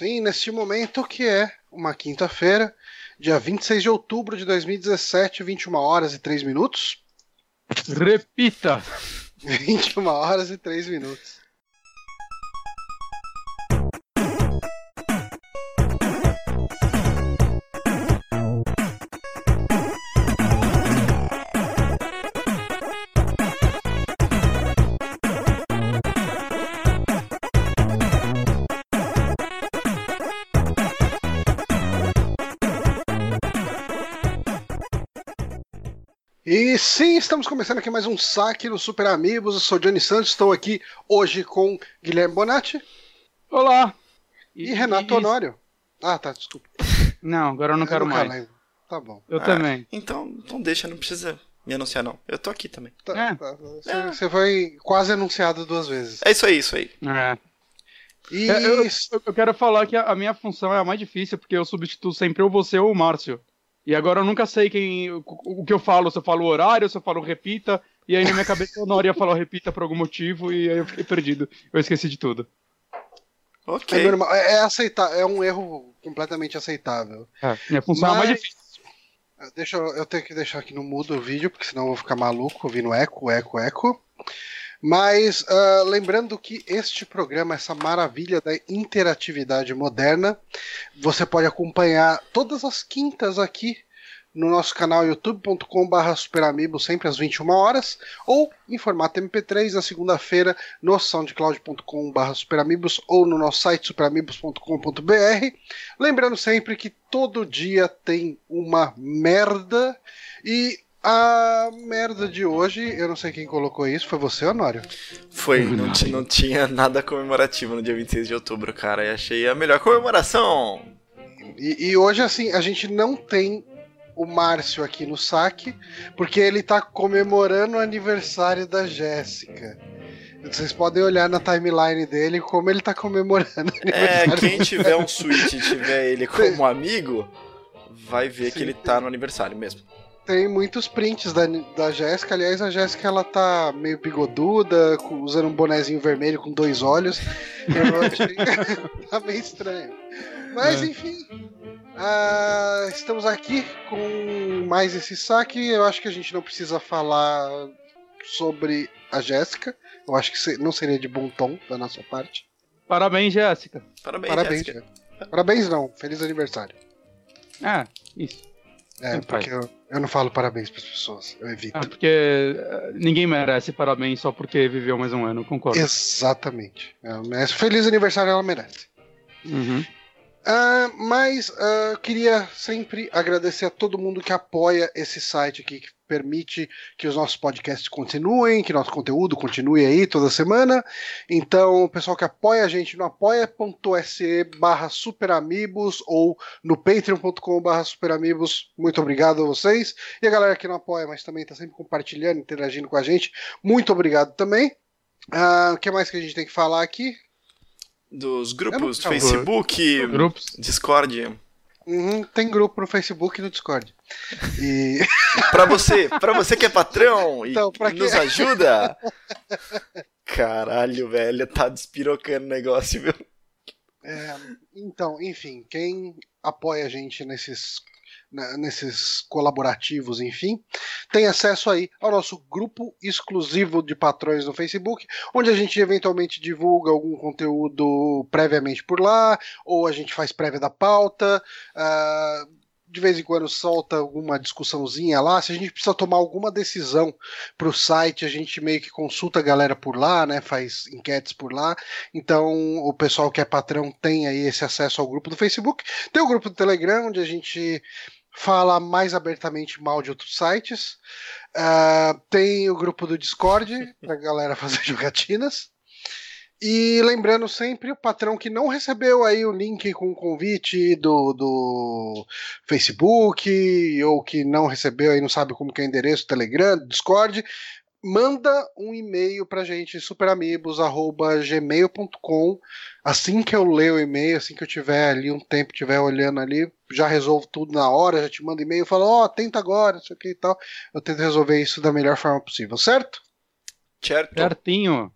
Sim, neste momento que é uma quinta-feira, dia 26 de outubro de 2017, 21 horas e 3 minutos. Repita! 21 horas e 3 minutos. E sim, estamos começando aqui mais um saque no Super Amigos. Eu sou Johnny Santos, estou aqui hoje com Guilherme Bonatti Olá! e, Renato Honório. Ah, tá, desculpa. Não, agora eu não quero nunca mais. lembro. Tá bom. Eu Ah, também. Então, então deixa, não precisa me anunciar, não. Eu tô aqui também. Tá, É. tá. Você, você foi quase anunciado duas vezes. É isso aí, isso aí. É. E É, eu, eu- eu quero falar que a, a minha função é a mais difícil, porque eu substituo sempre ou você ou o Márcio. E agora eu nunca sei quem o, o que eu falo, se eu falo o horário, se eu falo repita, e aí na minha cabeça eu não ia falar repita por algum motivo, e aí eu fiquei perdido. Eu esqueci de tudo. é, Ok. normal, é, é aceitável, é um erro completamente aceitável. É, minha função é a mais Mas- difícil. Deixa eu, eu tenho que deixar aqui no mudo o vídeo, porque senão eu vou ficar maluco ouvindo eco, eco, eco. Mas ah, lembrando que este programa, essa maravilha da interatividade moderna, você pode acompanhar todas as quintas aqui no nosso canal youtube.com.br superamibo, sempre às 21 horas, ou em formato MP3 na segunda-feira no soundcloud.com.br superamigos ou no nosso site superamigos.com.br. Lembrando sempre que todo dia tem uma merda e a merda de hoje, eu não sei quem colocou isso, foi você, Honório? Foi, não, não tinha nada comemorativo no dia 26 de outubro, cara. E achei a melhor comemoração. E, e hoje, assim, a gente não tem o Márcio aqui no saque, porque ele tá comemorando o aniversário da Jéssica. Vocês podem olhar na timeline dele como ele tá comemorando o É, aniversário. quem tiver um Switch e tiver ele como amigo, vai ver que Sim. ele tá no aniversário mesmo. Tem muitos prints da, da Jéssica. Aliás, a Jéssica ela tá meio bigoduda, com- usando um bonezinho vermelho com dois olhos. Eu achei tá meio estranho. Mas É. enfim. ah, estamos aqui com mais esse saque. Eu acho que a gente não precisa falar sobre a Jéssica. Eu acho que não seria de bom tom da nossa parte. Parabéns, Jéssica. Parabéns, Parabéns, Jéssica. Parabéns não, feliz aniversário. É, isso. É, Sim, porque eu, eu não falo parabéns para as pessoas, eu evito. É porque eh, ninguém merece parabéns só porque viveu mais um ano, concordo. Exatamente. Ela merece. Feliz aniversário, ela merece. Uhum. Ah, mas ah, queria sempre agradecer a todo mundo que apoia esse site aqui, que permite que os nossos podcasts continuem, que nosso conteúdo continue aí toda semana. Então, o pessoal que apoia a gente no apoia.se barra superamigos ou no patreon.com barra superamigos, muito obrigado a vocês. E a galera que não apoia, mas também está sempre compartilhando, interagindo com a gente, muito obrigado também. Ah, O que mais que a gente tem que falar aqui? Dos grupos, Facebook, Grupos. Discord. Uhum, tem grupo no Facebook e no Discord. E Pra você, pra você que é patrão e Então, nos quem- ajuda. Caralho, velho, tá despirocando o negócio, viu? é, então, enfim, quem apoia a gente nesses nesses colaborativos, enfim, tem acesso aí ao nosso grupo exclusivo de patrões no Facebook, onde a gente eventualmente divulga algum conteúdo previamente por lá, ou a gente faz prévia da pauta, ah, de vez em quando solta alguma discussãozinha lá. Se a gente precisa tomar alguma decisão para o site, a gente meio que consulta a galera por lá, né? Faz enquetes por lá. Então o pessoal que é patrão tem aí esse acesso ao grupo do Facebook. Tem o grupo do Telegram, onde a gente fala mais abertamente mal de outros sites. Ah, tem o grupo do Discord, pra galera fazer jogatinas. E lembrando sempre, o patrão que não recebeu aí o link com o convite do, do Facebook, ou que não recebeu aí, não sabe como que é o endereço Telegram, Discord, manda um e-mail pra gente, superamigos.gmail.com. Assim que eu ler o e-mail, assim que eu tiver ali um tempo, tiver olhando ali, já resolvo tudo na hora, já te mando e-mail e falo, ó, tenta agora, isso aqui e tal. Eu tento resolver isso da melhor forma possível, certo? Certo? Certinho.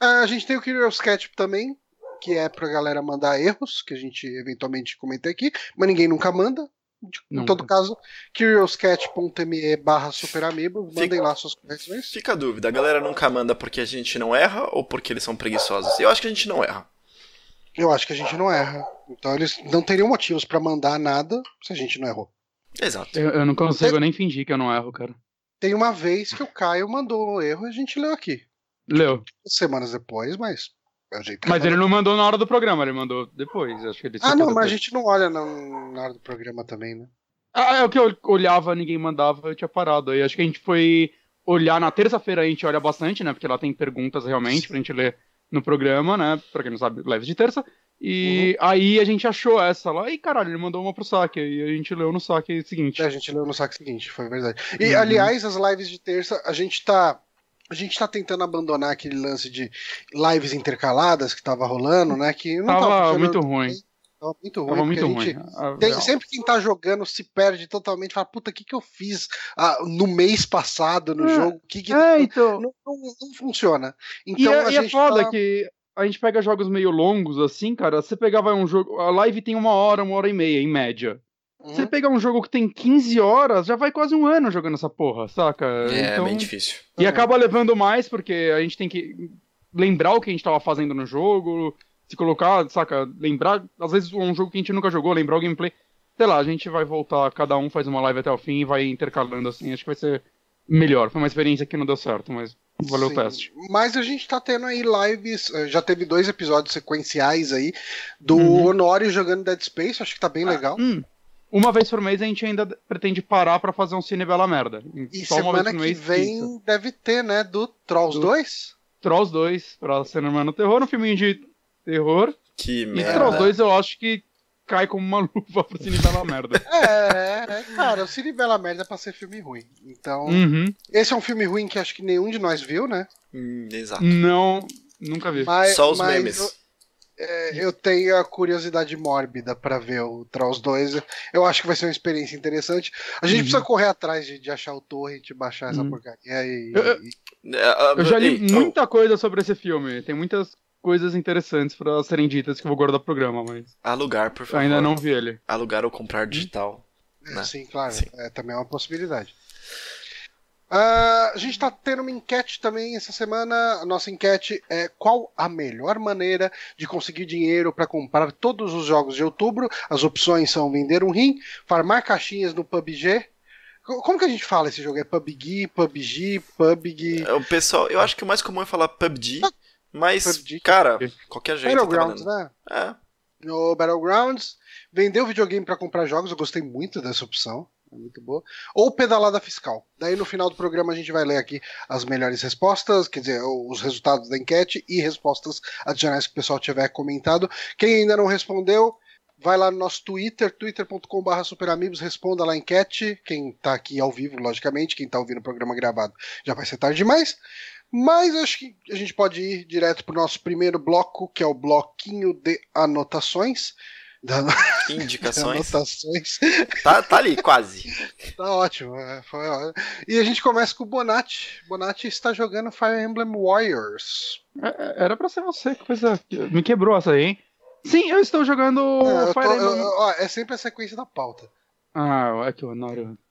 Ah, a gente tem o Curious Ketchup também. que é pra galera mandar erros, que a gente eventualmente comenta aqui, mas ninguém nunca manda. Em Nunca. todo caso, curiouscat.me barra superamigos, mandem lá suas correções. Fica a dúvida, a galera nunca manda porque a gente não erra ou porque eles são preguiçosos? Eu acho que a gente não erra. Eu acho que a gente não erra. Então eles não teriam motivos pra mandar nada se a gente não errou. Exato. Eu, eu não consigo nem fingir que eu não erro, cara. Tem uma vez que o Caio mandou um erro e a gente leu aqui. Leu. Semanas depois, mas é Mas ele não mandou na hora do programa, ele mandou depois. Acho que ele Ah, não, mas a gente não olha na, na hora do programa também, né? Ah, é o que eu olhava, ninguém mandava, eu tinha parado. Aí acho que a gente foi olhar na terça-feira, a gente olha bastante, né? Porque lá tem perguntas realmente pra gente ler no programa, né? Pra quem não sabe, lives de terça. E Uhum. aí a gente achou essa lá, e caralho, ele mandou uma pro saque. E a gente leu no saque seguinte. É, a gente leu no saco seguinte, foi verdade. E, Uhum. aliás, as lives de terça, a gente tá. A gente tá tentando abandonar aquele lance de lives intercaladas que tava rolando, né? Que não Tava funcionando muito bem, ruim. Tava muito ruim. Tava muito ruim. Ah, tem- não. sempre quem tá jogando se perde totalmente, fala, puta, o que, que eu fiz ah, no mês passado no É, jogo? Que que É, então. não, não, não funciona. E, Então é, a e é foda tá... que a gente pega jogos meio longos assim, cara. Você pegava um jogo. A live tem uma hora, uma hora e meia, em média. Você Uhum. pegar um jogo que tem 15 horas, já vai quase um ano jogando essa porra, saca? É, então, bem difícil. E Uhum. acaba levando mais, porque a gente tem que lembrar o que a gente tava fazendo no jogo, se colocar, saca? Lembrar, às vezes, um jogo que a gente nunca jogou, lembrar o gameplay. Sei lá, a gente vai voltar, cada um faz uma live até o fim e vai intercalando assim. Acho que vai ser melhor. Foi uma experiência que não deu certo, mas valeu Sim, o teste. Mas a gente tá tendo aí lives, eh, já teve dois episódios sequenciais aí do Uhum. Honório jogando Dead Space, acho que tá bem legal. Hum, uma vez por mês a gente ainda pretende parar pra fazer um Cine Bela Merda. E Só uma vez semana que mês. vem isso. deve ter, né, do Trolls Do- 2? Trolls 2 pra Cinema no Terror, um filminho de terror. Que E merda. Trolls 2 eu acho que cai como uma luva pro Cine Bela Merda. É, é, cara, o Cine Bela Merda é pra ser filme ruim. Então, uhum. esse é um filme ruim que acho que nenhum de nós viu, né? Hum, exato. Não, nunca vi. Mas, Só os mas memes. Eu, é, eu tenho a curiosidade mórbida pra ver o Trolls 2. Eu acho que vai ser uma experiência interessante. A gente Uhum. precisa correr atrás de, de achar o torrent, baixar essa Uhum. porcaria e, Eu- eu- e- É, Eu já li oh, muita coisa sobre esse filme. Tem muitas coisas interessantes pra serem ditas que eu vou guardar pro programa, mas alugar, por eu favor. ainda não vi ele. Alugar ou comprar digital. É, Né? Sim, claro. Sim. É, também é uma possibilidade. Ah, a gente tá tendo uma enquete também essa semana. A nossa enquete é qual a melhor maneira de conseguir dinheiro para comprar todos os jogos de outubro. As opções são vender um rim, farmar caixinhas no PUBG. Co- Como que a gente fala esse jogo? É PUBG, PUBG, PUBG. O pessoal, eu acho que o mais comum é falar PUBG, mas, PUBG. cara, qualquer jeito tá Battlegrounds, valendo. né? É, No Battlegrounds, vender o videogame para comprar jogos, eu gostei muito dessa opção. É muito boa. Ou pedalada fiscal. Daí no final do programa a gente vai ler aqui as melhores respostas, quer dizer, os resultados da enquete e respostas adicionais que o pessoal tiver comentado. Quem ainda não respondeu, vai lá no nosso Twitter, twitter.com.br superamigos, responda lá a enquete. Quem tá aqui ao vivo, logicamente, quem tá ouvindo o programa gravado já vai ser tarde demais. Mas acho que a gente pode ir direto pro nosso primeiro bloco, que é o bloquinho de anotações. Da- indicações. Anotações. Tá, tá ali, quase. Tá ótimo. é, foi E a gente começa com o Bonatti. Bonatti está jogando Fire Emblem Warriors. É, é, Era pra ser você, que coisa. Me quebrou essa aí, hein? Sim, eu estou jogando É, eu tô- Fire eu- Emblem. ó, é sempre a sequência da pauta. Ah, é que o Honório.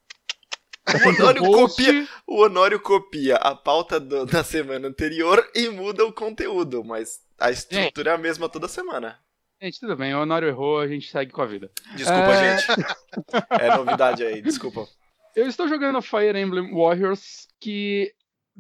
O Honório copia, o Honório copia a pauta do- da semana anterior e muda o conteúdo, mas a estrutura é a mesma toda semana. Gente, tudo bem, o Honório errou, a gente segue com a vida. Desculpa, É. gente. É novidade aí, desculpa. Eu estou jogando Fire Emblem Warriors, que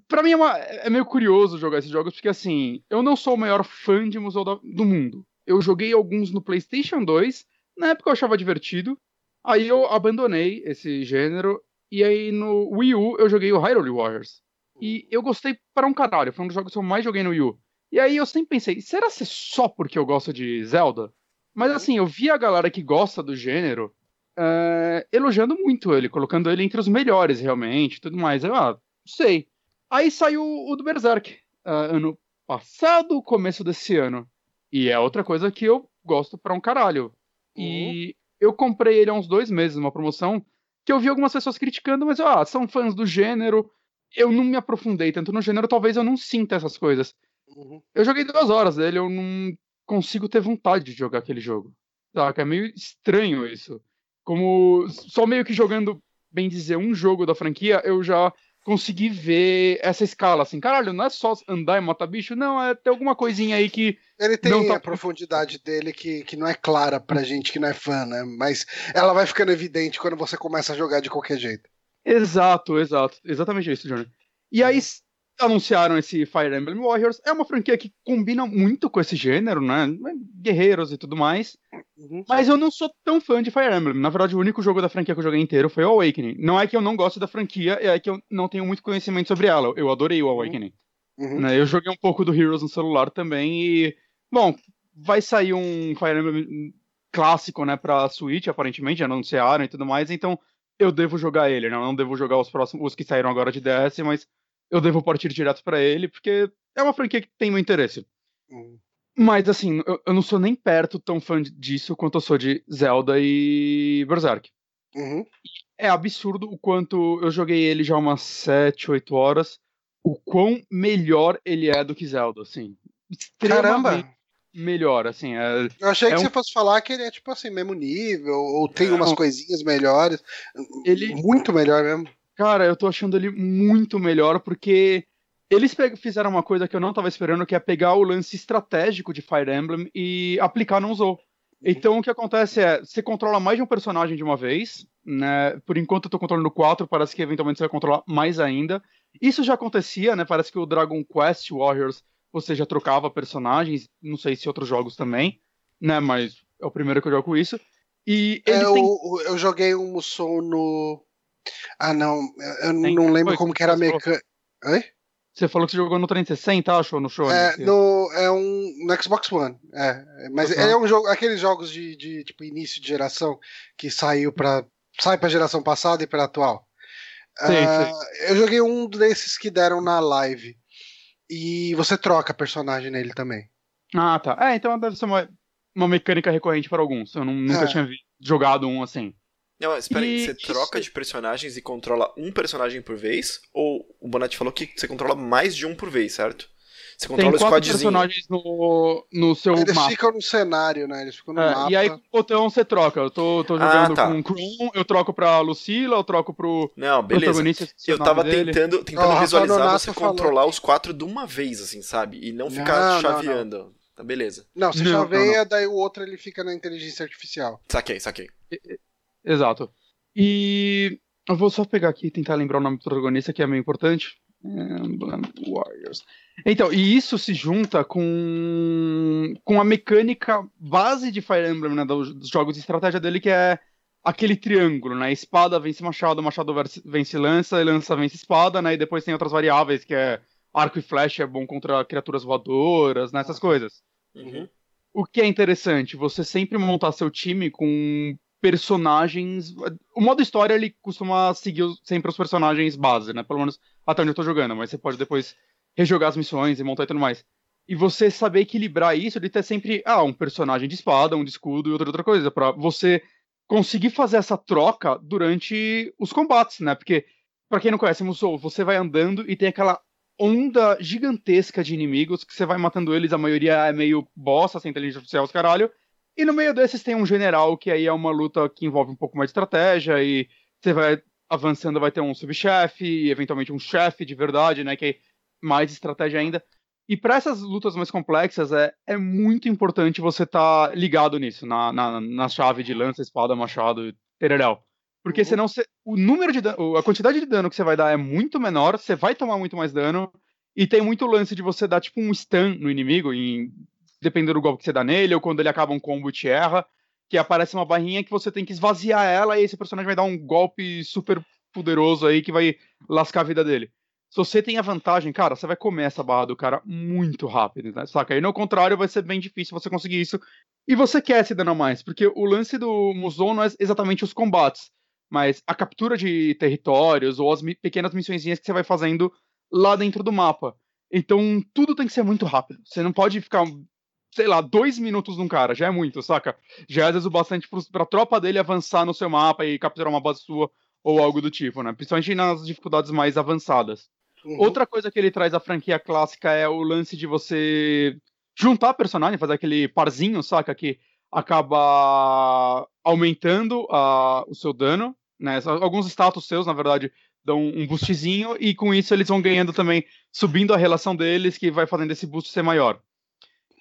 pra mim é, uma- é meio curioso jogar esses jogos, porque assim, eu não sou o maior fã de Musou do mundo. Eu joguei alguns no PlayStation 2, na época eu achava divertido, aí eu abandonei esse gênero, e aí no Wii U eu joguei o Hyrule Warriors. E eu gostei para um caralho, foi um dos jogos que eu mais joguei no Wii U. E aí eu sempre pensei, será que é só porque eu gosto de Zelda? Mas assim, eu vi a galera que gosta do gênero é, elogiando muito ele, colocando ele entre os melhores, realmente, tudo mais. Eu, ah, não sei. Aí saiu o do Berserk, ah, ano passado, começo desse ano. E é outra coisa que eu gosto pra um caralho. E eu comprei ele há uns dois meses, numa promoção, que eu vi algumas pessoas criticando, mas, ah, são fãs do gênero. Eu não me aprofundei tanto no gênero, talvez eu não sinta essas coisas. Uhum. Eu joguei duas horas dele, eu não consigo ter vontade de jogar aquele jogo. Saca? É meio estranho isso. Como só meio que jogando, bem dizer, um jogo da franquia, eu já consegui ver essa escala, assim, caralho, não é só andar e matar bicho, não, é ter alguma coisinha aí que. Ele tem tá... a profundidade dele que, que não é clara pra gente que não é fã, né? Mas ela vai ficando evidente quando você começa a jogar de qualquer jeito. Exato, exato. Exatamente isso, Johnny. E aí anunciaram esse Fire Emblem Warriors. É uma franquia que combina muito com esse gênero, né? Guerreiros e tudo mais. Uhum. Mas eu não sou tão fã de Fire Emblem. Na verdade, o único jogo da franquia que eu joguei inteiro foi o Awakening. Não é que eu não gosto da franquia, é que eu não tenho muito conhecimento sobre ela. Eu adorei o Awakening. Uhum. Né? Eu joguei um pouco do Heroes no celular também e. Bom, vai sair um Fire Emblem clássico, né, pra Switch, aparentemente, anunciaram e tudo mais, então eu devo jogar ele, né? Eu não devo jogar os próximos, os que saíram agora de DS, mas eu devo partir direto para ele, porque é uma franquia que tem meu interesse. Uhum. Mas, assim, eu, eu, não sou nem perto tão fã disso quanto eu sou de Zelda e Berserk. Uhum. É absurdo o quanto eu joguei ele já umas 7, 8 horas. O quão melhor ele é do que Zelda, assim. Caramba! Melhor, assim. É, eu achei é que um... você fosse falar que ele é, tipo assim, mesmo nível, ou tem umas coisinhas melhores. Ele... Muito melhor mesmo. Cara, eu tô achando ele muito melhor porque eles fizeram uma coisa que eu não estava esperando, que é pegar o lance estratégico de Fire Emblem e aplicar no Zou. Uhum. Então o que acontece é, você controla mais de um personagem de uma vez, né? Por enquanto eu tô controlando quatro, parece que eventualmente você vai controlar mais ainda. Isso já acontecia, né? Parece que o Dragon Quest Warriors você já trocava personagens, não sei se outros jogos também, né? Mas é o primeiro que eu jogo com isso. E é, tem... eu, eu joguei um Musou no. Ah, não, eu tem... não lembro como que era a mecânica. Oi? Você falou que você jogou no 360, acho, ou no show? É, no, é um no Xbox One. É, mas uhum. é um jogo, aqueles jogos de, de tipo início de geração que saiu para sai para geração passada e para atual. Sim, uh, sim. Eu joguei um desses que deram na live e você troca personagem nele também. Ah, tá. É, então deve ser uma, uma mecânica recorrente para alguns. Eu não, nunca é. tinha jogado um assim. Não, espera aí, você troca de personagens e controla um personagem por vez? Ou o Bonatti falou que você controla mais de um por vez, certo? Você controla Tem quatro personagens no, no seu Eles mapa. ficam no cenário, né? Eles ficam no é, mapa. E aí com o botão você troca. Eu tô, tô ah, jogando ah, tá. com o Kron, eu troco pra Lucila, eu troco pro Não, beleza. Eu tava tentando, tentando oh, visualizar você controlar falou. os quatro de uma vez, assim, sabe? E não ficar não, chaveando. Não, não. Tá beleza. Não, você chaveia, daí o outro ele fica na inteligência artificial. Saquei, saquei. Exato. E eu vou só pegar aqui e tentar lembrar o nome do protagonista, que é meio importante. Emblem Warriors. Então, e isso se junta com, com a mecânica base de Fire Emblem, né, dos jogos de estratégia dele, que é aquele triângulo, né? Espada vence machado, machado vence lança, e lança vence espada, né? E depois tem outras variáveis, que é arco e flecha é bom contra criaturas voadoras, né? Essas coisas. Uhum. O que é interessante, você sempre montar seu time com personagens. O modo história ele costuma seguir sempre os personagens base, né? Pelo menos até onde eu tô jogando, mas você pode depois rejogar as missões e montar e tudo mais. E você saber equilibrar isso de ter sempre ah, um personagem de espada, um de escudo e outra outra coisa, para você conseguir fazer essa troca durante os combates, né? Porque, para quem não conhece Musou, você vai andando e tem aquela onda gigantesca de inimigos que você vai matando eles, a maioria é meio bosta, sem inteligência artificial, os caralho, e no meio desses tem um general, que aí é uma luta que envolve um pouco mais de estratégia, e você vai avançando, vai ter um subchefe, e eventualmente um chefe de verdade, né? Que é mais estratégia ainda. E para essas lutas mais complexas, é, é muito importante você estar tá ligado nisso, na, na, na, chave de lança, espada, machado e tereréu. Porque uhum. senão você, o número de dano, a quantidade de dano que você vai dar é muito menor, você vai tomar muito mais dano, e tem muito lance de você dar tipo um stun no inimigo, em dependendo do golpe que você dá nele, ou quando ele acaba um combo e te erra, que aparece uma barrinha que você tem que esvaziar ela e esse personagem vai dar um golpe super poderoso aí que vai lascar a vida dele. Se você tem a vantagem, cara, você vai comer essa barra do cara muito rápido, né? Saca? E no contrário, vai ser bem difícil você conseguir isso. E você quer se dano mais, porque o lance do Musou não é exatamente os combates, mas a captura de territórios ou as pequenas missõezinhas que você vai fazendo lá dentro do mapa. Então, tudo tem que ser muito rápido. Você não pode ficar sei lá, dois minutos num cara, já é muito, saca? Já é às vezes o bastante pra tropa dele avançar no seu mapa e capturar uma base sua ou algo do tipo, né? Principalmente nas dificuldades mais avançadas. Uhum. Outra coisa que ele traz à franquia clássica é o lance de você juntar personagem, fazer aquele parzinho, saca? Que acaba aumentando uh, o seu dano, né? Alguns status seus, na verdade, dão um boostzinho, e com isso eles vão ganhando também, subindo a relação deles, que vai fazendo esse boost ser maior.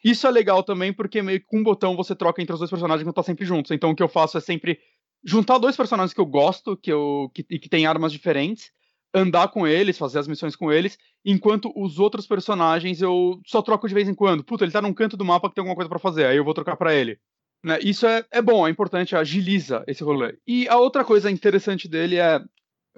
Isso é legal também, porque meio que com um botão você troca entre os dois personagens que estão sempre juntos. Então o que eu faço é sempre juntar dois personagens que eu gosto, que eu que, que tem armas diferentes, andar com eles, fazer as missões com eles, enquanto os outros personagens eu só troco de vez em quando. Puta, ele tá num canto do mapa que tem alguma coisa para fazer, aí eu vou trocar para ele. Né? Isso é, é bom, é importante, agiliza esse rolê. E a outra coisa interessante dele é,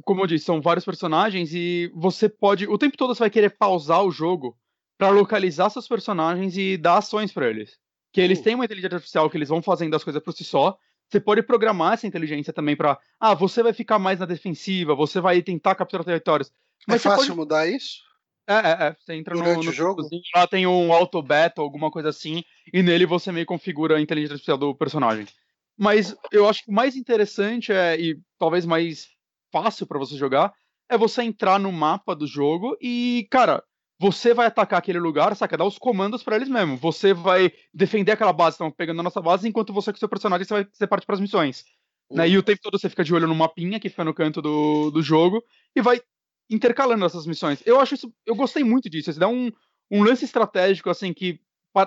como eu disse, são vários personagens e você pode. O tempo todo você vai querer pausar o jogo para localizar seus personagens e dar ações para eles. Que eles têm uma inteligência artificial que eles vão fazendo as coisas por si só. Você pode programar essa inteligência também para, ah, você vai ficar mais na defensiva, você vai tentar capturar territórios. Mas é fácil pode... mudar isso? É, é, é. Você entra Durante no, no jogo. Lá tem um auto beta, alguma coisa assim, e nele você meio configura a inteligência artificial do personagem. Mas eu acho que o mais interessante é, e talvez mais fácil para você jogar, é você entrar no mapa do jogo e, cara, você vai atacar aquele lugar, saca? Dar os comandos para eles mesmo. Você vai defender aquela base, estão pegando a nossa base, enquanto você com seu personagem você vai ser parte para as missões. Né? E o tempo todo você fica de olho no mapinha que fica no canto do, do jogo e vai intercalando essas missões. Eu acho isso, eu gostei muito disso. Isso dá um, um lance estratégico assim que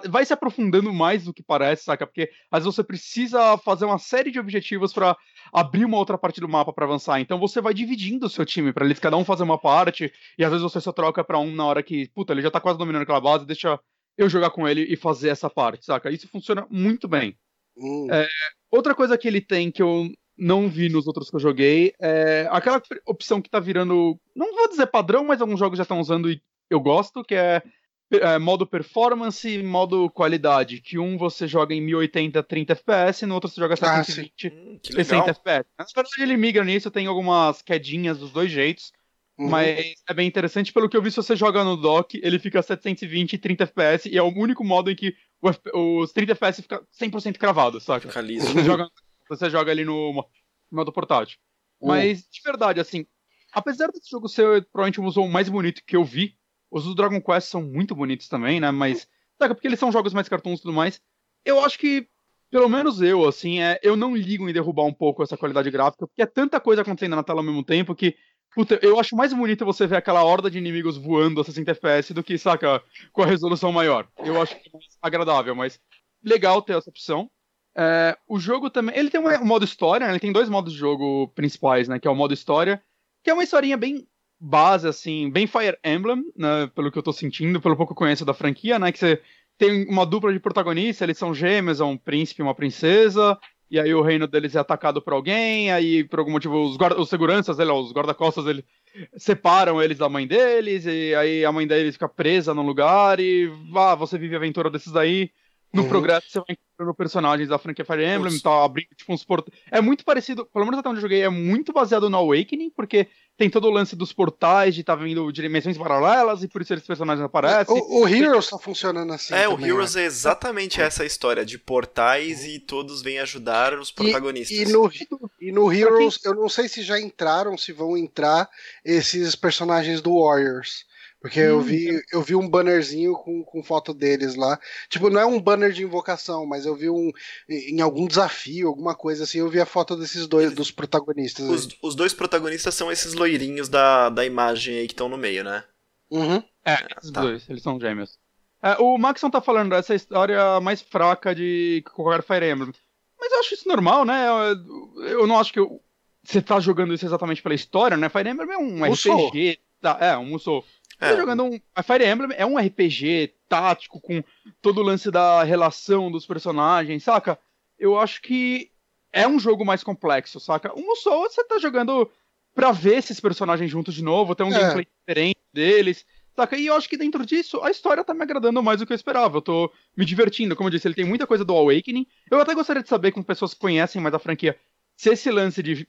vai se aprofundando mais do que parece, saca? Porque às vezes você precisa fazer uma série de objetivos para abrir uma outra parte do mapa para avançar. Então você vai dividindo o seu time para eles cada um fazer uma parte e às vezes você só troca para um na hora que, puta, ele já tá quase dominando aquela base, deixa eu jogar com ele e fazer essa parte, saca? Isso funciona muito bem. Hum. É, outra coisa que ele tem que eu não vi nos outros que eu joguei é aquela opção que tá virando, não vou dizer padrão, mas alguns jogos já estão usando e eu gosto, que é é, modo performance e modo qualidade. Que um você joga em 1080 30 FPS, no outro você joga 720 ah, hum, 60 FPS. Na verdade, ele migra nisso, tem algumas quedinhas dos dois jeitos. Uhum. Mas é bem interessante, pelo que eu vi, se você joga no dock, ele fica 720 e 30 FPS, e é o único modo em que os 30 FPS fica 100% cravado, saca? Fica liso. Você joga, você joga ali no modo portátil. Uhum. Mas, de verdade, assim, apesar desse jogo ser provavelmente o museu mais bonito que eu vi, os do Dragon Quest são muito bonitos também, né? Mas. Saca, porque eles são jogos mais cartoons e tudo mais. Eu acho que, pelo menos eu, assim, é, eu não ligo em derrubar um pouco essa qualidade gráfica, porque é tanta coisa acontecendo na tela ao mesmo tempo que. Puta, eu acho mais bonito você ver aquela horda de inimigos voando a 60 FPS do que, saca, com a resolução maior. Eu acho que é mais agradável, mas legal ter essa opção. É, o jogo também. Ele tem um modo história, né? Ele tem dois modos de jogo principais, né? Que é o modo história, que é uma historinha bem base, assim, bem Fire Emblem, né, pelo que eu tô sentindo, pelo pouco que eu conheço da franquia, né, que você tem uma dupla de protagonistas, eles são gêmeos, é um príncipe e uma princesa, e aí o reino deles é atacado por alguém, aí por algum motivo os, guarda, os seguranças, ele, os guarda-costas, eles separam eles da mãe deles, e aí a mãe deles fica presa num lugar, e vá, você vive a aventura desses daí. No uhum. progresso você vai encontrando personagens da franquia Fire Emblem, tá abrindo tipo uns portais. É muito parecido, pelo menos até onde eu joguei, é muito baseado no Awakening, porque tem todo o lance dos portais, de estar tá vindo dimensões paralelas, e por isso esses personagens aparecem. O, o Heroes tá funcionando assim. É, também, o Heroes né? é exatamente essa história, de portais e todos vêm ajudar os protagonistas. E, e, no, e no Heroes, eu não sei se já entraram, se vão entrar esses personagens do Warriors. Porque hum, eu vi eu vi um bannerzinho com, com foto deles lá. Tipo, não é um banner de invocação, mas eu vi um em algum desafio, alguma coisa assim, eu vi a foto desses dois, dos protagonistas. Os, os dois protagonistas são esses loirinhos da, da imagem aí que estão no meio, né? Uhum. É, esses tá. dois, eles são gêmeos. É, o Maxon tá falando dessa história mais fraca de qualquer Fire Emblem. Mas eu acho isso normal, né? Eu, eu não acho que eu, você tá jogando isso exatamente pela história, né? Fire Emblem é um Musou. RPG. Tá, é, um Musou. É. Tá jogando um. A Fire Emblem é um RPG tático com todo o lance da relação dos personagens, saca? Eu acho que é um jogo mais complexo, saca? Um só você tá jogando pra ver esses personagens juntos de novo, ter um é. gameplay diferente deles, saca? E eu acho que dentro disso a história tá me agradando mais do que eu esperava. Eu tô me divertindo, como eu disse, ele tem muita coisa do Awakening. Eu até gostaria de saber com pessoas que conhecem mais a franquia se esse lance de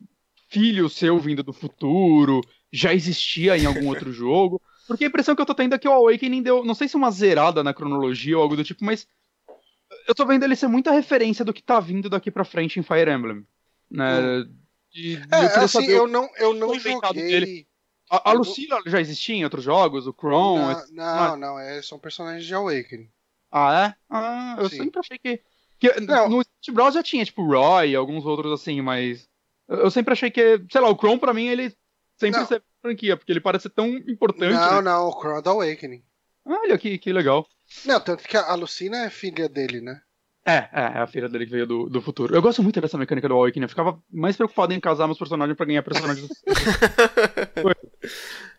filho seu vindo do futuro já existia em algum outro jogo. Porque a impressão que eu tô tendo é que o Awakening deu, não sei se uma zerada na cronologia ou algo do tipo, mas eu tô vendo ele ser muita referência do que tá vindo daqui pra frente em Fire Emblem. Né? Hum. E, é, eu assim, eu não, eu não joguei... Dele. A, a Lucila já existia em outros jogos, o Kron... Não, não, não, é, são personagens de Awakening. Ah, é? Ah, eu Sim. sempre achei que. que Não. no Smash Bros já tinha, tipo, Roy e alguns outros assim, mas. Eu sempre achei que. Sei lá, o Chrome pra mim, ele sempre Não. Franquia, porque ele parece tão importante. Não, né? não, o Chrono Awakening. Olha que, que legal. Não, tanto que a Lucina é filha dele, né? É, é, é a filha dele que veio do, do futuro. Eu gosto muito dessa mecânica do Awakening. Eu ficava mais preocupado em casar meus personagens pra ganhar personagens.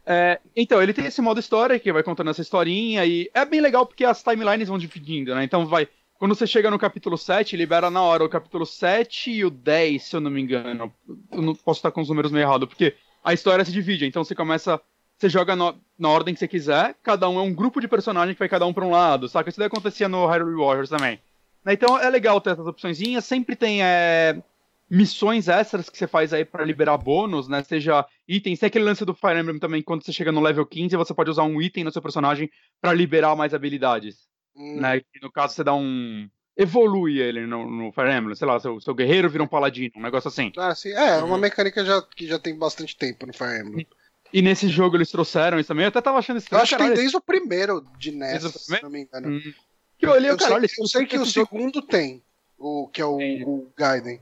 É, então, ele tem esse modo história que vai contando essa historinha e é bem legal porque as timelines vão dividindo, né? Então vai. Quando você chega no capítulo 7, libera na hora o capítulo 7 e o 10, se eu não me engano. Eu não posso estar com os números meio errados, porque a história se divide. Então você começa. Você joga no- na ordem que você quiser, cada um é um grupo de personagens que vai cada um pra um lado, saca? Isso daí acontecia no Hyrule Warriors também. Né, Então é legal ter essas opçõezinhas, sempre tem é, missões extras que você faz aí pra liberar bônus, né? Seja itens, tem aquele lance do Fire Emblem também, quando você chega no level 15, você pode usar um item no seu personagem pra liberar mais habilidades, Hum, né? Que no caso você dá um evolui ele no, no Fire Emblem, sei lá, seu, seu guerreiro vira um paladino, um negócio assim. Ah, sim. É, Uhum. uma mecânica já, que já tem bastante tempo no Fire Emblem. E nesse jogo eles trouxeram isso também, eu até tava achando Eu estranho, acho que tem desde o primeiro de NES, o se não me engano. Hum. que eu olhei, Eu sei, caralho, eu sei que o esse jogo- segundo tem, o que é o, o Gaiden.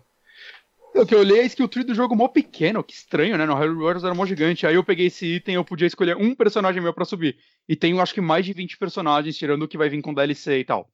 O que eu olhei é a skill tree do jogo mó pequeno, que estranho, né? No Hyrule Warriors era mó gigante. Aí eu peguei esse item, eu podia escolher um personagem meu pra subir. E tenho acho que mais de 20 personagens, tirando o que vai vir com DLC e tal.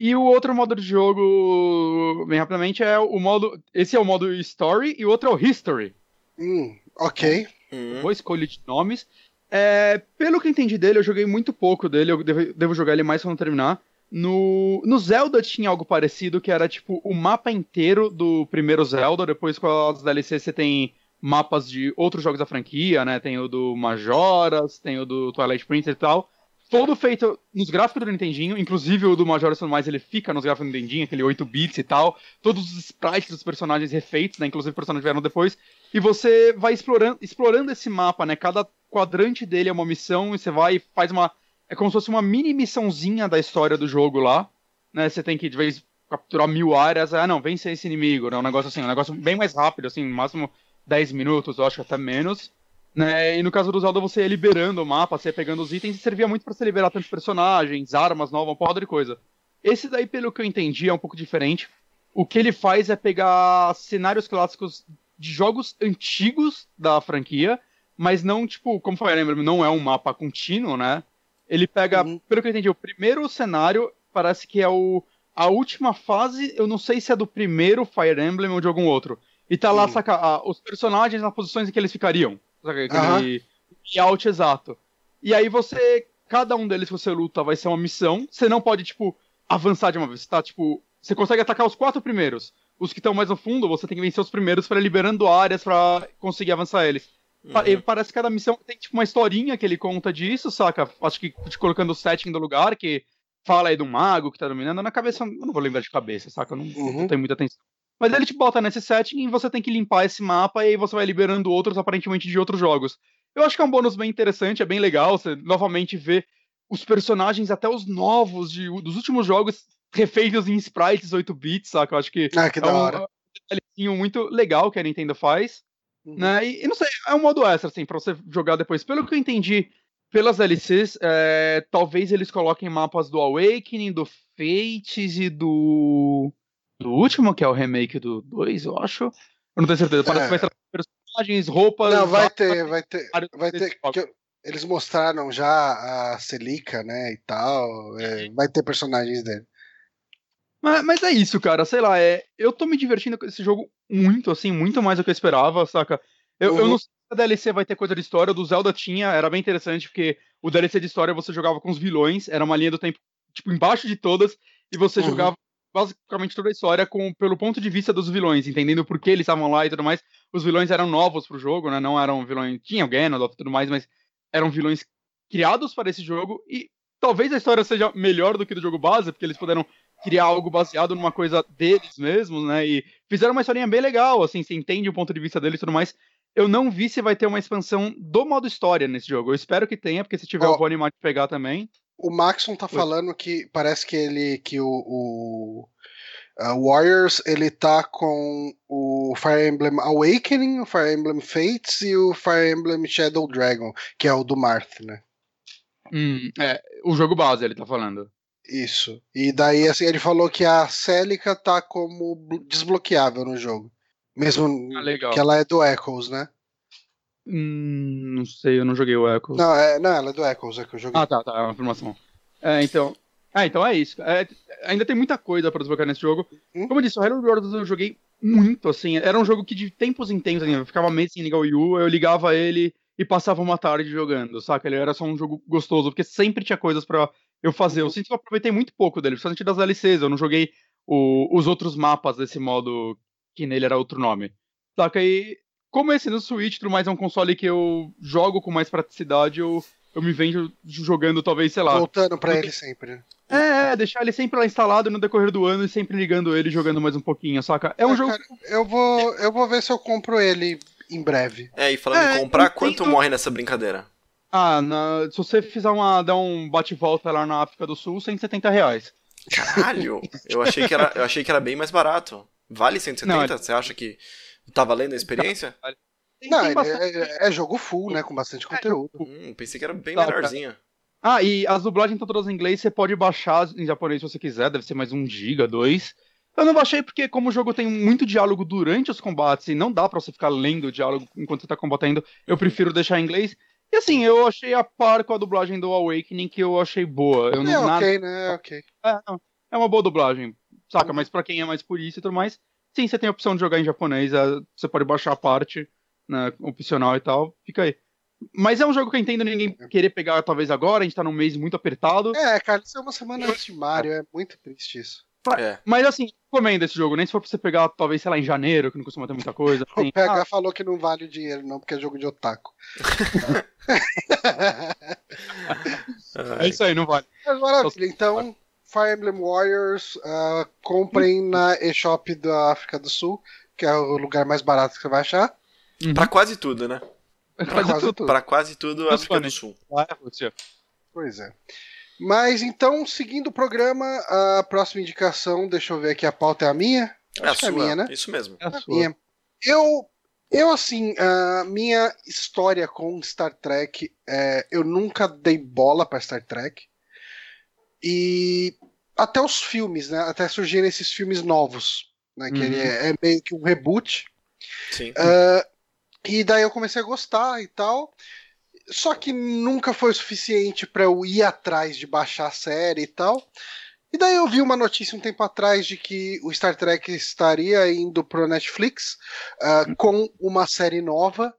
E o outro modo de jogo, bem rapidamente, é o modo. Esse é o modo Story e o outro é o History. Hum, ok. Hum. Boa escolha de nomes. É, pelo que eu entendi dele, eu joguei muito pouco dele, eu devo, devo jogar ele mais quando terminar. No, no Zelda tinha algo parecido, que era tipo o mapa inteiro do primeiro Zelda, depois com as DLCs você tem mapas de outros jogos da franquia, né? Tem o do Majoras, tem o do Twilight Princess e tal. Todo feito nos gráficos do Nintendinho, inclusive o do Majoras mais, ele fica nos gráficos do Nintendinho, aquele 8 bits e tal. Todos os sprites dos personagens refeitos, né? Inclusive personagens vieram depois. E você vai explorando, explorando esse mapa, né? Cada quadrante dele é uma missão e você vai e faz uma. É como se fosse uma mini missãozinha da história do jogo lá. Né? Você tem que, de vez, capturar mil áreas. Ah, não, vencer esse inimigo. Né? Um negócio assim, um negócio bem mais rápido, assim, no máximo 10 minutos, eu acho até menos. Né? E no caso do Zelda, você ia liberando o mapa, você ia pegando os itens e servia muito pra você liberar tantos personagens, armas novas, uma porrada de coisa. Esse daí, pelo que eu entendi, é um pouco diferente. O que ele faz é pegar cenários clássicos de jogos antigos da franquia, mas não, tipo, como Fire Emblem não é um mapa contínuo, né? Ele pega, Uhum. pelo que eu entendi, o primeiro cenário parece que é o a última fase, eu não sei se é do primeiro Fire Emblem ou de algum outro. E tá lá, Uhum. saca, ah, os personagens nas posições em que eles ficariam. Aham. aquele layout exato. E aí você, cada um deles que você luta vai ser uma missão, você não pode, tipo, avançar de uma vez, tá? Tipo, você consegue atacar os quatro primeiros. Os que estão mais no fundo, você tem que vencer os primeiros para liberando áreas pra conseguir avançar eles. E Parece que cada missão tem tipo uma historinha que ele conta disso, saca? Acho que te colocando o setting do lugar, que fala aí do mago que tá dominando. Na cabeça, eu não vou lembrar de cabeça, saca? Eu não, Uhum. não tenho muita atenção. Mas ele te bota nesse setting e você tem que limpar esse mapa e aí você vai liberando outros, aparentemente, de outros jogos. Eu acho que é um bônus bem interessante, é bem legal. Você novamente vê os personagens, até os novos de, dos últimos jogos, refeitos em sprites 8 bits, saca? Eu acho que Ah, que é da um detalhezinho muito legal que a Nintendo faz. Uhum. Né? E, e não sei, é um modo extra, assim, pra você jogar depois. Pelo que eu entendi pelas DLCs, é, talvez eles coloquem mapas do Awakening, do Fates e do. Do último, que é o remake do 2, eu acho. Eu não tenho certeza. Parece É. que vai trazer personagens, roupas. Não, vai ter, vai ter. Vai ter. eu- eles mostraram já a Celica, né? E tal. é, vai ter personagens dele. Mas, mas é isso, cara. Sei lá, é, eu tô me divertindo com esse jogo muito, assim, muito mais do que eu esperava, saca? Eu, eu Uhum. não sei se a DLC vai ter coisa de história. O do Zelda tinha, era bem interessante, porque o DLC de história você jogava com os vilões, era uma linha do tempo, tipo, embaixo de todas, e você Uhum. jogava basicamente toda a história com, pelo ponto de vista dos vilões, entendendo por que eles estavam lá e tudo mais. Os vilões eram novos pro jogo, né? Não eram vilões. Tinha o Ganondorf e tudo mais, mas eram vilões criados para esse jogo. E talvez a história seja melhor do que do jogo base, porque eles puderam criar algo baseado numa coisa deles mesmos, né? E fizeram uma historinha bem legal, assim, você entende o ponto de vista deles e tudo mais. Eu não vi se vai ter uma expansão do modo história nesse jogo. Eu espero que tenha, porque se tiver Ó. eu vou animar de pegar também. O Maxon tá falando que parece que ele. que o. o Warriors ele tá com o Fire Emblem Awakening, o Fire Emblem Fates e o Fire Emblem Shadow Dragon, que é o do Marth, né? Hum, é, o jogo base, ele tá falando. Isso. E daí, assim, ele falou que a Celica tá como desbloqueável no jogo. Mesmo ah, que ela é do Echoes, né? Hum, não sei, eu não joguei o Echoes. Não, é, não, ela é do Echoes, é que eu joguei. Ah, tá, tá, é uma informação. É, então. Ah, então é isso. É, ainda tem muita coisa para desbloquear nesse jogo. Hum? Como eu disse, o Halo World eu joguei muito, assim. Era um jogo que de tempos em tempos, assim, eu ficava meio sem ligar o Wii U, eu ligava ele e passava uma tarde jogando, saca? Ele era só um jogo gostoso, porque sempre tinha coisas para eu fazer. Eu sinto que eu aproveitei muito pouco dele, principalmente das DLCs. Eu não joguei o, os outros mapas desse modo que nele era outro nome. Saca? E como esse no Switch, tudo mais é um console que eu jogo com mais praticidade, eu, eu me vejo jogando, talvez, sei lá. Voltando pra ele sempre. É, é, deixar ele sempre lá instalado no decorrer do ano e sempre ligando ele jogando mais um pouquinho, saca? É um é, jogo. Cara, eu, vou, eu vou ver se eu compro ele em breve. É, e falando é, em comprar, quanto morre nessa brincadeira? Ah, na, se você fizer uma, dar um bate-volta lá na África do Sul, 170 reais. Caralho! Eu achei que era, eu achei que era bem mais barato. Vale 170? Não, você acha que tá valendo a experiência? Tem, não, tem bastante... é, é, jogo full, né? Com bastante é conteúdo. Hum, pensei que era bem tá, menorzinho. Ah, e as dublagens estão todas em inglês, você pode baixar em japonês se você quiser, deve ser mais um giga, dois. Eu não baixei porque, como o jogo tem muito diálogo durante os combates e não dá para você ficar lendo o diálogo enquanto você tá combatendo, eu prefiro deixar em inglês. E assim, eu achei a par com a dublagem do Awakening que eu achei boa. Eu não, é ok, nada... né? É ok. É, é uma boa dublagem, saca? Uhum. Mas para quem é mais purista e tudo mais, sim, você tem a opção de jogar em japonês. É, você pode baixar a parte, né, opcional e tal. Fica aí. Mas é um jogo que eu entendo ninguém querer pegar talvez agora, a gente tá num mês muito apertado. É, cara, isso é uma semana antes de Mario, é muito triste isso. É. Mas assim, recomendo esse jogo, nem se for pra você pegar, talvez, sei lá, em janeiro, que não costuma ter muita coisa. Assim. O PH ah. falou que não vale o dinheiro, não, porque é jogo de otaku. é isso aí, não vale. Mas maravilha, então, Fire Emblem Warriors, uh, comprem na eShop da África do Sul, que é o lugar mais barato que você vai achar. Uhum. Pra quase tudo, né? Pra quase, tudo. Pra quase tudo, África do Sul. É, pois é. Mas então, seguindo o programa, a próxima indicação, deixa eu ver aqui, a pauta é a minha? É a, sua, é a minha, né? Isso mesmo. É a, a minha. Eu, eu, assim, a minha história com Star Trek, é, eu nunca dei bola para Star Trek. E até os filmes, né? Até surgirem esses filmes novos, né? Que uhum. é, é, meio que um reboot. Sim. Uh, e daí eu comecei a gostar e tal. Só que nunca foi o suficiente para eu ir atrás de baixar a série e tal. E daí eu vi uma notícia um tempo atrás de que o Star Trek estaria indo pro Netflix uh, com uma série nova.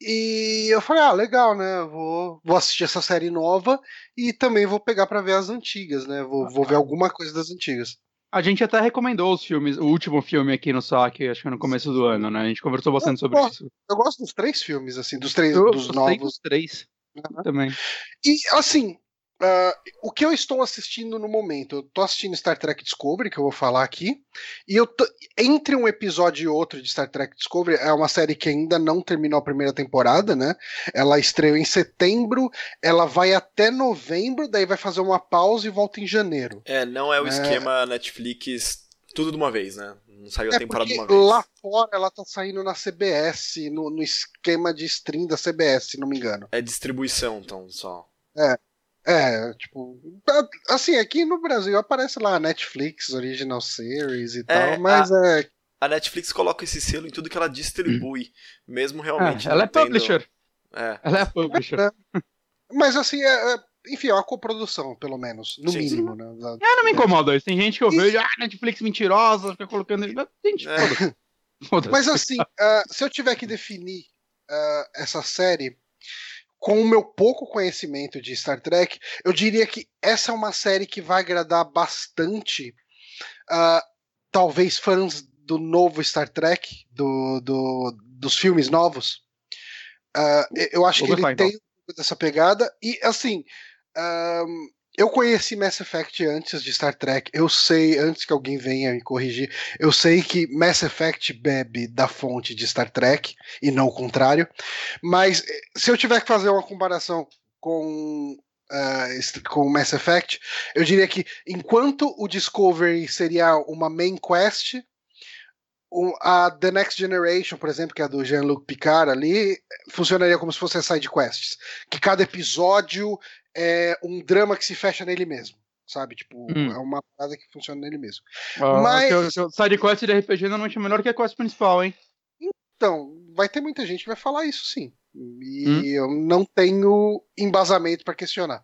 E eu falei, ah, legal, né? Vou, vou assistir essa série nova e também vou pegar para ver as antigas, né? Vou, vou ver alguma coisa das antigas. A gente até recomendou os filmes, o último filme aqui no SAC, acho que no começo do ano, né? A gente conversou bastante sobre isso. Eu gosto dos três filmes, assim, dos três eu dos novos. Dos três. Uhum. Também. E, assim, Uh, o que eu estou assistindo no momento? Eu estou assistindo Star Trek Discovery, que eu vou falar aqui, e eu tô, entre um episódio e outro de Star Trek Discovery, é uma série que ainda não terminou a primeira temporada, né? Ela estreou em setembro, ela vai até novembro, daí vai fazer uma pausa e volta em janeiro. É, não é o é... esquema Netflix tudo de uma vez, né? Não saiu é a temporada de uma vez. Lá fora ela tá saindo na CBS, no, no esquema de stream da CBS, se não me engano. É distribuição, então, só. É. É, tipo, assim, aqui no Brasil aparece lá Netflix, Original Series e é, tal, mas a, é. A Netflix coloca esse selo em tudo que ela distribui, mesmo realmente. É, ela é tendo... publisher. É. Ela é publisher. É, mas assim, é, é, enfim, é uma coprodução, pelo menos, no sim, mínimo, sim. né? Da, é, não me incomoda isso. Tem gente que eu e... vejo, ah, Netflix mentirosa, fica colocando. Gente, é. Mas assim, uh, se eu tiver que definir uh, essa série com o meu pouco conhecimento de Star Trek, eu diria que essa é uma série que vai agradar bastante, uh, talvez fãs do novo Star Trek, do, do dos filmes novos. Uh, eu acho Vou que ele tem então. essa pegada e assim. Um, eu conheci Mass Effect antes de Star Trek. Eu sei, antes que alguém venha me corrigir, eu sei que Mass Effect bebe da fonte de Star Trek e não o contrário. Mas eh, se eu tiver que fazer uma comparação com uh, com Mass Effect, eu diria que enquanto o Discovery seria uma main quest, a The Next Generation, por exemplo, que é a do Jean-Luc Picard ali, funcionaria como se fosse side quests, que cada episódio é um drama que se fecha nele mesmo. sabe? Tipo, hum. é uma parada que funciona nele mesmo. Ah, Mas... O seu sidequest de RPG normalmente é melhor que a quest principal, hein? Então, vai ter muita gente que vai falar isso, sim. E hum? eu não tenho embasamento para questionar.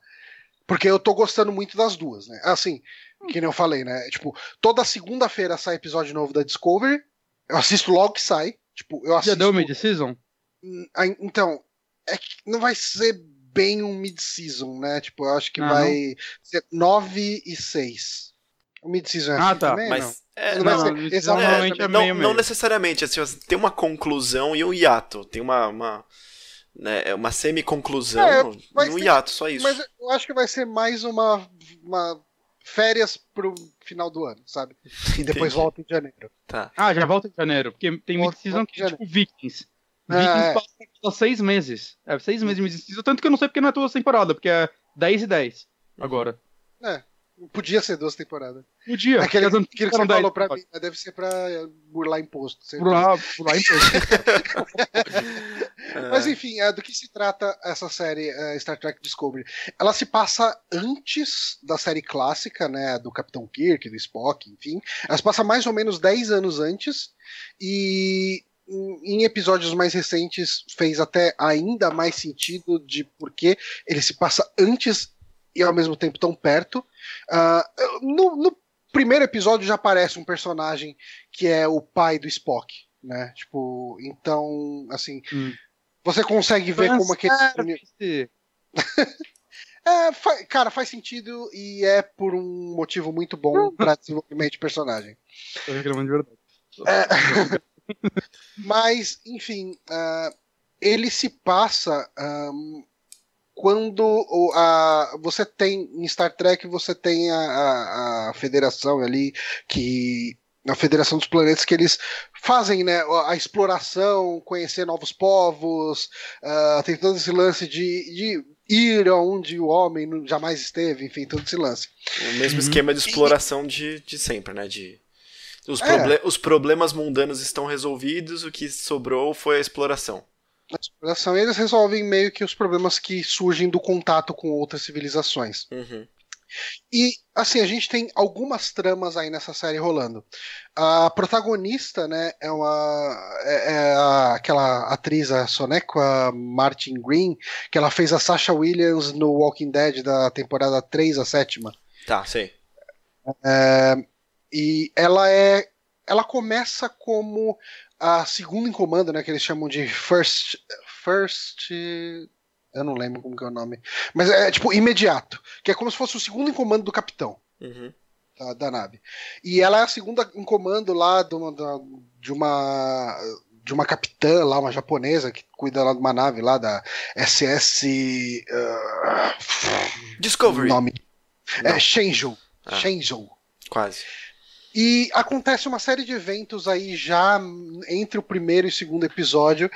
Porque eu tô gostando muito das duas, né? Assim, que nem eu falei, né? Tipo, toda segunda-feira sai episódio novo da Discovery. Eu assisto logo que sai. Tipo, eu assisto. Já deu mid-season? Hum, então, é que não vai ser bem um mid-season, né? Tipo, eu acho que ah, vai não? ser 9 e 6. O mid-season é ah, assim tá. também, Mas, não? É, não, não, ser, exatamente, é, não, não, necessariamente, assim, tem uma conclusão e um hiato. Tem uma, uma, né, uma semi-conclusão é, e um hiato, só isso. Mas eu acho que vai ser mais uma, uma férias pro final do ano, sabe? E depois volta em janeiro. Tá. Ah, já volta em janeiro, porque tem mid-season que é tipo Vikings. Vikings é, passa é. seis meses. É, seis meses de mid-season, tanto que eu não sei porque não é toda temporada, porque é 10 e 10 agora. É. Podia ser duas temporadas. Podia. Aquele, aquilo que você falou pra mim, deve ser pra burlar imposto. Burlar, burlar imposto. Mas enfim, é, do que se trata essa série é, Star Trek Discovery? Ela se passa antes da série clássica, né? Do Capitão Kirk, do Spock, enfim. Ela se passa mais ou menos 10 anos antes. E em episódios mais recentes fez até ainda mais sentido de porque ele se passa antes e ao mesmo tempo tão perto. Uh, no, no, primeiro episódio já aparece um personagem que é o pai do Spock, né? Tipo, então, assim, hum. você consegue ver como aquele. é, fa cara, faz sentido e é por um motivo muito bom para desenvolvimento de personagem. Tô reclamando de verdade. É... Mas, enfim, uh, ele se passa um, quando a, você tem em Star Trek você tem a, a, a federação ali que a Federação dos Planetas que eles fazem né, a exploração, conhecer novos povos, uh, tem todo esse lance de, de ir aonde o homem jamais esteve, enfim, todo esse lance. O mesmo uhum. esquema de exploração e, de, de sempre, né? De os, é. proble os problemas mundanos estão resolvidos, o que sobrou foi a exploração na exploração eles resolvem meio que os problemas que surgem do contato com outras civilizações. Uhum. E, assim, a gente tem algumas tramas aí nessa série rolando. A protagonista, né, é uma. É, é a, aquela atriz, a Sonequa Martin Green, que ela fez a Sasha Williams no Walking Dead da temporada 3 a sétima. Tá, sei. É, e ela é. Ela começa como a segunda em comando, né, que eles chamam de First. First. Eu não lembro como que é o nome. Mas é tipo imediato. Que é como se fosse o segundo em comando do capitão. Uhum. Da, da, nave. E ela é a segunda em comando lá de uma, de uma. De uma capitã lá, uma japonesa, que cuida lá de uma nave lá da SS. Uh, Discovery. Nome. Não. É Shenzhou. Ah. Shenzhou. Quase. E acontece uma série de eventos aí já entre o primeiro e o segundo episódio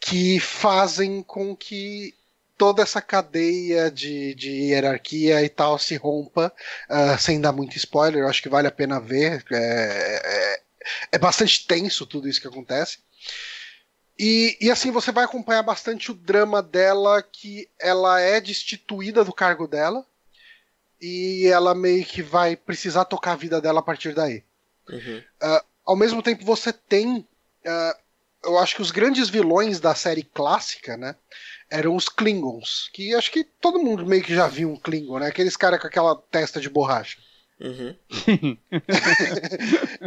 que fazem com que toda essa cadeia de, de hierarquia e tal se rompa, uh, sem dar muito spoiler, eu acho que vale a pena ver. É, é, é bastante tenso tudo isso que acontece. E, e, assim você vai acompanhar bastante o drama dela, que ela é destituída do cargo dela e ela meio que vai precisar tocar a vida dela a partir daí. Uhum. Uh, ao mesmo tempo, você tem. Uh, eu acho que os grandes vilões da série clássica, né? Eram os Klingons. Que acho que todo mundo meio que já viu um Klingon, né? Aqueles caras com aquela testa de borracha. Uhum.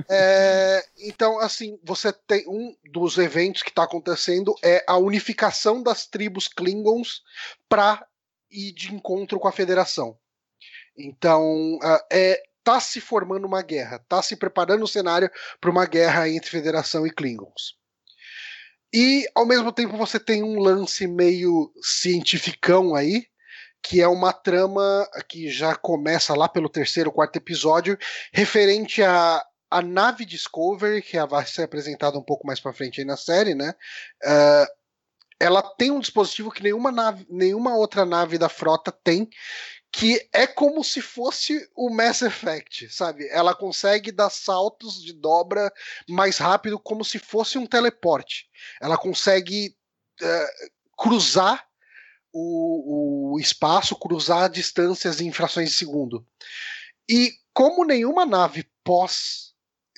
é, então, assim, você tem um dos eventos que está acontecendo é a unificação das tribos Klingons para ir de encontro com a Federação. Então, uh, é, tá se formando uma guerra, tá se preparando o cenário para uma guerra entre Federação e Klingons. E ao mesmo tempo você tem um lance meio cientificão aí, que é uma trama que já começa lá pelo terceiro, quarto episódio, referente a a nave Discovery, que vai ser apresentada um pouco mais para frente aí na série, né? Uh, ela tem um dispositivo que nenhuma, nave, nenhuma outra nave da frota tem, que é como se fosse o Mass Effect, sabe? Ela consegue dar saltos de dobra mais rápido, como se fosse um teleporte. Ela consegue uh, cruzar o, o espaço, cruzar distâncias em frações de segundo. E como nenhuma nave pós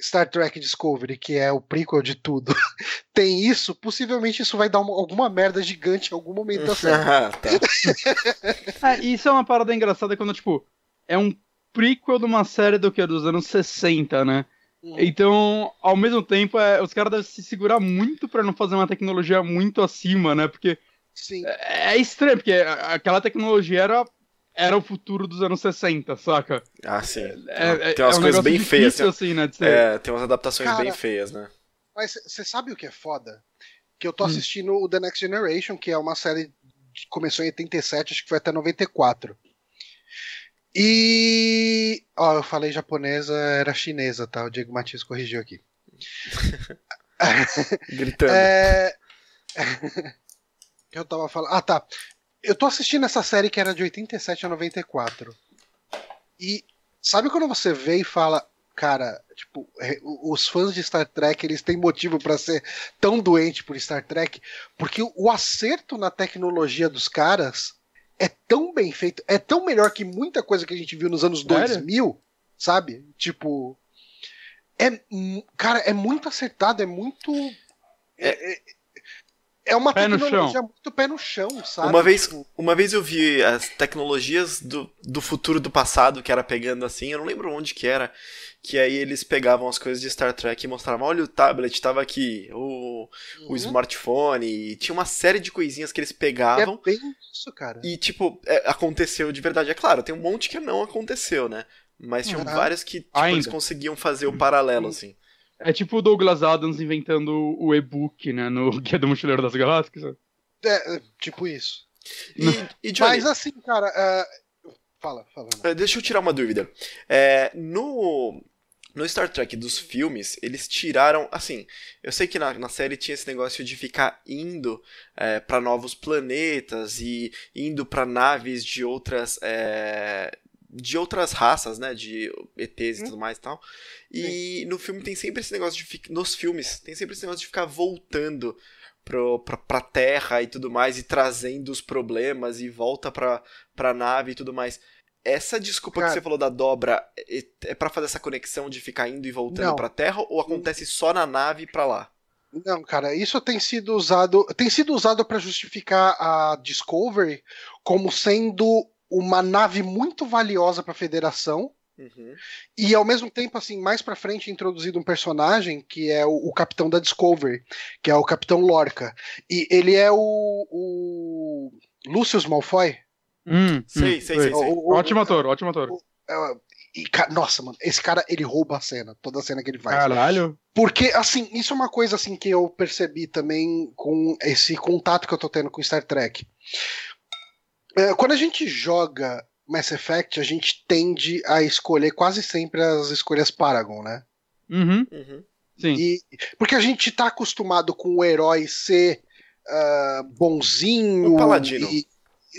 Star Trek Discovery, que é o prequel de tudo, tem isso, possivelmente isso vai dar uma, alguma merda gigante em algum momento da série. ah, tá. é, isso é uma parada engraçada quando, tipo, é um prequel de uma série do que? Dos anos 60, né? Uhum. Então, ao mesmo tempo, é, os caras devem se segurar muito para não fazer uma tecnologia muito acima, né? Porque Sim. É, é estranho, porque aquela tecnologia era era o futuro dos anos 60, saca? Ah, sim. É, é, tem umas é um coisas bem feias. Assim, né, é, tem umas adaptações Cara, bem feias, né? Mas você sabe o que é foda? Que eu tô hum. assistindo hum. o The Next Generation, que é uma série que começou em 87, acho que foi até 94. E. Ó, eu falei japonesa, era chinesa, tá? O Diego Matias corrigiu aqui. Gritando. É... eu tava falando. Ah, tá. Eu tô assistindo essa série que era de 87 a 94. E sabe quando você vê e fala, cara, tipo, é, os fãs de Star Trek, eles têm motivo para ser tão doente por Star Trek, porque o acerto na tecnologia dos caras é tão bem feito, é tão melhor que muita coisa que a gente viu nos anos Sério? 2000, sabe? Tipo, é, cara, é muito acertado, é muito é, é é uma pé tecnologia muito pé no chão, sabe? Uma vez, uma vez eu vi as tecnologias do, do futuro do passado que era pegando assim, eu não lembro onde que era, que aí eles pegavam as coisas de Star Trek e mostravam, olha o tablet, tava aqui, o, uhum. o smartphone, e tinha uma série de coisinhas que eles pegavam. É bem isso, cara. E tipo, é, aconteceu de verdade. É claro, tem um monte que não aconteceu, né? Mas tinham uhum. várias que tipo, eles conseguiam fazer o paralelo, assim. É tipo o Douglas Adams inventando o e-book, né, no Guia do Mochileiro das Galáxias. É, é tipo isso. E, e Johnny, Mas assim, cara, uh... fala, fala. Uh, deixa eu tirar uma dúvida. É, no, no Star Trek dos filmes, eles tiraram. Assim, eu sei que na, na série tinha esse negócio de ficar indo é, para novos planetas e indo para naves de outras. É, de outras raças, né? De ETs e hum. tudo mais e tal. E no filme tem sempre esse negócio de. Ficar, nos filmes, tem sempre esse negócio de ficar voltando pro, pra, pra terra e tudo mais, e trazendo os problemas, e volta pra, pra nave e tudo mais. Essa desculpa Cara, que você falou da dobra é, é para fazer essa conexão de ficar indo e voltando não. pra terra, ou acontece só na nave pra lá? Não, cara, isso tem sido usado. Tem sido usado para justificar a Discovery como sendo uma nave muito valiosa para a Federação. Uhum. E ao mesmo tempo, assim, mais pra frente introduzido um personagem que é o, o, capitão da Discovery, que é o Capitão Lorca. E ele é o, o Lucius Malfoy. Hum, sei, hum, sei, sei, sei. O, ótimo ator, ótimo ator. É, e, nossa, mano, esse cara, ele rouba a cena, toda a cena que ele faz. Caralho. Porque, assim, isso é uma coisa, assim, que eu percebi também com esse contato que eu tô tendo com Star Trek. É, quando a gente joga Mass Effect, a gente tende a escolher quase sempre as escolhas Paragon, né? Uhum. uhum. Sim. E, porque a gente tá acostumado com o herói ser uh, bonzinho. O paladino. E,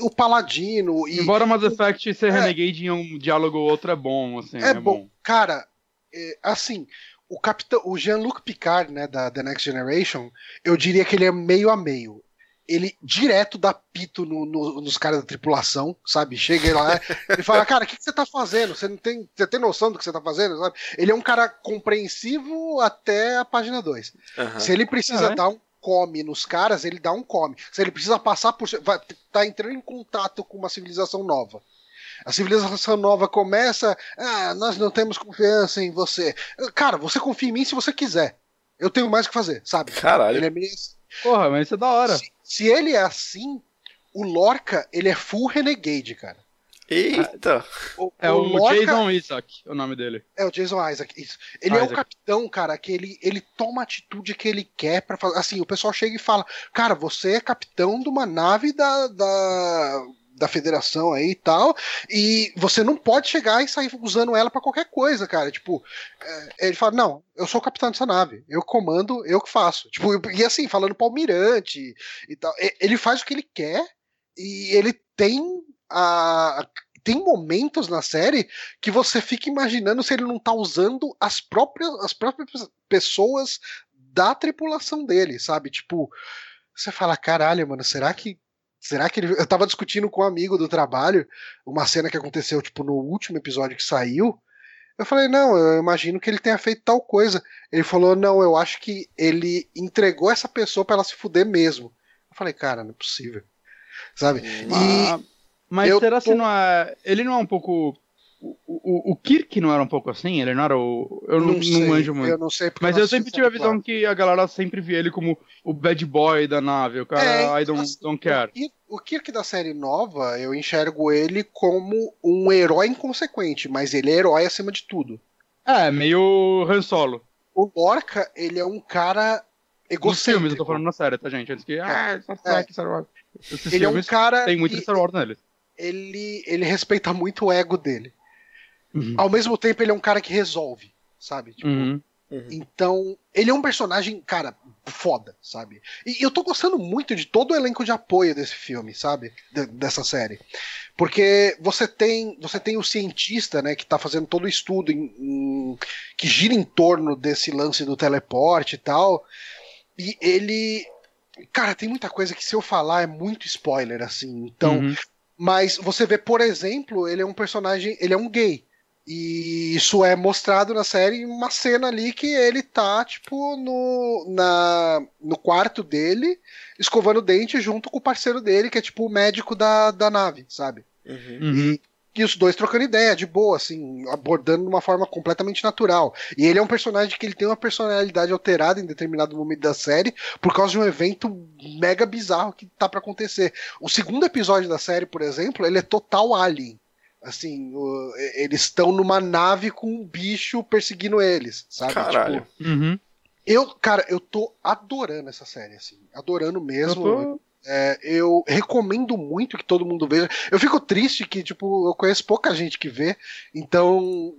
o paladino. E, Embora Mass Effect ser é, renegade em um diálogo ou outro é bom, assim. É, é bom. bom. Cara, é, assim, o capitão, o Jean-Luc Picard, né, da The Next Generation, eu diria que ele é meio a meio ele direto dá pito no, no, nos caras da tripulação, sabe? Chega lá e fala, cara, o que, que, você tá fazendo? Você não tem, você tem noção do que você tá fazendo, sabe? Ele é um cara compreensivo até a página 2. Uhum. Se ele precisa dar um come nos caras, ele dá um come. Se ele precisa passar por. Vai, tá entrando em contato com uma civilização nova. A civilização nova começa. Ah, nós não temos confiança em você. Cara, você confia em mim se você quiser. Eu tenho mais o que fazer, sabe? Caralho. Ele é meio... Porra, mas isso é da hora. Se, se ele é assim, o Lorca, ele é full renegade, cara. Eita! O, é o, o Lorca, Jason Isaac, o nome dele. É o Jason Isaac, isso. Ele Isaac. é o capitão, cara, que ele, ele toma a atitude que ele quer para fazer. Assim, o pessoal chega e fala: Cara, você é capitão de uma nave da, da, da federação aí e tal, e você não pode chegar e sair usando ela para qualquer coisa, cara. Tipo, é, ele fala: Não, eu sou o capitão dessa nave, eu comando, eu que faço. Tipo, e assim, falando pro almirante e tal. Ele faz o que ele quer e ele tem a. Tem momentos na série que você fica imaginando se ele não tá usando as próprias, as próprias pessoas da tripulação dele, sabe? Tipo, você fala, caralho, mano, será que será que ele. Eu tava discutindo com um amigo do trabalho uma cena que aconteceu, tipo, no último episódio que saiu. Eu falei, não, eu imagino que ele tenha feito tal coisa. Ele falou, não, eu acho que ele entregou essa pessoa para ela se fuder mesmo. Eu falei, cara, não é possível. Sabe? Mas, mas será que não é. Ele não é um pouco o, o, o, Kirk não era um pouco assim? Ele não era o. Eu não, não, não manjo muito. Eu não sei Mas eu sempre tive a visão claro. que a galera sempre via ele como o bad boy da nave, o cara é, I don't, assim, don't care. O, o Kirk da série nova, eu enxergo ele como um herói inconsequente, mas ele é herói acima de tudo. É, meio Han Solo. O Lorca, ele é um cara egocêntrico. Nos filmes, eu tô falando na série, tá, gente? Antes que. É, ah, Star Trek, é. Star Wars. Esses ele é um cara. Tem muito Star Wars neles. Ele, ele respeita muito o ego dele. Uhum. Ao mesmo tempo, ele é um cara que resolve, sabe? Tipo, uhum. Uhum. Então, ele é um personagem, cara, foda, sabe? E eu tô gostando muito de todo o elenco de apoio desse filme, sabe? D dessa série. Porque você tem, você tem o cientista, né, que tá fazendo todo o estudo em, em, que gira em torno desse lance do teleporte e tal. E ele. Cara, tem muita coisa que se eu falar é muito spoiler, assim. Então. Uhum. Mas você vê, por exemplo, ele é um personagem. Ele é um gay. E isso é mostrado na série uma cena ali que ele tá, tipo, no, na, no quarto dele, escovando o dente junto com o parceiro dele, que é tipo o médico da, da nave, sabe? Uhum. E, e os dois trocando ideia, de boa, assim, abordando de uma forma completamente natural. E ele é um personagem que ele tem uma personalidade alterada em determinado momento da série por causa de um evento mega bizarro que tá para acontecer. O segundo episódio da série, por exemplo, ele é total alien. Assim, o, eles estão numa nave com um bicho perseguindo eles, sabe? Caralho. Tipo, uhum. Eu, cara, eu tô adorando essa série, assim. Adorando mesmo. Eu, tô... é, eu recomendo muito que todo mundo veja. Eu fico triste que, tipo, eu conheço pouca gente que vê, então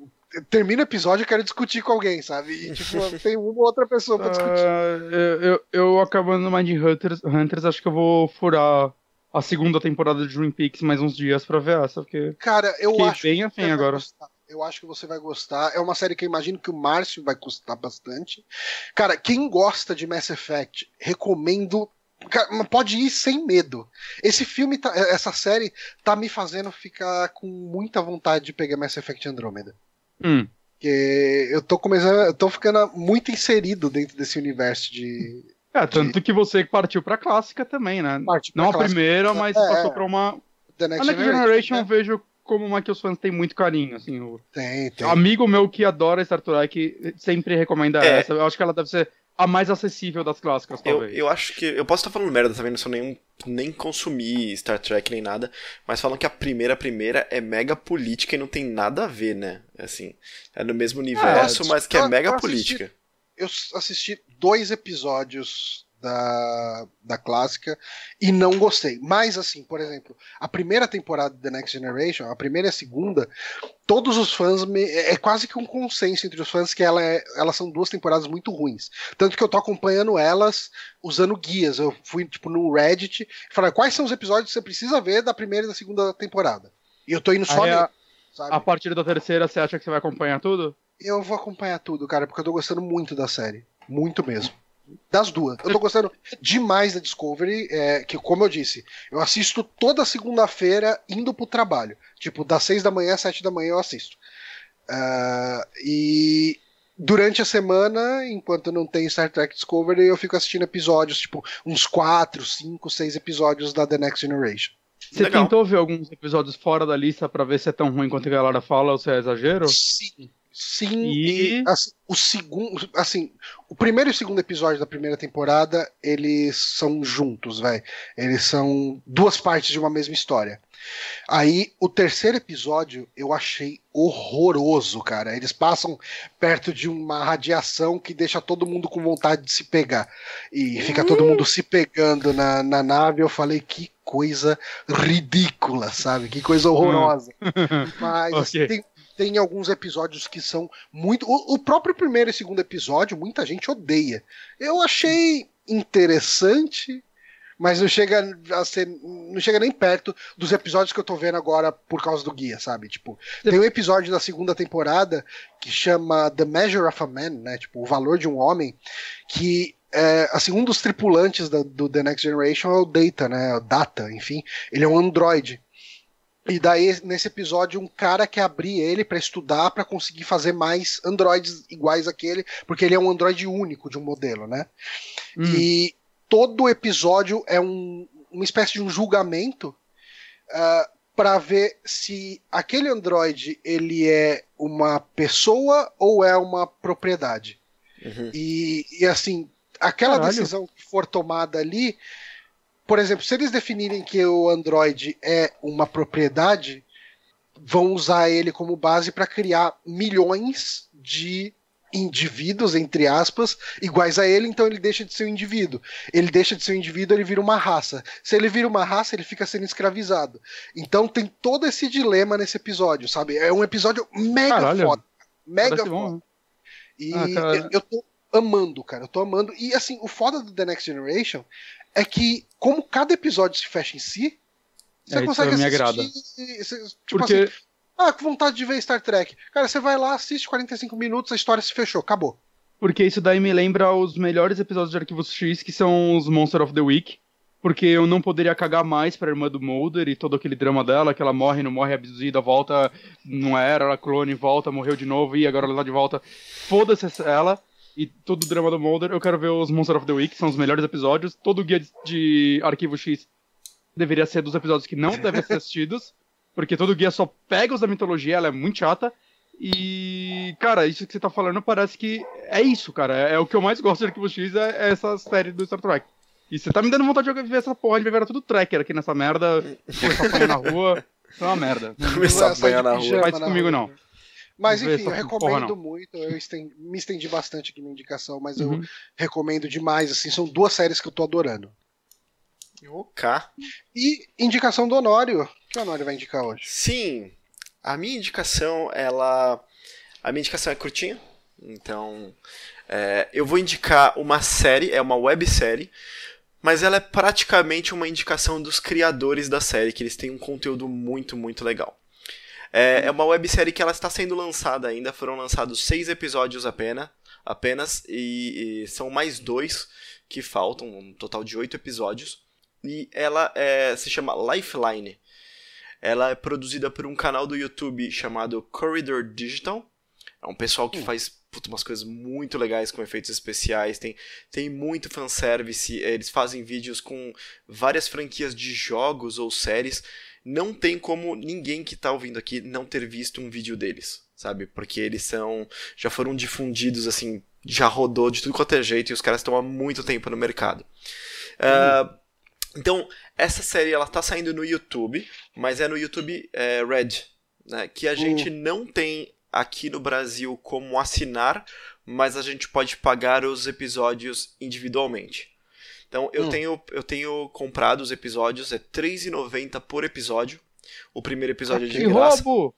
termina o episódio e quero discutir com alguém, sabe? E, tipo, tem uma outra pessoa pra discutir. Uh, eu, eu, eu acabando mais de Hunters, Hunters, acho que eu vou furar a segunda temporada de Dream Peaks mais uns dias pra ver essa, porque. Cara, eu que acho. Bem afim agora. Gostar. Eu acho que você vai gostar. É uma série que eu imagino que o Márcio vai gostar bastante. Cara, quem gosta de Mass Effect, recomendo. Cara, pode ir sem medo. Esse filme, tá, essa série, tá me fazendo ficar com muita vontade de pegar Mass Effect Andromeda. Hum. Porque eu tô começando. Eu tô ficando muito inserido dentro desse universo de, é, tanto que você partiu pra clássica também, né? Não a primeira, mas é, passou pra uma. The Next, a Next Generation, Generation eu vejo como uma que os fãs têm muito carinho, assim. O... Tem, tem. Amigo meu que adora Star Trek sempre recomenda é. essa. Eu acho que ela deve ser a mais acessível das clássicas, talvez. Eu, eu acho que. Eu posso estar falando merda também, não sou nenhum. Nem consumir Star Trek nem nada, mas falam que a primeira, a primeira é mega política e não tem nada a ver, né? Assim, é no mesmo universo, é, mas que é mega política eu assisti dois episódios da, da clássica e não gostei. Mas, assim, por exemplo, a primeira temporada de The Next Generation, a primeira e a segunda, todos os fãs. Me, é quase que um consenso entre os fãs que ela é, elas são duas temporadas muito ruins. Tanto que eu tô acompanhando elas usando guias. Eu fui, tipo, no Reddit e falei quais são os episódios que você precisa ver da primeira e da segunda temporada. E eu tô indo só. Aí, a, a partir da terceira, você acha que você vai acompanhar tudo? Eu vou acompanhar tudo, cara, porque eu tô gostando muito da série. Muito mesmo. Das duas. Eu tô gostando demais da Discovery, é, que, como eu disse, eu assisto toda segunda-feira indo pro trabalho. Tipo, das seis da manhã às sete da manhã eu assisto. Uh, e durante a semana, enquanto não tem Star Trek Discovery, eu fico assistindo episódios, tipo, uns quatro, cinco, seis episódios da The Next Generation. Você Legal. tentou ver alguns episódios fora da lista para ver se é tão ruim quanto a galera fala ou se é exagero? Sim. Sim, e, e assim, o segundo, assim, o primeiro e o segundo episódio da primeira temporada, eles são juntos, velho. Eles são duas partes de uma mesma história. Aí, o terceiro episódio eu achei horroroso, cara. Eles passam perto de uma radiação que deixa todo mundo com vontade de se pegar. E fica todo mundo se pegando na, na nave. Eu falei, que coisa ridícula, sabe? Que coisa horrorosa. Mas okay. tem, tem alguns episódios que são muito. O, o, próprio primeiro e segundo episódio, muita gente odeia. Eu achei interessante, mas não chega a ser. Não chega nem perto dos episódios que eu tô vendo agora por causa do guia, sabe? Tipo, tem um episódio da segunda temporada que chama The Measure of a Man, né? Tipo, o valor de um homem, que é, assim, um dos tripulantes da, do The Next Generation é o Data, né? O Data, enfim. Ele é um androide. E daí, nesse episódio, um cara quer abrir ele para estudar, para conseguir fazer mais androides iguais àquele, porque ele é um androide único de um modelo, né? Hum. E todo episódio é um, uma espécie de um julgamento uh, ah, para ver se aquele androide ele é uma pessoa ou é uma propriedade. Uhum. E, e assim, aquela Caralho. decisão que for tomada ali por exemplo, se eles definirem que o Android é uma propriedade, vão usar ele como base para criar milhões de indivíduos, entre aspas, iguais a ele, então ele deixa de ser um indivíduo. Ele deixa de ser um indivíduo, ele vira uma raça. Se ele vira uma raça, ele fica sendo escravizado. Então tem todo esse dilema nesse episódio, sabe? É um episódio mega Caralho, foda. Mega foda. Bom? E ah, eu, eu tô amando, cara. Eu tô amando. E assim, o foda do The Next Generation é que, como cada episódio se fecha em si, você é, consegue me agrada. Você, tipo Porque... assim, ah, com vontade de ver Star Trek. Cara, você vai lá, assiste 45 minutos, a história se fechou, acabou. Porque isso daí me lembra os melhores episódios de Arquivos X, que são os Monster of the Week. Porque eu não poderia cagar mais pra irmã do Mulder e todo aquele drama dela, que ela morre, não morre, abduzida, volta, não era, ela clone, volta, morreu de novo, e agora ela tá de volta. Foda-se ela e todo o drama do Mulder, eu quero ver os Monster of the Week, que são os melhores episódios. Todo o guia de, de Arquivo X deveria ser dos episódios que não devem ser assistidos, porque todo guia só pega os da mitologia, ela é muito chata. E, cara, isso que você tá falando parece que é isso, cara. É, é o que eu mais gosto de Arquivo X, é, é essa série do Star Trek. E você tá me dando vontade de ver essa porra, de ver tudo tracker aqui nessa merda, começar a apanhar na rua. Isso é uma merda. Começar a apanhar na rua. Não faz isso comigo, não. Mas enfim, eu recomendo muito. Eu estendi, me estendi bastante aqui na indicação, mas uhum. eu recomendo demais. Assim, são duas séries que eu tô adorando. Ok. E indicação do Honório. O que o Honório vai indicar hoje? Sim. A minha indicação, ela. A minha indicação é curtinha. Então. É, eu vou indicar uma série, é uma websérie. Mas ela é praticamente uma indicação dos criadores da série, que eles têm um conteúdo muito, muito legal. É, é uma websérie que ela está sendo lançada ainda, foram lançados seis episódios apenas, apenas e, e são mais dois que faltam, um total de oito episódios. E ela é, se chama Lifeline. Ela é produzida por um canal do YouTube chamado Corridor Digital. É um pessoal que hum. faz puta, umas coisas muito legais com efeitos especiais, tem, tem muito fanservice, eles fazem vídeos com várias franquias de jogos ou séries não tem como ninguém que está ouvindo aqui não ter visto um vídeo deles, sabe? Porque eles são. já foram difundidos, assim, já rodou de tudo quanto é jeito e os caras estão há muito tempo no mercado. Uhum. Uh, então, essa série ela tá saindo no YouTube, mas é no YouTube é, Red, né? Que a gente não tem aqui no Brasil como assinar, mas a gente pode pagar os episódios individualmente. Então eu, hum. tenho, eu tenho comprado os episódios, é R$3,90 por episódio. O primeiro episódio é de graça. roubo!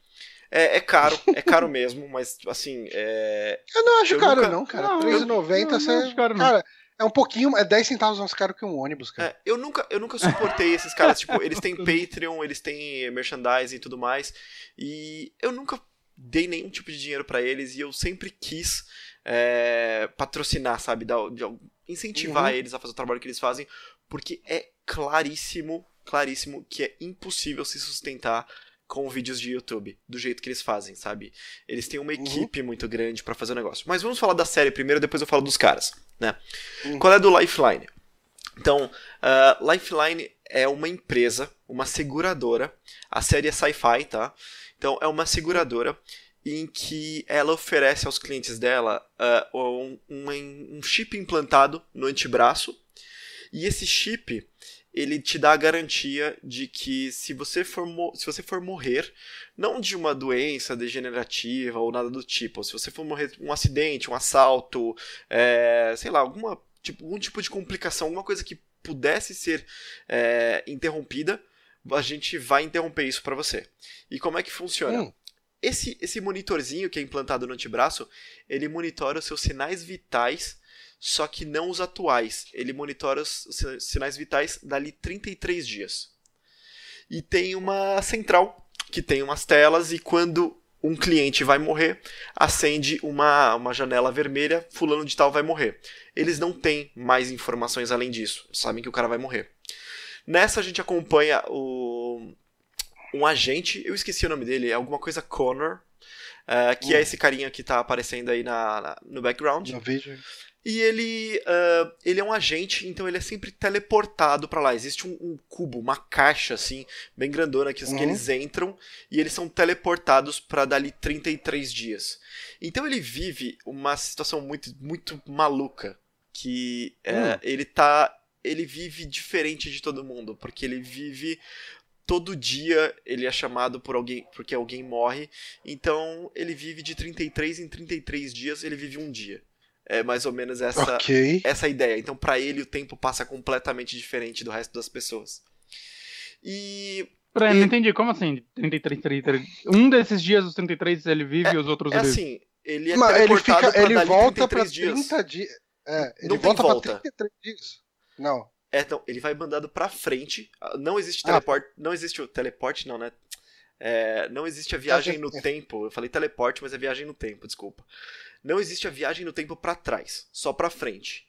É, é caro, é caro mesmo, mas assim. É... Eu não acho eu caro, nunca... não, cara. R$3,90 você. Não acho caro, não. Cara, é um pouquinho, é 10 centavos mais caro que um ônibus, cara. É, eu nunca, eu nunca suportei esses caras, tipo, eles têm Patreon, eles têm merchandising e tudo mais, e eu nunca dei nenhum tipo de dinheiro para eles e eu sempre quis é, patrocinar, sabe, dar, incentivar uhum. eles a fazer o trabalho que eles fazem, porque é claríssimo, claríssimo que é impossível se sustentar com vídeos de YouTube, do jeito que eles fazem, sabe? Eles têm uma uhum. equipe uhum. muito grande para fazer o negócio. Mas vamos falar da série primeiro, depois eu falo dos caras, né? Uhum. Qual é do Lifeline? Então, uh, Lifeline é uma empresa, uma seguradora. A série é sci-fi, tá? Então, é uma seguradora em que ela oferece aos clientes dela uh, um, um, um, chip implantado no antebraço e esse chip ele te dá a garantia de que se você for, se você for morrer, não de uma doença degenerativa ou nada do tipo, se você for morrer um acidente, um assalto, é, sei lá, alguma, tipo, algum tipo de complicação, alguma coisa que pudesse ser é, interrompida, a gente vai interromper isso para você. E como é que funciona? Hum. Esse, esse monitorzinho que é implantado no antebraço, ele monitora os seus sinais vitais, só que não os atuais. Ele monitora os sinais vitais dali 33 dias. E tem uma central que tem umas telas e quando um cliente vai morrer, acende uma, uma janela vermelha, fulano de tal vai morrer. Eles não têm mais informações além disso, sabem que o cara vai morrer. Nessa a gente acompanha o, um agente, eu esqueci o nome dele, é alguma coisa Connor, uh, que é esse carinha que tá aparecendo aí na, na no background. No vídeo. E ele, uh, ele é um agente, então ele é sempre teleportado para lá. Existe um, um, cubo, uma caixa assim, bem grandona que, uhum. que eles entram e eles são teleportados para dali 33 dias. Então ele vive uma situação muito muito maluca que é, uhum. ele tá ele vive diferente de todo mundo, porque ele vive todo dia ele é chamado por alguém porque alguém morre. Então ele vive de 33 em 33 dias, ele vive um dia. É mais ou menos essa, okay. essa ideia. Então, para ele, o tempo passa completamente diferente do resto das pessoas. E. Peraí, e... não entendi. Como assim? 33, 33? Um desses dias, os 33, ele vive é, e os outros é ele... assim, ele é Mas ele, fica, pra ele volta pra 30 dias. É, ele não volta volta. pra 33 dias. Não. É, então, ele vai mandado pra frente. Não existe teleporte. Ah. Não existe o teleporte, não, né? É, não existe a viagem no tempo. Eu falei teleporte, mas é viagem no tempo, desculpa não existe a viagem no tempo para trás, só para frente.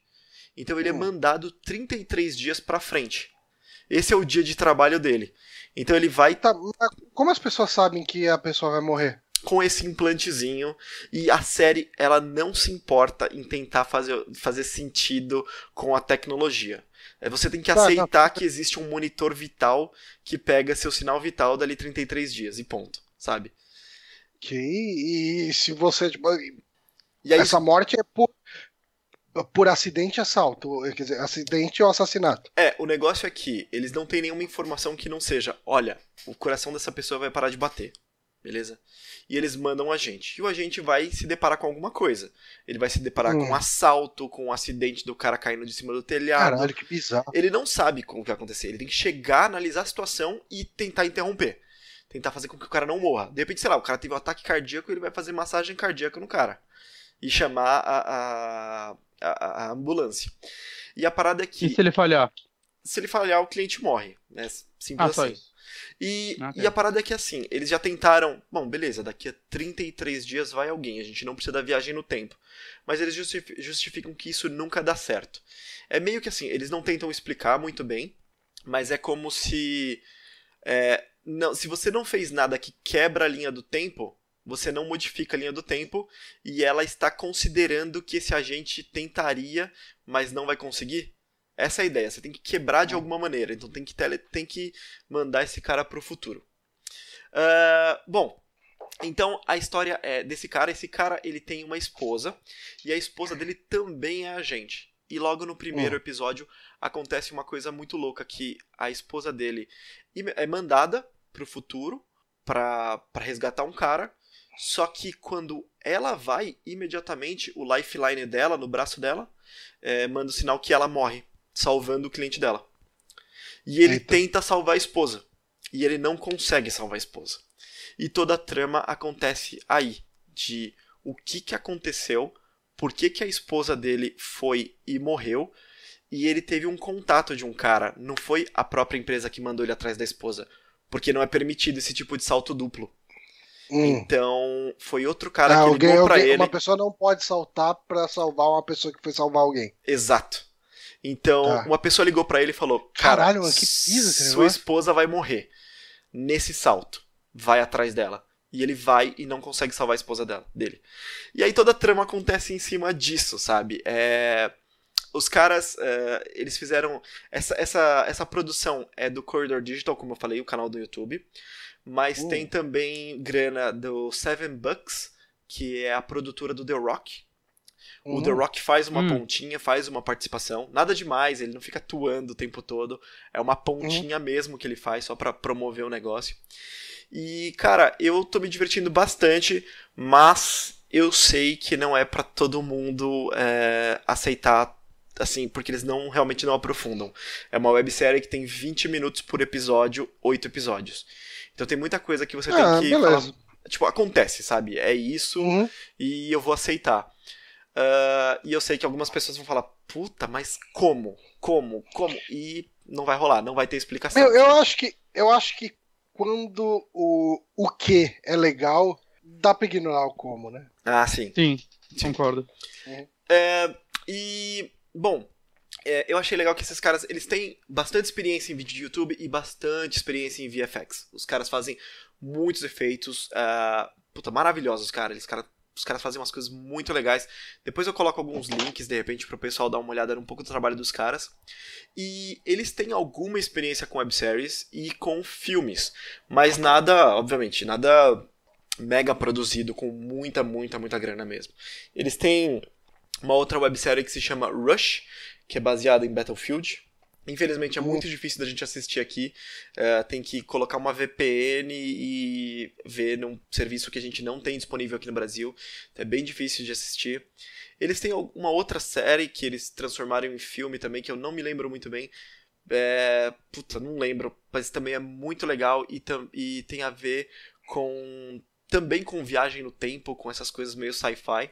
Então ele hum. é mandado 33 dias para frente. Esse é o dia de trabalho dele. Então ele vai. Tá, como as pessoas sabem que a pessoa vai morrer? Com esse implantezinho. E a série, ela não se importa em tentar fazer, fazer sentido com a tecnologia. É, você tem que tá, aceitar tá. que existe um monitor vital que pega seu sinal vital dali 33 dias. E ponto. Sabe? Ok. E se você. Tipo, Aí, Essa morte é por, por acidente e assalto, quer dizer, acidente ou assassinato. É, o negócio é que eles não têm nenhuma informação que não seja, olha, o coração dessa pessoa vai parar de bater, beleza? E eles mandam a gente. E o agente vai se deparar com alguma coisa. Ele vai se deparar hum. com um assalto, com um acidente do cara caindo de cima do telhado. Caralho, que bizarro. Ele não sabe como que vai acontecer. Ele tem que chegar, analisar a situação e tentar interromper. Tentar fazer com que o cara não morra. De repente, sei lá, o cara teve um ataque cardíaco e ele vai fazer massagem cardíaca no cara e chamar a, a, a, a ambulância. E a parada é que. E se ele falhar? Se ele falhar, o cliente morre. Né? Simples ah, assim. E, okay. e a parada é que assim, eles já tentaram. Bom, beleza, daqui a 33 dias vai alguém, a gente não precisa da viagem no tempo. Mas eles justificam que isso nunca dá certo. É meio que assim, eles não tentam explicar muito bem, mas é como se. É, não, se você não fez nada que quebra a linha do tempo, você não modifica a linha do tempo e ela está considerando que esse agente tentaria, mas não vai conseguir. Essa é a ideia. Você tem que quebrar de hum. alguma maneira. Então tem que, tele, tem que mandar esse cara para o futuro. Uh, bom, então a história é desse cara. Esse cara ele tem uma esposa e a esposa dele também é agente. E logo no primeiro hum. episódio acontece uma coisa muito louca que a esposa dele é mandada para o futuro para resgatar um cara só que quando ela vai, imediatamente o lifeline dela, no braço dela, é, manda o sinal que ela morre, salvando o cliente dela. E ele Eita. tenta salvar a esposa. E ele não consegue salvar a esposa. E toda a trama acontece aí. De o que, que aconteceu, por que, que a esposa dele foi e morreu. E ele teve um contato de um cara. Não foi a própria empresa que mandou ele atrás da esposa. Porque não é permitido esse tipo de salto duplo. Hum. Então, foi outro cara ah, que alguém, ligou pra alguém, ele. Uma pessoa não pode saltar para salvar uma pessoa que foi salvar alguém. Exato. Então, tá. uma pessoa ligou para ele e falou: Caralho, mano, que pisa esse Sua esposa vai morrer nesse salto. Vai atrás dela. E ele vai e não consegue salvar a esposa dela, dele. E aí toda a trama acontece em cima disso, sabe? É... Os caras, é... eles fizeram. Essa, essa, essa produção é do Corridor Digital, como eu falei, o canal do YouTube mas uh. tem também grana do Seven Bucks, que é a produtora do The Rock. Uhum. O The. Rock faz uma uhum. pontinha, faz uma participação, nada demais, ele não fica atuando o tempo todo, é uma pontinha uhum. mesmo que ele faz só para promover o negócio. E, cara, eu tô me divertindo bastante, mas eu sei que não é para todo mundo é, aceitar assim, porque eles não realmente não aprofundam. É uma websérie que tem 20 minutos por episódio, 8 episódios. Então tem muita coisa que você ah, tem que beleza. falar. Tipo, acontece, sabe? É isso uhum. e eu vou aceitar. Uh, e eu sei que algumas pessoas vão falar, puta, mas como? Como? Como? E não vai rolar, não vai ter explicação. Meu, eu acho que eu acho que quando o, o que é legal, dá pra ignorar o como, né? Ah, sim. Sim, concordo. É, e, bom, é, eu achei legal que esses caras, eles têm bastante experiência em vídeo de YouTube e bastante experiência em VFX. Os caras fazem muitos efeitos, uh, puta, maravilhosos, cara. Eles, cara. Os caras fazem umas coisas muito legais. Depois eu coloco alguns links, de repente, pro pessoal dar uma olhada um pouco do trabalho dos caras. E eles têm alguma experiência com webséries e com filmes. Mas nada, obviamente, nada mega produzido com muita, muita, muita grana mesmo. Eles têm uma outra websérie que se chama Rush, que é baseada em Battlefield. Infelizmente é muito difícil da gente assistir aqui. Uh, tem que colocar uma VPN e ver num serviço que a gente não tem disponível aqui no Brasil. É bem difícil de assistir. Eles têm uma outra série que eles transformaram em filme também, que eu não me lembro muito bem. É, puta, não lembro, mas também é muito legal e, e tem a ver com também com viagem no tempo, com essas coisas meio sci-fi.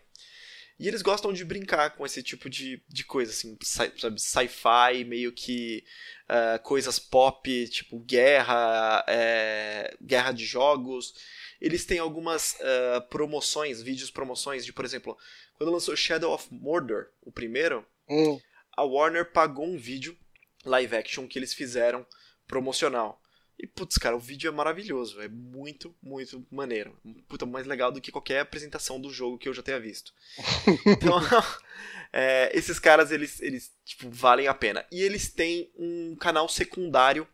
E eles gostam de brincar com esse tipo de, de coisa, assim, sabe, sci-fi, meio que uh, coisas pop, tipo guerra, é, guerra de jogos. Eles têm algumas uh, promoções, vídeos promoções, de, por exemplo, quando lançou Shadow of Mordor, o primeiro, hum. a Warner pagou um vídeo live action que eles fizeram promocional. E, putz, cara, o vídeo é maravilhoso. É muito, muito maneiro. Puta, mais legal do que qualquer apresentação do jogo que eu já tenha visto. Então, é, esses caras, eles, eles, tipo, valem a pena. E eles têm um canal secundário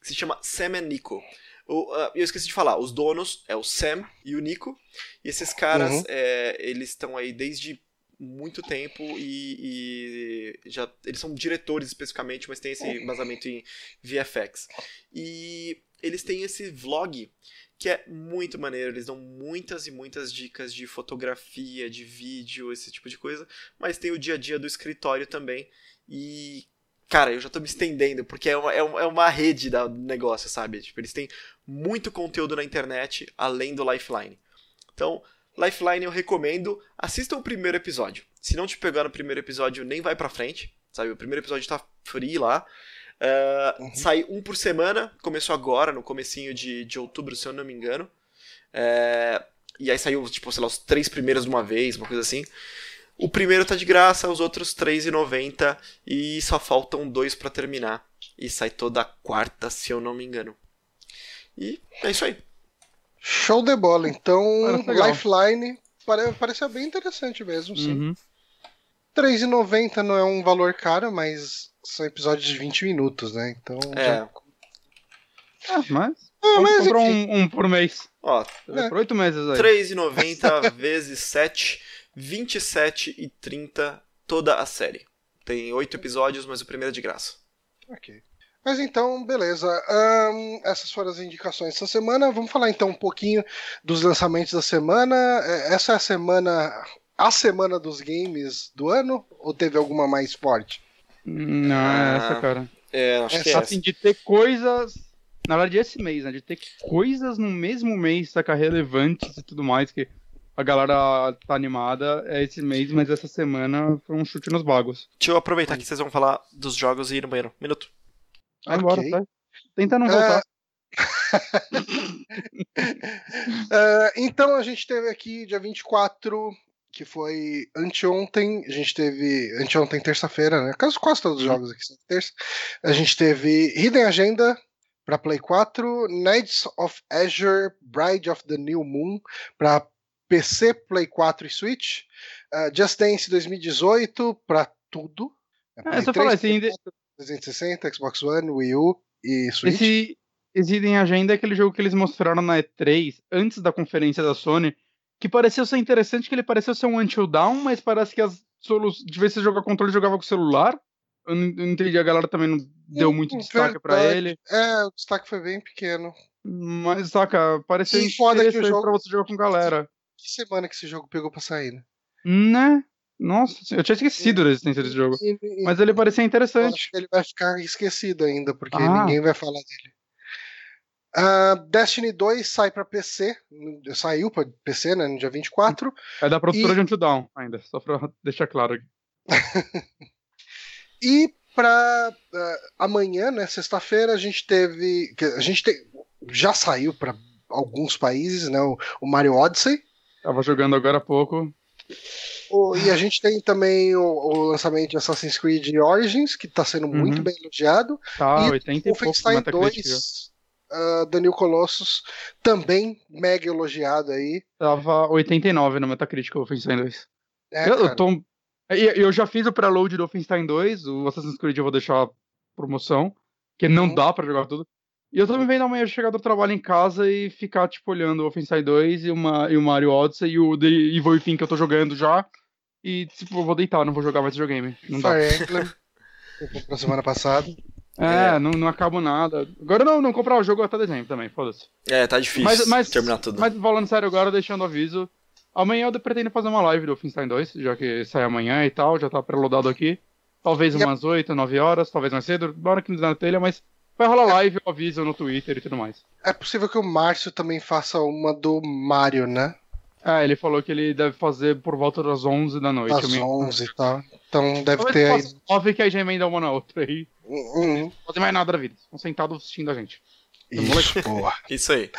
que se chama Sam and Nico. O, uh, eu esqueci de falar, os donos é o Sam e o Nico. E esses caras, uhum. é, eles estão aí desde muito tempo e, e, já eles são diretores especificamente, mas tem esse embasamento em VFX. E eles têm esse vlog que é muito maneiro, eles dão muitas e muitas dicas de fotografia, de vídeo, esse tipo de coisa, mas tem o dia a dia do escritório também. E cara, eu já tô me estendendo, porque é uma, é uma é rede do negócio, sabe? Tipo, eles têm muito conteúdo na internet além do Lifeline. Então, Lifeline eu recomendo. Assista o primeiro episódio. Se não te pegar no primeiro episódio, nem vai pra frente. Sabe? O primeiro episódio tá free lá. Uh, uhum. Sai um por semana. Começou agora, no comecinho de, de outubro, se eu não me engano. É, e aí saiu, tipo, sei lá, os três primeiros de uma vez, uma coisa assim. O primeiro tá de graça, os outros R$3,90 e só faltam dois para terminar. E sai toda quarta, se eu não me engano. E é isso aí. Show de bola. Então, Lifeline pare, pareceu bem interessante mesmo, sim. Uhum. R$3,90 não é um valor caro, mas são episódios de 20 minutos, né? Então. É. Já... Ah, mas. Ah, Vamos comprar um, um, por mês. Ó, é. por 8 meses aí. R$3,90 vezes 7, R$27,30 toda a série. Tem 8 episódios, mas o primeiro é de graça. Ok. Mas então, beleza. Um, essas foram as indicações dessa semana. Vamos falar então um pouquinho dos lançamentos da semana. É, essa é a semana. A semana dos games do ano? Ou teve alguma mais forte? Não, é essa, cara. É, acho essa, que é assim, de ter coisas. Na verdade, esse mês, né? De ter coisas no mesmo mês, saca, relevantes e tudo mais, que a galera tá animada é esse mês, mas essa semana foi um chute nos bagos. Deixa eu aproveitar que vocês vão falar dos jogos e ir no banheiro. Minuto. Vai embora, okay. tá? Tenta não voltar. Uh... uh, então a gente teve aqui dia 24, que foi anteontem. A gente teve. Anteontem, terça-feira, né? Quase, quase todos os uhum. jogos aqui são terça. A gente teve Hidden Agenda para Play 4, Knights of Azure, Bride of the New Moon para PC, Play 4 e Switch. Uh, Just Dance 2018 para tudo. É, é só falar assim, 360, Xbox One, Wii U e Switch. Esse, Agenda é aquele jogo que eles mostraram na E3, antes da conferência da Sony, que pareceu ser interessante, que ele pareceu ser um Until Down, mas parece que as soluções. De vez você jogar controle, jogava com o celular. Eu não, entendi, a galera também não deu muito destaque para ele. É, o destaque foi bem pequeno. Mas, saca, pareceu interessante que o jogo... pra você jogar com galera. Que semana que esse jogo pegou pra sair, né? Né? Nossa, eu tinha esquecido da existência desse jogo. Mas ele parecia interessante. ele vai ficar esquecido ainda, porque ah. ninguém vai falar dele. Uh, Destiny 2 sai para PC, saiu para PC né, no dia 24. É da produtora e... de Until Dawn ainda, só para deixar claro aqui. e para uh, amanhã, né, sexta-feira, a gente teve. A gente te, já saiu para alguns países, né? O, o Mario Odyssey. Tava jogando agora há pouco. O, e a gente tem também o, o, lançamento de Assassin's Creed Origins, que está sendo muito Uhum. bem elogiado. Tá, e 80 e pouco no Wolfenstein Metacritic. 2, uh, Daniel Colossus, também mega elogiado aí. Tava 89 no Metacritic, o Wolfenstein 2. É, eu, tô... Eu já fiz o preload do Wolfenstein 2, o Assassin's Creed eu vou deixar promoção, que não Uhum. dá pra jogar tudo. E eu também venho amanhã chegar do trabalho em casa e ficar, tipo, olhando o Wolfenstein 2 e, uma, e o Mario Odyssey e o The Evil Within que eu tô jogando já. E, tipo, eu vou deitar, não vou jogar mais videogame. Não dá. Fire Emblem, que eu comprei semana passada. É, É. Não, não acabo nada. Agora não, não comprar o jogo até dezembro também, foda-se. É, tá difícil Mas, mas, terminar tudo. mas falando sério agora, deixando aviso. Amanhã eu pretendo fazer uma live do Wolfenstein 2, já que sai amanhã e tal, já tá preloadado aqui. Talvez E a- umas 8, 9 horas, talvez mais cedo, na hora que nos dá na telha, mas vai rolar live, eu aviso no Twitter e tudo mais. É possível que o Márcio também faça uma do Mario, né? É, ele falou que ele deve fazer por volta das 11 da noite. Me- 11 e tal. Então deve Talvez ter aí. 9 que aí já emenda uma na outra aí. Hum, Não fazer mais nada da vida. Estão sentados assistindo a gente. Isso, boa. Isso aí.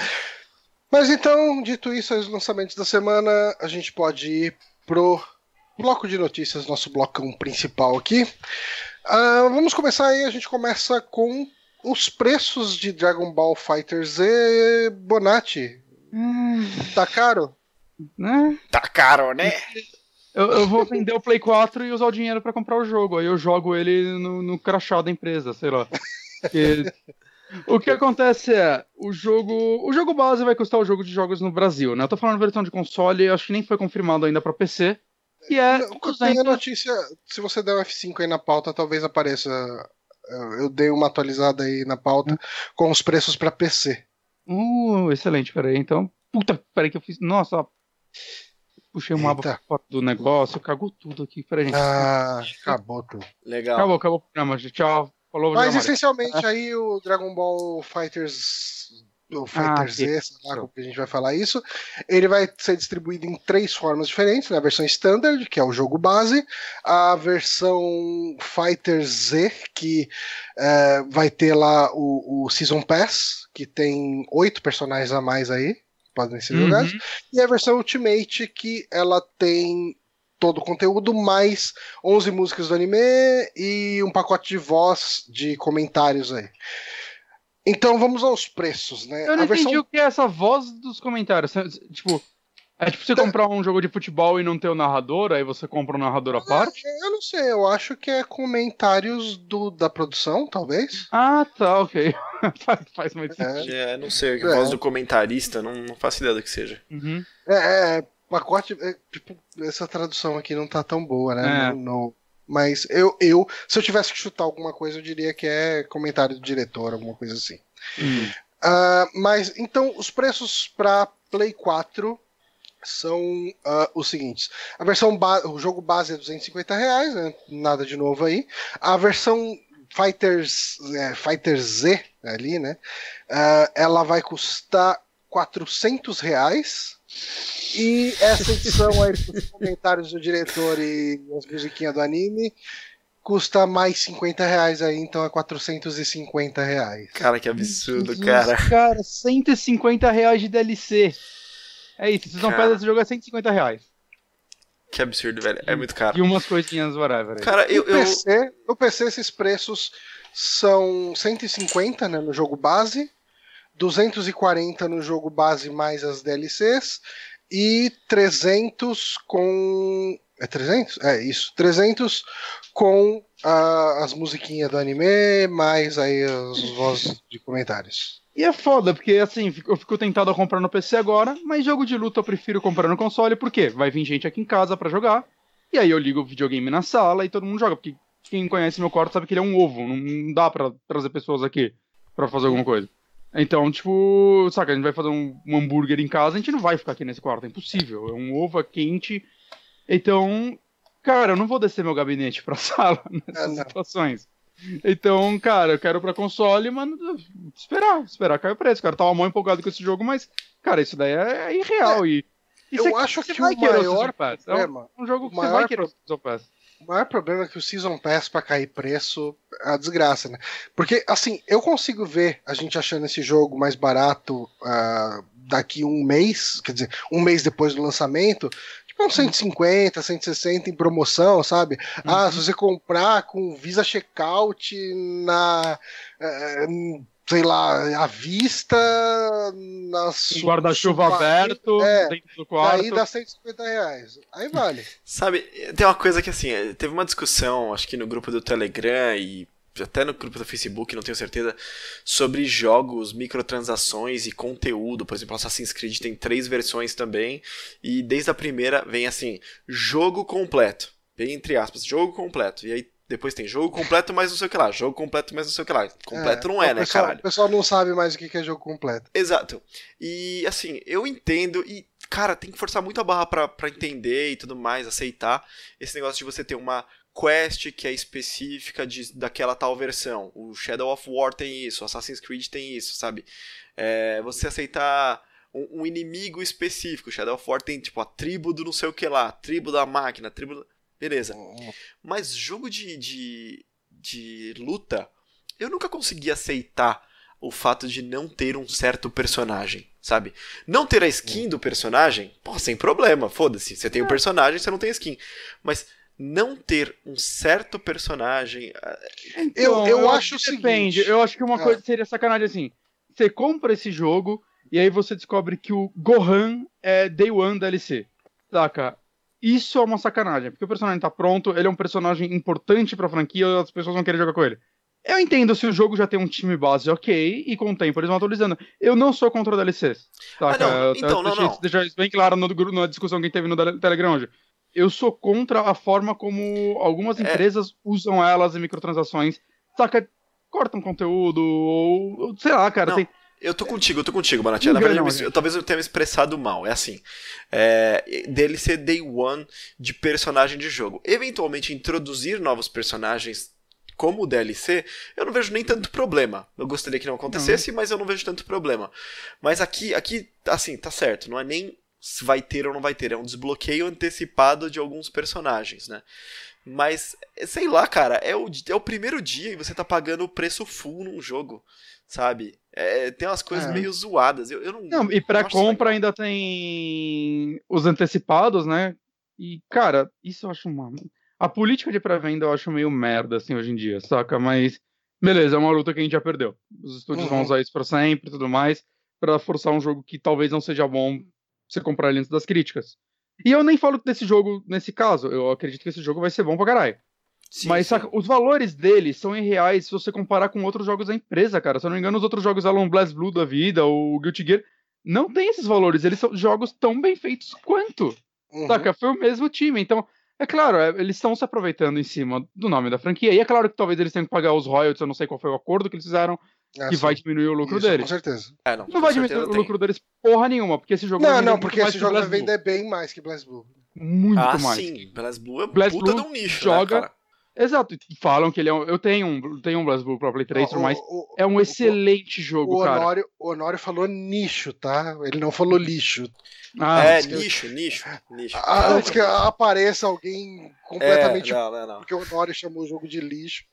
Mas então, dito isso, os lançamentos da semana, a gente pode ir pro bloco de notícias, nosso blocão principal aqui. Ah, vamos começar aí, a gente começa com os preços de Dragon Ball Fighter Z Bonatti. Tá caro? Né? Tá caro, né? Eu, eu vou vender o Play 4 e usar o dinheiro pra comprar o jogo. Aí eu jogo ele no, no crachá da empresa, sei lá. Porque o que acontece é, o jogo. O jogo base vai custar o jogo de jogos no Brasil, né? Eu tô falando versão de console, acho que nem foi confirmado ainda pra PC. E é Não, Tem a 200... notícia, se você der um F5 aí na pauta, talvez apareça. Eu- dei uma atualizada aí na pauta com os preços pra PC. Uh, excelente, peraí, então. Puta, peraí que eu fiz. Nossa, puxei uma Eita. aba do negócio, cagou tudo aqui, peraí, gente. Ah, acabou tudo. Legal. Acabou, acabou o programa, gente. Tchau. Falou, Mas essencialmente aí o Dragon Ball Fighters. O Fighter Ah, Z, lá como a gente vai falar isso. Ele vai ser distribuído em três formas diferentes: né? a versão Standard, que é o jogo base, a versão Fighter Z, que é, vai ter lá o, o Season Pass, que tem oito personagens a mais aí, que podem ser Uhum. jogados, e a versão Ultimate, que ela tem todo o conteúdo, mais 11 músicas do anime e um pacote de voz de comentários aí. Então vamos aos preços, né? Eu não a versão entendi o que é essa voz dos comentários. Tipo, é tipo você Tá. comprar um jogo de futebol e não ter o narrador, aí você compra um narrador à parte? Eu não sei, eu acho que é comentários do, da produção, talvez. Ah, tá, ok. faz, mais É. sentido. É, não sei, a É. voz do comentarista, não, não faço ideia do que seja. Uhum. É, é, pacote. é, tipo, essa tradução aqui não tá tão boa, né? É. No- no- mas eu, eu, se eu tivesse que chutar alguma coisa, eu diria que é comentário do diretor, alguma coisa assim. Hum. Ah, mas então os preços para Play 4 são ah, os seguintes: a versão o jogo base é 250 reais, né? nada de novo aí. A versão Fighters, é, Fighter Z ali, né? ah, ela vai custar 400 reais. E essa edição aí, com os comentários do diretor e as musiquinhas do anime, custa mais 50 reais aí, então é 450 reais. Cara, que absurdo, Jesus, cara. Cara, 150 reais de DLC. É isso, vocês não pedem esse jogo é 150 reais. Que absurdo, velho. É muito caro. E umas coisinhas, whatever. Cara, eu. no, eu... PC, no PC esses preços são 150 né, no jogo base, 240 no jogo base mais as DLCs e 300 com é 300? É isso, 300 com as musiquinhas do anime mais aí as vozes de comentários. E é foda, porque assim, eu fico tentado a comprar no PC agora, mas jogo de luta eu prefiro comprar no console, porque vai vir gente aqui em casa pra jogar, e aí eu ligo o videogame na sala e todo mundo joga, porque quem conhece meu quarto sabe que ele é um ovo, não dá pra trazer pessoas aqui pra fazer alguma coisa. Então, tipo, saca, a gente vai fazer um, um hambúrguer em casa, a gente não vai ficar aqui nesse quarto, é impossível, é um ovo é quente. Então, cara, eu não vou descer meu gabinete pra sala nessas Ah, situações. Então, cara, eu quero pra console, mano, esperar, esperar cair o preço. Cara, tava mal empolgado com esse jogo, mas, cara, isso daí é, é irreal. e, e eu você- acho você que vai o querer maior Season Pass. É um, problema, um jogo que o você vai querer o Season Pass. O maior problema é que o Season Pass pra cair preço é a desgraça, né? Porque, assim, eu consigo ver a gente achando esse jogo mais barato ah, daqui um mês, quer dizer, um mês depois do lançamento, tipo uns 150, 160 em promoção, sabe? Uhum. Ah, se você comprar com Visa Checkout na. Uh, sei lá, à vista, nas guarda-chuva aberto, é, dentro do quarto. Aí dá 150 reais. Aí vale. Sabe, tem uma coisa que assim, teve uma discussão, acho que no grupo do Telegram e até no grupo do Facebook, não tenho certeza, sobre jogos, microtransações e conteúdo. Por exemplo, Assassin's Creed tem três versões também, e desde a primeira vem assim, jogo completo. Bem entre aspas, jogo completo. E aí depois tem jogo completo, mais não sei o que lá. Jogo completo, mais não sei o que lá. Completo é, não é, né, pessoal, caralho? O pessoal não sabe mais o que é jogo completo. Exato. E assim, eu entendo e, cara, tem que forçar muito a barra pra, pra entender e tudo mais, aceitar esse negócio de você ter uma quest que é específica de, daquela tal versão. O Shadow of War tem isso, o Assassin's Creed tem isso, sabe? É, você aceitar um, um, inimigo específico. Shadow of War tem tipo a tribo do não sei o que lá, a tribo da máquina, a tribo. Beleza. Uhum. Mas jogo de, de, de luta, eu nunca consegui aceitar o fato de não ter um certo personagem, sabe? Não ter a skin do personagem, pô, sem problema, foda-se. Você tem o um é. personagem, você não tem skin. Mas não ter um certo personagem. Ah, então, eu, eu, eu acho o seguinte. Depende. Eu acho que uma ah. coisa seria sacanagem assim. Você compra esse jogo e aí você descobre que o Gohan é Day One DLC. Saca? Isso é uma sacanagem, porque o personagem tá pronto, ele é um personagem importante pra franquia, as pessoas vão querer jogar com ele. Eu entendo se o jogo já tem um time base ok, e com o tempo eles vão atualizando. Eu não sou contra DLCs. Saca? Ah, não. Então, eu, não, deixei, não. deixar isso bem claro no, na discussão que teve no Telegram hoje. Eu sou contra a forma como algumas é. empresas usam elas em microtransações. Saca? Cortam conteúdo, ou. Sei lá, cara. Tem, eu tô contigo, eu tô contigo, Banatia. Na verdade, eu, eu, talvez eu tenha me expressado mal. É assim. É, dele ser day one de personagem de jogo. Eventualmente introduzir novos personagens como DLC, eu não vejo nem tanto problema. Eu gostaria que não acontecesse, mas eu não vejo tanto problema. Mas aqui, aqui, assim, tá certo. Não é nem se vai ter ou não vai ter. É um desbloqueio antecipado de alguns personagens, né? Mas, sei lá, cara, é o, é o primeiro dia e você tá pagando o preço full num jogo sabe? É, tem umas coisas é. meio zoadas. Eu, eu não, não, e pra compra ainda tem os antecipados, né? E, cara, isso eu acho uma. A política de pré-venda eu acho meio merda, assim, hoje em dia, saca? Mas, beleza, é uma luta que a gente já perdeu. Os estúdios uhum. vão usar isso pra sempre e tudo mais, para forçar um jogo que talvez não seja bom você comprar ele antes das críticas. E eu nem falo desse jogo nesse caso, eu acredito que esse jogo vai ser bom pra caralho. Sim, Mas sim. os valores dele são irreais se você comparar com outros jogos da empresa, cara. Se eu não me engano, os outros jogos Alon Blast Blue da vida, ou Guilty Gear, não tem esses valores. Eles são jogos tão bem feitos quanto. Uhum. Saca? Foi o mesmo time. Então, é claro, é, eles estão se aproveitando em cima do nome da franquia. E é claro que talvez eles tenham que pagar os royalties, eu não sei qual foi o acordo que eles fizeram, é, que sim. vai diminuir o lucro Isso, deles. Com certeza. É, não, não vai diminuir o lucro deles porra nenhuma, porque esse jogo Não, não, porque esse jogo vai vender bem mais que Blast Blue. Muito ah, mais. Sim, Blast Blue é Blast puta Blue de um nicho, né, joga, né, Exato, falam que ele é um, Eu tenho um, tenho um BlazBlue pra Play 3, mas é um excelente o, jogo, o cara. Honório, o Honório falou nicho, tá? Ele não falou lixo. Ah, é, nicho, que... nicho, nicho. Ah, antes que apareça alguém completamente. É, não, não, não. Porque o Honório chamou o jogo de lixo.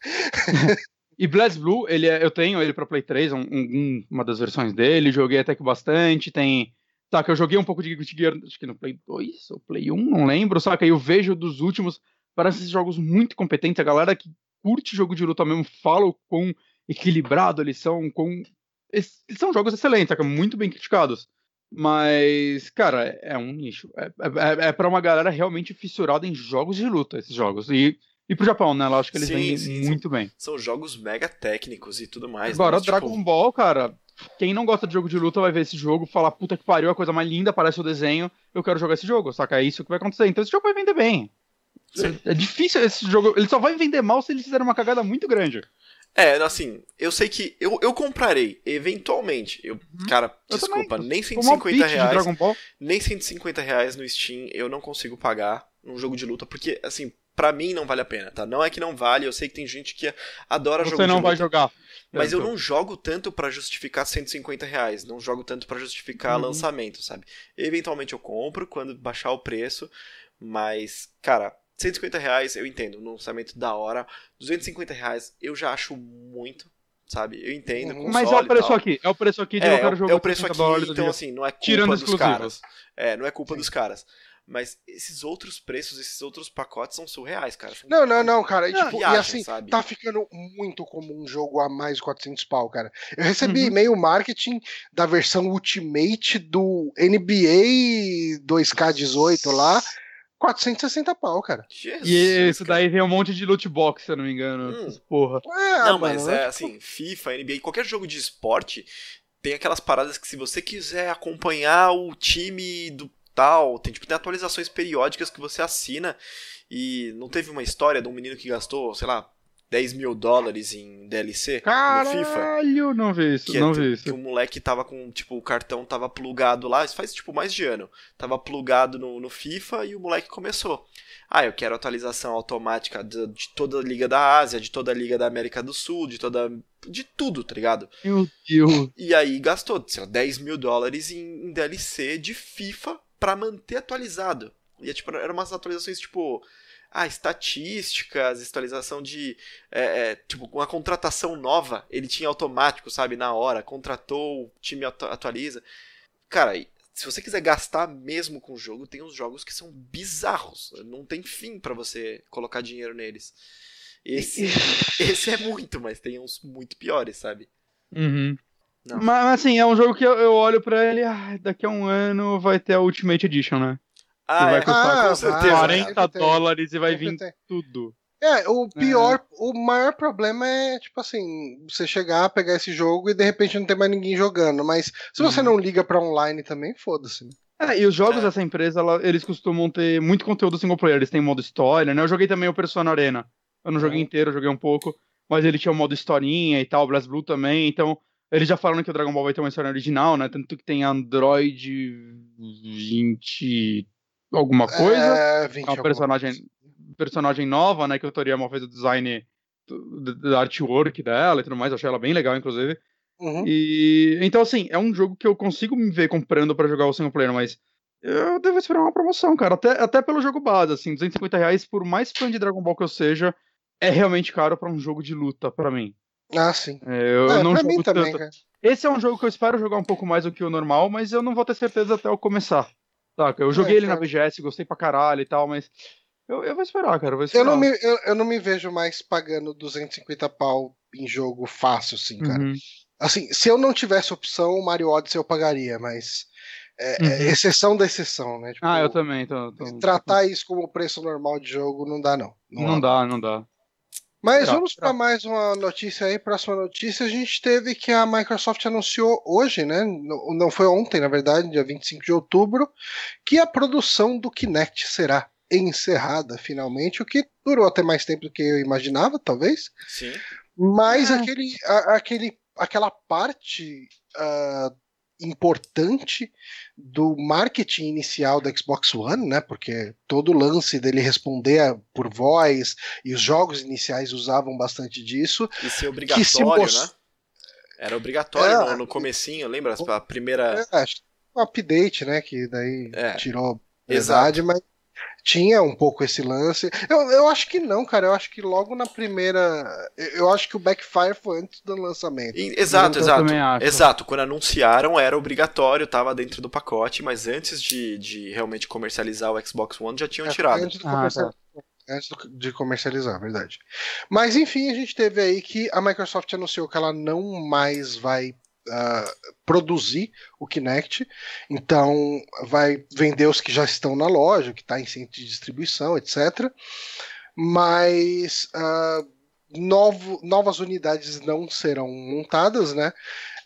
E BlazBlue, ele é, eu tenho ele pra Play 3, um, um, uma das versões dele, joguei até que bastante, tem... Saca, eu joguei um pouco de Guilty Gear, acho que no Play 2 ou Play 1, não lembro, saca, eu vejo dos últimos, parecem jogos muito competentes. A galera que curte jogo de luta mesmo fala o quão equilibrado eles são, com eles são jogos excelentes, muito bem criticados. Mas, cara, é um nicho. É, é, é para uma galera realmente fissurada em jogos de luta, esses jogos. E, e pro Japão, né? Eu acho que eles sim, vendem sim, muito são, bem. São jogos mega técnicos e tudo mais. Agora, né? Dragon tipo... Ball, cara, quem não gosta de jogo de luta vai ver esse jogo, falar, puta que pariu, a coisa mais linda, parece o desenho, eu quero jogar esse jogo, saca? É isso que vai acontecer. Então esse jogo vai vender bem. É, é, difícil esse jogo. Ele só vai vender mal se eles fizerem uma cagada muito grande. É, assim, eu sei que eu, eu comprarei, eventualmente. Eu, uhum. cara, eu desculpa, também. nem 150 reais. Nem 150 reais no Steam eu não consigo pagar num jogo de luta, porque, assim, para mim não vale a pena, tá? Não é que não vale, eu sei que tem gente que adora Você jogo de luta. Você não vai jogar. Mas eu não jogo tanto para justificar 150 reais. Não jogo tanto para justificar uhum. lançamento, sabe? Eventualmente eu compro quando baixar o preço. Mas, cara, 150 reais eu entendo, no lançamento da hora. 250 reais eu já acho muito, sabe? Eu entendo. Uhum. Mas é o e preço aqui. É o preço aqui de É, eu é, quero o- jogar é o preço 60 aqui, então dia. assim, não é culpa Tirando dos exclusivos. caras. É, não é culpa Sim. dos caras. Mas esses outros preços, esses outros pacotes são surreais, cara. São Não, não, não, cara. E, tipo, e viagem, assim, sabe? tá ficando muito comum um jogo a mais de 400 pau, cara. Eu recebi Uhum. e-mail marketing da versão Ultimate do NBA 2K18 lá, 460 pau, cara. Jesus, E cara. daí vem um monte de loot box, se eu não me engano. Hum. Porra. É, Não, mano, mas é Tipo, assim, FIFA, NBA, qualquer jogo de esporte tem aquelas paradas que se você quiser acompanhar o time do tal, tem tipo tem atualizações periódicas que você assina e não teve uma história de um menino que gastou, sei lá, 10 mil dólares em DLC no FIFA? Caralho, não vi isso, Que, é não tu- vi que isso. o moleque tava com, tipo, o cartão tava plugado lá, isso faz tipo mais de ano. Tava plugado no, no FIFA e o moleque começou. Ah, eu quero atualização automática de, de toda a Liga da Ásia, de toda a Liga da América do Sul, de toda. de tudo, tá ligado? Meu Deus. E aí gastou, sei lá, 10 mil dólares em, em DLC de FIFA pra manter atualizado. E é, tipo, eram umas atualizações tipo. Ah, estatísticas, atualização de. é, é, tipo, uma contratação nova, ele tinha automático, sabe? Na hora, contratou, o time atu- atualiza. Cara, se você quiser gastar mesmo com o jogo, tem uns jogos que são bizarros. Não tem fim pra você colocar dinheiro neles. Esse, esse é muito, mas tem uns muito piores, sabe? Uhum. Não. Mas, assim, é um jogo que eu, olho pra ele, ah, daqui a um ano vai ter a Ultimate Edition, né? Ah, vai é, custar com certeza. vai. 40 sempre tem. dólares e vai vir tem. tudo. É, o pior, o maior problema é, tipo assim, você chegar, pegar esse jogo e de repente não ter mais ninguém jogando. Mas se você Uhum. não liga pra online também, foda-se. né? É, e os jogos É. dessa empresa, ela- eles costumam ter muito conteúdo single player. Eles têm modo história, né? Eu joguei também o Persona Arena. Eu não joguei Uhum. inteiro, eu joguei um pouco. Mas ele tinha o modo historinha e tal, Blast Blue também. Então, eles já falaram que o Dragon Ball vai ter uma história original, né? Tanto que tem Android 20 alguma coisa. É, 20 É uma personagem, coisa. personagem nova, né? Que o Toriyama fez o design do artwork dela e tudo mais. Eu achei ela bem legal, inclusive. Uhum. E então, assim, é um jogo que eu consigo me ver comprando pra jogar o single player, mas eu devo esperar uma promoção, cara. Até, até pelo jogo base, assim, 250 reais, por mais fã de Dragon Ball que eu seja, é realmente caro pra um jogo de luta, pra mim. Ah, sim. É, eu É, não jogo mim também, tanto. cara. Esse é um jogo que eu espero jogar um pouco mais do que o normal, mas eu não vou ter certeza até eu começar. Saca? Eu joguei É, ele na cara. BGS, gostei pra caralho e tal, mas eu, eu vou esperar, cara. Eu, vou Eu esperar. não, me, eu, eu não me vejo mais pagando 250 pau em jogo fácil, assim, cara. Uhum. Assim, se eu não tivesse opção, o Mario Odyssey eu pagaria, mas é, é Uhum. exceção da exceção, né? Tipo, Ah, eu também. Tô, tô- Tratar isso como preço normal de jogo não dá, não. Não rola. dá, não dá. Mas vamos para mais uma notícia aí. Próxima notícia, a gente teve que a Microsoft anunciou hoje, né? Não foi ontem, na verdade, dia 25 de outubro, que a produção do Kinect será encerrada finalmente, o que durou até mais tempo do que eu imaginava, talvez. Sim. Mas É. aquele, a- aquele, aquela parte ah, importante do marketing inicial da Xbox One, né? Porque todo o lance dele responder por voz e os jogos iniciais usavam bastante disso. E ser Que se obrigatório, mos- né? Era obrigatório É. no, no comecinho, lembra? A primeira. É, acho que um update, né? Que daí É. tirou a verdade, mas tinha um pouco esse lance. Eu, eu acho que não, cara. Eu acho que logo na primeira. Eu acho que o Backfire foi antes do lançamento. E- Exato, exato. Exato. Quando anunciaram era obrigatório, tava dentro do pacote, mas antes de, de realmente comercializar o Xbox One já tinham É, tirado. Antes, do Ah, comercial- antes do- de comercializar, verdade. Mas enfim, a gente teve aí que a Microsoft anunciou que ela não mais vai produzir o Kinect, então vai vender os que já estão na loja, que está em centro de distribuição, etc. Mas ah, novo- novas unidades não serão montadas, né?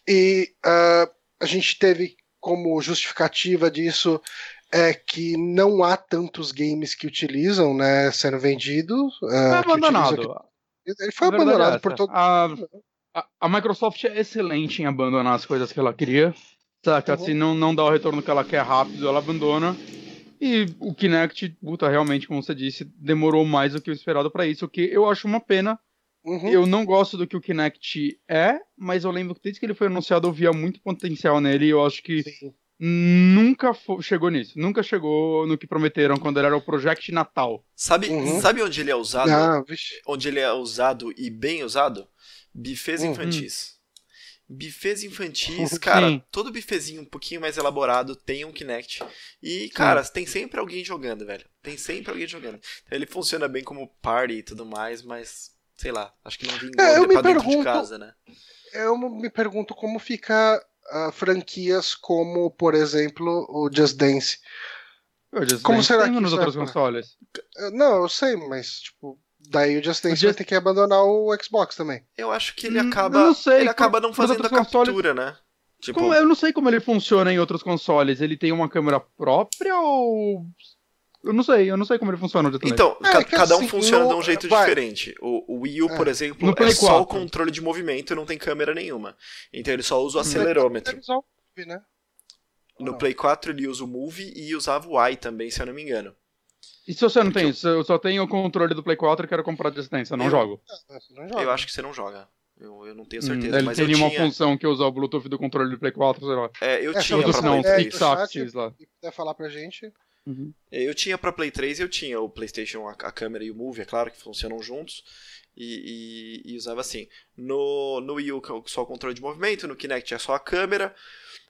E ah, a gente teve como justificativa disso é que não há tantos games que utilizam, né, sendo vendidos. Foi que utilizam abandonado. aqui- Ele foi é abandonado essa. por todo. A, a, a Microsoft é excelente em abandonar as coisas que ela queria. Saca? Se não, não dá o retorno que ela quer rápido, ela abandona. E o Kinect, puta, realmente, como você disse, demorou mais do que o esperado pra isso, o que eu acho uma pena. Uhum. Eu não gosto do que o Kinect é, mas eu lembro que desde que ele foi anunciado eu via muito potencial nele e eu acho que Sim. nunca chegou nisso. Nunca chegou no que prometeram quando ele era o Project Natal. Sabe, Uhum. sabe onde ele é usado? Ah. Onde ele é usado e bem usado? Bifes Uhum. infantis. Bifes infantis, Sim. cara, todo bifezinho um pouquinho mais elaborado tem um Kinect. E, cara, tem sempre alguém jogando, velho. Tem sempre alguém jogando. Ele funciona bem como party e tudo mais, mas, sei lá, acho que não vingou É, eu me pra dentro de casa, né? Eu me pergunto como fica ah, franquias como, por exemplo, o Just Dance. Eu já Como sei, será tem que nos outros consoles. Não, eu sei, mas, tipo, daí o Just Dance Just- vai ter que abandonar o Xbox também. Eu acho que ele Hum, acaba. eu não sei, ele acaba não fazendo a consoles- captura, né? Tipo, Como- eu não sei como ele funciona em outros consoles. Ele tem uma câmera própria ou. Eu não sei, eu não sei como ele funciona. Então, É, ca- cada um assim, funciona no- de um jeito vai. diferente. O, o Wii U, É. por exemplo, No é só o 4. controle de movimento e não tem câmera nenhuma. Então ele só usa o acelerômetro. O né? No. Play 4 ele usa o Move e usava o Y também, se eu não me engano. E se você não tem isso? Eu só tenho o controle do Play 4 e quero comprar de assistência, eu não Eu- jogo. Você não joga. Eu acho que você não joga. Eu, eu não tenho Hum, certeza, ele mas tem eu nenhuma tinha. função que usa o Bluetooth do controle do Play 4, sei lá. É, eu É, tinha se pra não, Play é, 3. Fix do Up, chat, X lá. Se puder falar pra gente. Eu tinha pra Play 3, eu tinha o PlayStation, a, a câmera e o Move, é claro que funcionam juntos. E, e- e usava assim. No, no Wii U é só o controle de movimento, no Kinect é só a câmera.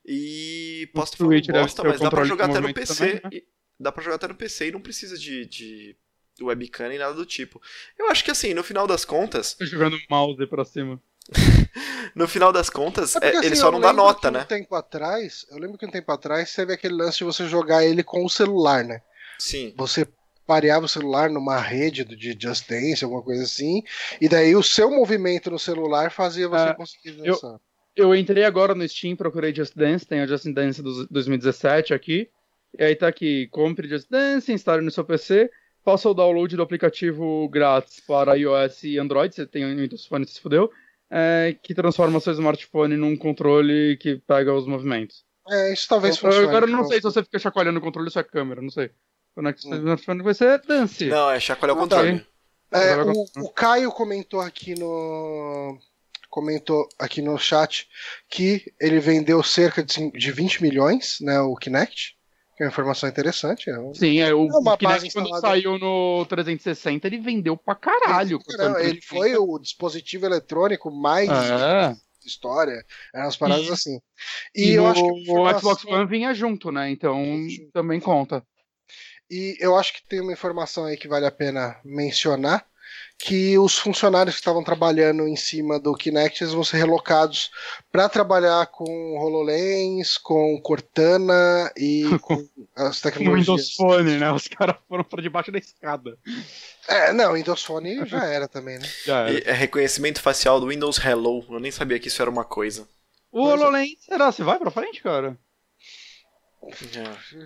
E posso Switch deve bosta, mas dá pra jogar até no PC. também, né? Dá pra jogar até no PC e não precisa de, de webcam nem nada do tipo. Eu acho que assim, no final das contas, Tô jogando mouse pra cima. no final das contas, É porque, é, ele assim, só eu não dá nota, que né? Um tempo atrás, eu lembro que um tempo atrás teve aquele lance de você jogar ele com o celular, né? Sim. Você pareava o celular numa rede do- de Just Dance, alguma coisa assim, e daí o seu movimento no celular fazia você É, conseguir eu- dançar. Eu entrei agora no Steam, procurei Just Dance, tem o Just Dance do 2017 aqui. E aí tá aqui, compre Just Dance, instale no seu PC, faça o download do aplicativo grátis para iOS e Android, você tem um Windows Phone, se fudeu, é, que transforma seu smartphone num controle que pega os movimentos. É, isso talvez Eu- funcione. agora eu não sei se você fica chacoalhando o controle ou se é a câmera, não sei. Conecta o seu smartphone vai ser Dance. Não, é chacoalhar o Ah, tá. controle. É, o, o Caio comentou aqui no comentou aqui no chat que ele vendeu cerca de 20 milhões, né, o Kinect, que é uma informação interessante. É um- Sim, é, o É uma Kinect base quando saiu no 360 ele vendeu pra caralho. Não, ele 360. foi o dispositivo eletrônico mais da história, eram umas paradas E- assim. E, E, eu no, acho que a o informação- Xbox One vinha junto, né? Então também conta. E eu acho que tem uma informação aí que vale a pena mencionar, que os funcionários que estavam trabalhando em cima do Kinect eles vão ser relocados para trabalhar com HoloLens, com Cortana e com as No tecnologias. Windows Phone, né? Os caras foram pra debaixo da escada. É, não, Windows Phone já era também, né? Já era. E é reconhecimento facial do Windows Hello. Eu nem sabia que isso era uma coisa. O HoloLens, será? Você vai pra frente, cara?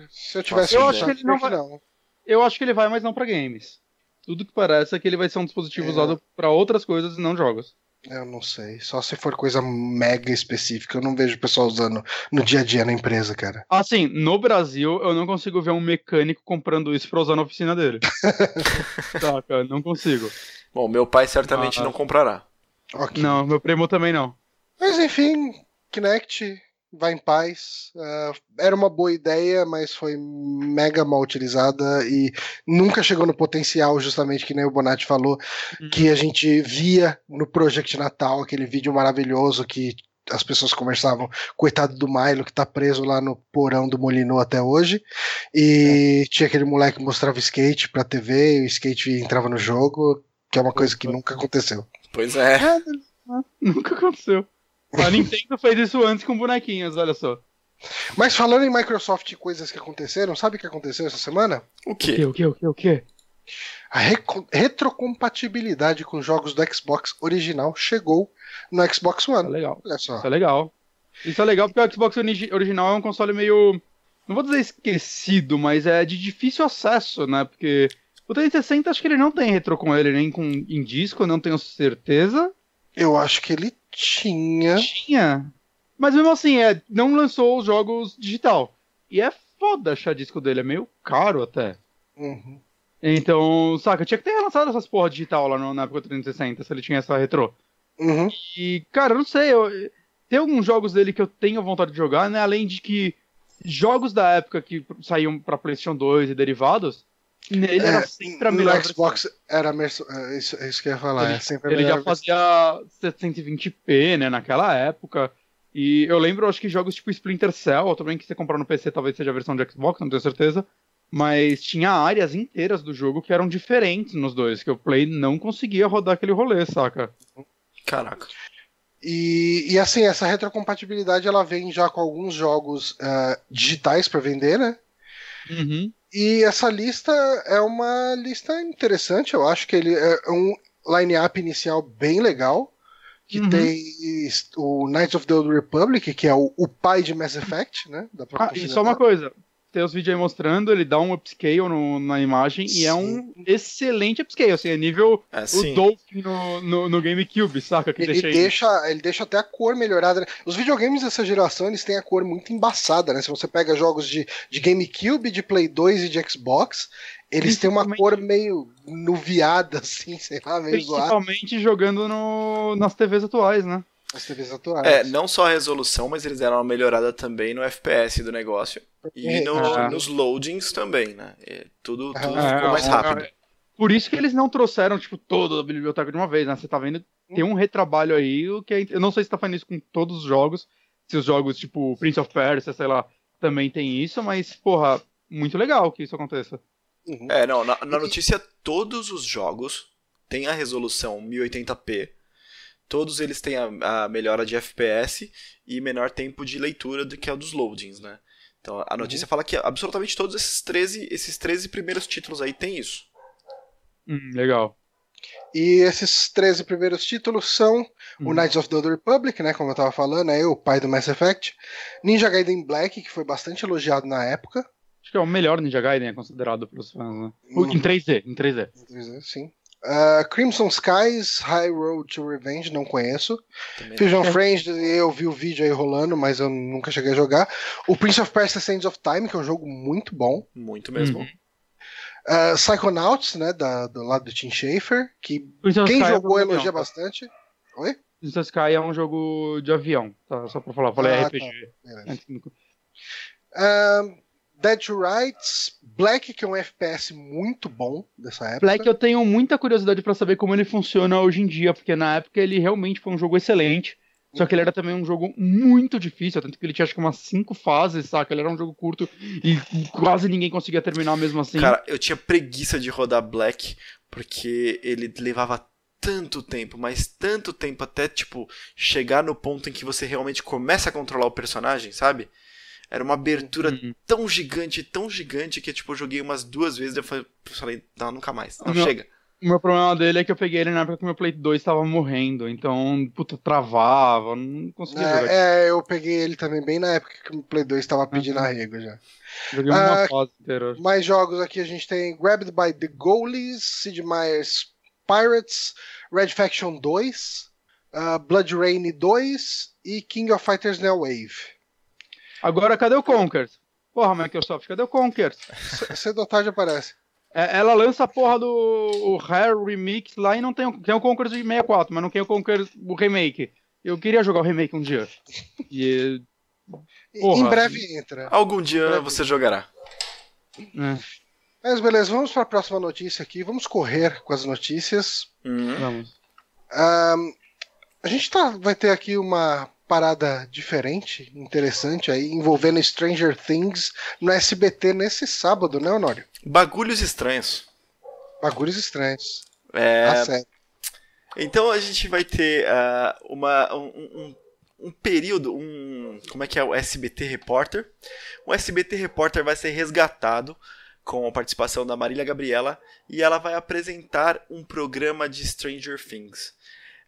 Se eu tivesse Eu acho usar, que ele não vai- não. Eu acho que ele vai, mas não pra games. Tudo que parece é que ele vai ser um dispositivo É. usado pra outras coisas e não jogos. Eu não sei. Só se for coisa mega específica. Eu não vejo o pessoal usando no dia a dia na empresa, cara. Assim, no Brasil, eu não consigo ver um mecânico comprando isso pra usar na oficina dele. Saca? Não consigo. Bom, meu pai certamente Ah. não comprará. Ok. Não, meu primo também não. Mas enfim, Kinect vai em paz. Ah, era uma boa ideia, mas foi mega mal utilizada e nunca chegou no potencial, justamente que nem o Bonatti falou, Uhum. que a gente via no Project Natal, aquele vídeo maravilhoso que as pessoas conversavam, coitado do Milo, que tá preso lá no porão do Molino até hoje. E tinha aquele moleque que mostrava skate pra TV, e o skate entrava no jogo, que é uma coisa que nunca aconteceu. Pois é. Nunca aconteceu. A Nintendo fez isso antes com bonequinhos, olha só. Mas falando em Microsoft e coisas que aconteceram, sabe o que aconteceu essa semana? O O quê? que, o que, o que, o que? A reco- retrocompatibilidade com jogos do Xbox original chegou no Xbox Tá One. legal. Olha só. Isso é legal. Isso é legal porque o Xbox origi- original é um console meio. Não vou dizer esquecido, mas é de difícil acesso, né? Porque o 360 acho que ele não tem retro com ele, nem com em disco, não tenho certeza. Eu acho que ele tinha. Tinha. Mas mesmo assim, é, não lançou os jogos digital. E é foda achar disco dele, é meio caro até. Uhum. Então, saca, tinha que ter lançado essas porra digital lá no, na época do 360, se ele tinha essa retrô. Uhum. E, cara, não sei, eu, tem alguns jogos dele que eu tenho vontade de jogar, né? Além de que jogos da época que saíam pra PlayStation 2 e derivados, nele era É, sempre a melhor no Xbox era merso- é, isso, é isso que eu ia falar. Ele- é sempre a Ele já versão. fazia 720p, né, naquela época. E eu lembro, acho que jogos tipo Splinter Cell, também que você comprar no PC talvez seja a versão de Xbox, não tenho certeza. Mas tinha áreas inteiras do jogo que eram diferentes nos dois, que o Play não conseguia rodar aquele rolê, saca? Caraca. E, e assim, essa retrocompatibilidade ela vem já com alguns jogos ah, digitais para vender, né? Uhum. E essa lista é uma lista interessante, eu acho que ele é um line-up inicial bem legal. Que Uhum. tem o Knights of the Old Republic, que é o, o pai de Mass Effect, né? Ah, e só uma coisa. Tem os vídeos aí mostrando, ele dá um upscale no- na imagem e é um excelente upscale, assim, é nível É, o sim. Dolphin no, no, no GameCube, saca? Que Ele deixa deixa, ele deixa até a cor melhorada. né? Os videogames dessa geração eles têm a cor muito embaçada, né? Se você pega jogos de, de GameCube, de Play 2 e de Xbox, eles têm uma cor meio nuviada, assim, sei lá, meio zoada Principalmente jogando no, nas TVs atuais, né? Nas TVs atuais. É, não só a resolução, mas eles deram uma melhorada também no FPS do negócio. E no- Ah. nos loadings também, né? E tudo tudo Ah, ficou mais é, rápido. Por isso que eles não trouxeram, tipo, toda a biblioteca de uma vez, né? Você tá vendo, tem um retrabalho aí, o que é- eu não sei se tá fazendo isso com todos os jogos, se os jogos, tipo, Prince of Persia, sei lá, também tem isso, mas, porra, muito legal que isso aconteça. Uhum. É, não, na, na notícia todos os jogos têm a resolução 1080p. Todos eles têm a, a melhora de FPS e menor tempo de leitura do que a dos loadings, né? Então a notícia fala que absolutamente todos esses 13, esses 13 primeiros títulos aí tem isso. Hum, legal. E esses 13 primeiros títulos são o Hum. Knights of the Old Republic, né? Como eu tava falando, é o pai do Mass Effect. Ninja Gaiden Black, que foi bastante elogiado na época. Acho que é o melhor Ninja Gaiden, é considerado pelos fãs, né? Hum. Em 3D, em 3D. Sim. Uh, Crimson Skies, High Road to Revenge, não conheço. Também Fusion É. Friends, eu vi o vídeo aí rolando, mas eu nunca cheguei a jogar. O Prince of Persia Sands of Time, que é um jogo muito bom. muito mesmo. Uhum. Uh, Psychonauts, né, da, do lado do Tim Schafer, que quem Sky é jogou jogo de elogia avião, tá? bastante. Oi? Princess Sky é um jogo de avião, tá? Só pra falar, falei Ah, RPG. Do- Um, Dead to Rights, Black, que é um FPS muito bom dessa época. Black eu tenho muita curiosidade pra saber como ele funciona hoje em dia, porque na época ele realmente foi um jogo excelente. Só que ele era também um jogo muito difícil, tanto que ele tinha acho que umas cinco fases, saca? Ele era um jogo curto e quase ninguém conseguia terminar mesmo assim. Cara, eu tinha preguiça de rodar Black porque ele levava tanto tempo, mas tanto tempo até tipo chegar no ponto em que você realmente começa a controlar o personagem, sabe? Era uma abertura Uhum. tão gigante, tão gigante que tipo eu joguei umas duas vezes e eu falei, não, nunca mais. Não, Não. chega. O meu problema dele é que eu peguei ele na época que meu Play 2 tava morrendo, então, puta, travava, não conseguia jogar. É, é, eu peguei ele também bem na época que o Play 2 estava pedindo Uhum. arrego já. Joguei uma Ah, fase inteira. Mais jogos aqui a gente tem Grabbed by the Goalies, Sid Meier's Pirates, Red Faction 2, uh, Blood Rain 2 e King of Fighters Neo Wave. Agora, cadê o Conquer? Porra, Microsoft, cadê o Conquer? Cedo ou tarde aparece. É, ela lança a porra do o Rare Remix lá e não tem, o- tem o Conquer de 64, mas não tem o Conquer o remake. Eu queria jogar o remake um dia. E, Porra. Em breve entra. Algum dia você jogará. é, Mas beleza, vamos para a próxima notícia aqui. Vamos correr com as notícias. Uhum. vamos. Ahn, a gente tá, vai ter aqui uma parada diferente, interessante aí, envolvendo Stranger Things no SBT nesse sábado, né, Honório? Bagulhos estranhos. Bagulhos estranhos. É, sério. Então a gente vai ter ah, uma, um, um- um período, um. Como é que é? O SBT Repórter. O SBT Repórter vai ser resgatado com a participação da Marília Gabriela e ela vai apresentar um programa de Stranger Things.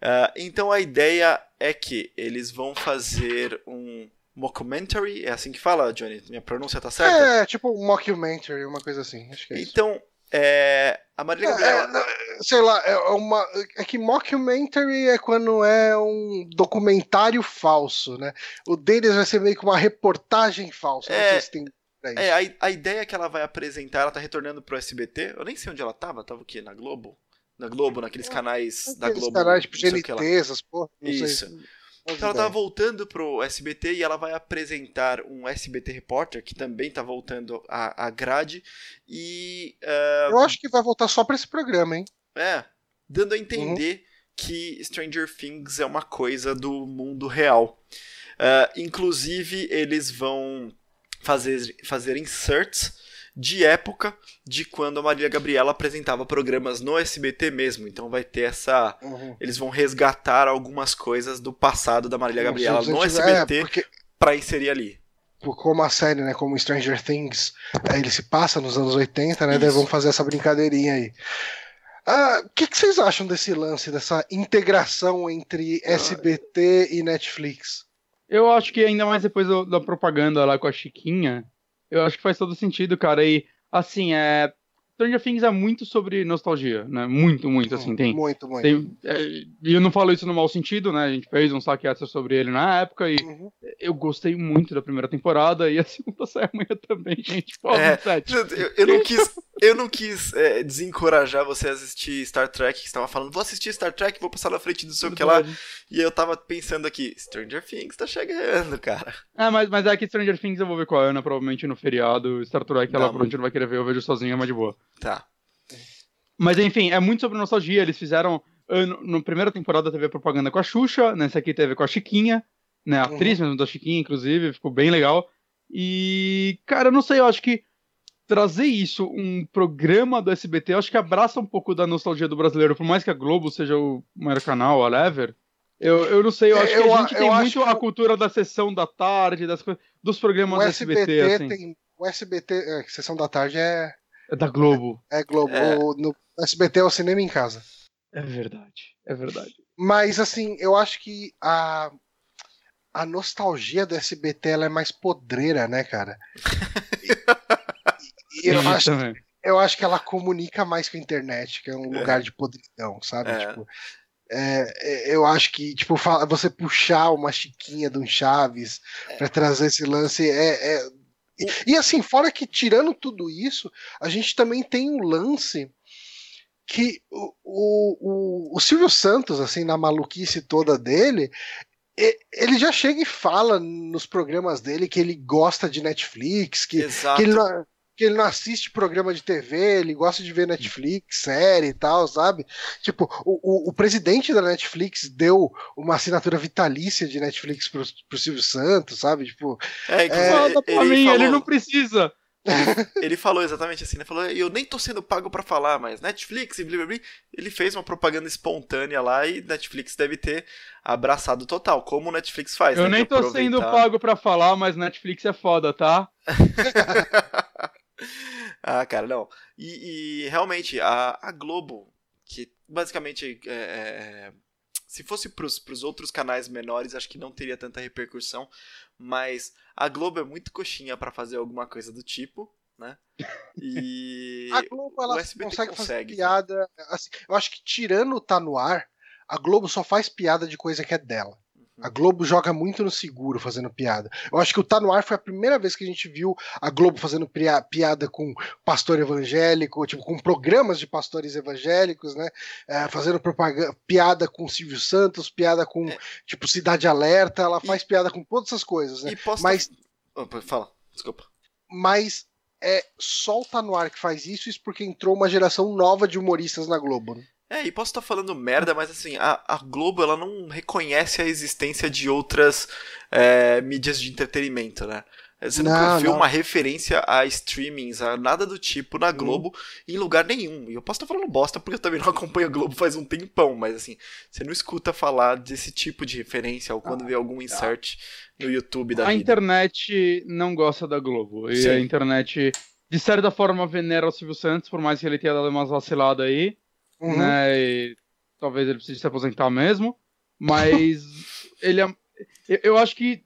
Ah, então a ideia é que eles vão fazer um mockumentary, é assim que fala, Johnny? Minha pronúncia tá certa? É, tipo um mockumentary, uma coisa assim. Acho que é isso. Então, é, a Marília É, Gabriela. é, não, sei lá, é uma. É que mockumentary é quando é um documentário falso, né? O deles vai ser meio que uma reportagem falsa. Não É, sei se tem isso. É, a, a ideia que ela vai apresentar, ela tá retornando pro SBT. Eu nem sei onde ela tava, tava o quê? Na Globo? Na Globo, naqueles canais da Globo. canais tipo. GNT, essas porra. Isso. sei. Então ela tava voltando pro SBT e ela vai apresentar um SBT Repórter, que também tá voltando à, à grade. E. Uh, Eu acho que vai voltar só pra esse programa, hein? É. Dando a entender uhum. que Stranger Things é uma coisa do mundo real. Uh, inclusive, eles vão fazer, fazer inserts de época de quando a Maria Gabriela apresentava programas no SBT mesmo. Então vai ter essa. Uhum. Eles vão resgatar algumas coisas do passado da Marília Gabriela no SBT é, porque... para inserir ali. Como a série, né? Como Stranger Things, é, ele se passa nos anos 80, né? Daí vão fazer essa brincadeirinha aí. Ah, o que, que, vocês acham desse lance, dessa integração entre SBT e Netflix? Eu acho que ainda mais depois da propaganda lá com a Chiquinha, eu acho que faz todo sentido, cara. E, assim, é. Stranger Things é muito sobre nostalgia, né? Muito, muito, assim, tem... Muito, muito. Tem, é, e eu não falo isso no mau sentido, né? A gente fez um saque sobre ele na época e uhum. eu gostei muito da primeira temporada e a segunda sai amanhã também, gente. Pô, é, eu, eu, não quis, eu não quis é, desencorajar você a assistir Star Trek, que estava falando, vou assistir Star Trek, vou passar na frente do seu que lá. E eu tava pensando aqui, Stranger Things tá chegando, cara. É, mas, mas é que Stranger Things eu vou ver com a Ana, provavelmente no feriado. Star Trek, ela provavelmente não vai querer ver, eu vejo sozinha, mas de boa. Tá. Mas enfim, é muito sobre nostalgia. Eles fizeram. Na primeira temporada teve a propaganda com a Xuxa, nessa aqui teve com a Chiquinha, né? A atriz uhum. mesmo da Chiquinha, inclusive, ficou bem legal. E, cara, eu não sei, eu acho que trazer isso, um programa do SBT, eu acho que abraça um pouco da nostalgia do brasileiro, por mais que a Globo seja o maior canal, whatever. Eu, eu não sei, eu acho eu, que a gente tem muito a cultura da sessão da tarde, das, dos programas do SBT. SBT assim. tem, o SBT, é, sessão da tarde é. É da Globo. É, é Globo. É. O, no SBT é o cinema em casa. É verdade, é verdade. Mas assim, eu acho que a, a nostalgia do SBT ela é mais podreira, né, cara? eu, acho, eu acho que ela comunica mais com a internet, que é um é. lugar de podridão, sabe? É. Tipo, é, é eu acho que, tipo, você puxar uma chiquinha de um Chaves é. para trazer esse lance é, é... E, e, assim, fora que tirando tudo isso, a gente também tem um lance que o, o, o, Silvio Santos, assim, na maluquice toda dele, ele já chega e fala nos programas dele que ele gosta de Netflix, que, que ele, não, que ele não assiste programa de TV, ele gosta de ver Netflix, série e tal, sabe? Tipo, o, o, o presidente da Netflix deu uma assinatura vitalícia de Netflix pro, pro Silvio Santos, sabe? Tipo. É, é ele, pra mim, falou... ele não precisa. Ele, ele, falou exatamente assim, né? Falou, eu nem tô sendo pago para falar, mas Netflix e blá, blá, blá. Ele fez uma propaganda espontânea lá e Netflix deve ter abraçado total, como o Netflix faz. Eu né? nem tô aproveitar... sendo pago para falar, mas Netflix é foda, tá? ah, cara, não. E, e realmente, a, a, Globo, que basicamente é, é, se fosse para os outros canais menores, acho que não teria tanta repercussão, mas a Globo é muito coxinha para fazer alguma coisa do tipo, né? E a Globo ela consegue, consegue, fazer piada, assim, eu acho que tirando o tá no ar, a Globo só faz piada de coisa que é dela. A Globo joga muito no seguro fazendo piada. Eu acho que o Tá No Ar foi a primeira vez que a gente viu a Globo fazendo piada com pastor evangélico, tipo, com programas de pastores evangélicos, né? É, fazendo propaganda, piada com Silvio Santos, piada com, é. tipo, Cidade Alerta. Ela faz e... piada com todas essas coisas, né? Posta... Mas. Oh, fala, desculpa. Mas é só o Tá No Ar que faz isso, isso porque entrou uma geração nova de humoristas na Globo, né? É, e posso estar falando merda, mas assim, a, a Globo ela não reconhece a existência de outras é, mídias de entretenimento, né? Você não, nunca viu uma referência a streamings, a nada do tipo na Globo hum. em lugar nenhum. E eu posso estar falando bosta porque eu também não acompanho a Globo faz um tempão, mas assim, você não escuta falar desse tipo de referência ou quando ah, vê algum tá. insert no YouTube da A vida. internet não gosta da Globo. E Sim. a internet, de certa forma, venera o Silvio Santos, por mais que ele tenha dado umas vaciladas aí. Uhum. Né, e talvez ele precise se aposentar mesmo. Mas ele é. Eu acho que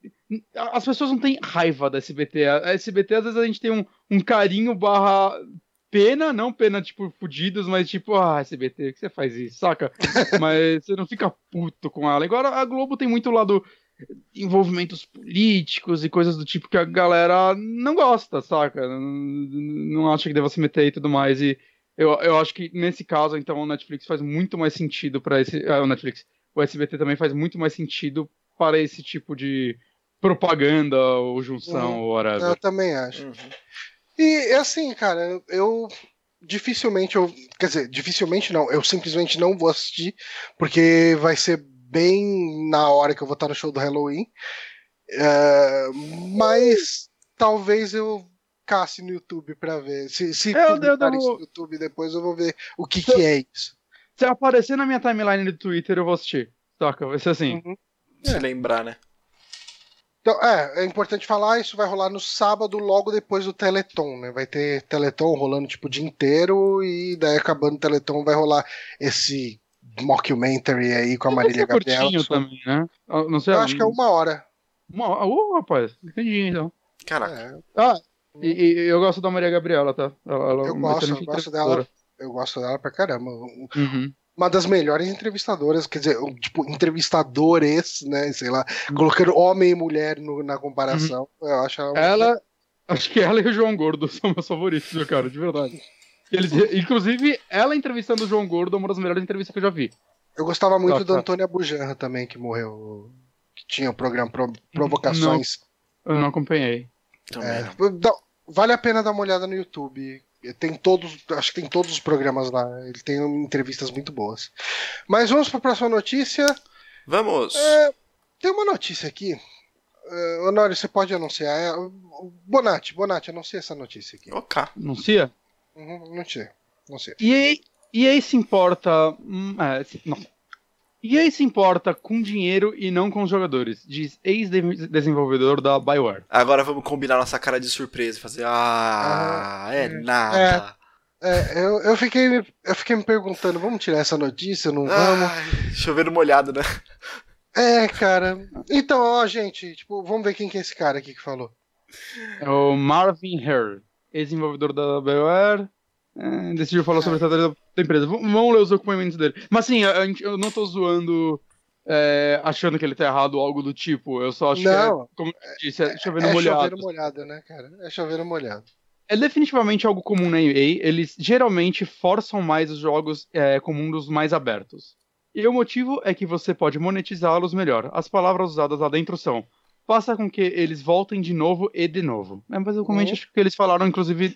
as pessoas não têm raiva da SBT. A SBT, às vezes, a gente tem um, um carinho barra pena, não pena, tipo, fudidos, mas tipo, ah, SBT, que você faz isso, saca? mas você não fica puto com ela. Agora, a Globo tem muito lado envolvimentos políticos e coisas do tipo que a galera não gosta, saca? Não, não acha que deva se meter e tudo mais. E eu, eu acho que nesse caso, então, o Netflix faz muito mais sentido para esse. Ah, o Netflix. O SBT também faz muito mais sentido para esse tipo de propaganda ou junção Uhum. ou whatever. Eu também acho. Uhum. E assim, cara, eu dificilmente eu, quer dizer, dificilmente não, eu simplesmente não vou assistir porque vai ser bem na hora que eu vou estar no show do Halloween. É, mas talvez eu casse no YouTube pra ver. Se, se Eu- eu devo- isso no YouTube depois eu vou ver o que, que é isso. Se aparecer na minha timeline do Twitter, eu vou assistir. Saca? Vai ser assim. Uhum. Se lembrar, né? Então, é, é importante falar, isso vai rolar no sábado, logo depois do Teleton, né? Vai ter Teleton rolando tipo o dia inteiro, e daí acabando o Teleton vai rolar esse mockumentary aí com a Marília Gabriela. curtinho também, né? Eu Não sei. Eu acho que é uma hora. Uma... Uh, rapaz, entendi então. Caraca. É, Ah, e, e eu gosto da Maria Gabriela, tá? Ela, ela é eu uma gosto, eu gosto dela. Eu gosto dela pra caramba. Uhum. Uma das melhores entrevistadoras, quer dizer, tipo, entrevistadores, né? Sei lá, colocando homem e mulher no- na comparação. Eu acho ela. Ela, acho que ela e o João Gordo são meus favoritos, meu cara, de verdade. Eles, inclusive, ela entrevistando o João Gordo é uma das melhores entrevistas que eu já vi. Eu gostava muito Tá, do tá. Antônio Abujanra também, que morreu. Que tinha o programa Pro- Provocações. Eu não acompanhei. Também É, não. dá- vale a pena dar uma olhada no YouTube. Tem todos, acho que tem todos os programas lá. Ele tem entrevistas muito boas. Mas vamos para a próxima notícia. Vamos! É, tem uma notícia aqui. Uh, Honório, você pode anunciar? É, Bonatti, Bonatti, anuncia essa notícia aqui. Ok. Anuncia? Uhum, não sei. Não sei. E aí, e aí se importa. hum, é, não. E aí se importa com dinheiro e não com os jogadores, diz ex-desenvolvedor da BioWare. Agora vamos combinar nossa cara de surpresa e fazer. Ah, é nada. É, eu, eu, fiquei, eu fiquei me perguntando, vamos tirar essa notícia? Não vamos? Ai, chovendo molhado, né? É, cara. Então, ó, gente, tipo, vamos ver quem que é esse cara aqui que falou. É o Marvin Hare, ex-desenvolvedor da BioWare. É, decidiu falar sobre a estratégia da- empresa. V- vamos ler os documentos dele. Mas assim, a- a gente- eu não tô zoando. é, achando que ele tá errado ou algo do tipo. Eu só acho Não. que é, como eu disse, é chovendo é molhado. chover molhado, né, cara? É chover molhado. É definitivamente algo comum na EA. Eles geralmente forçam mais os jogos é, com mundos mais abertos. E o motivo é que você pode monetizá-los melhor. As palavras usadas lá dentro são: faça com que eles voltem de novo e de novo. É basicamente Uhum. acho que eles falaram, inclusive,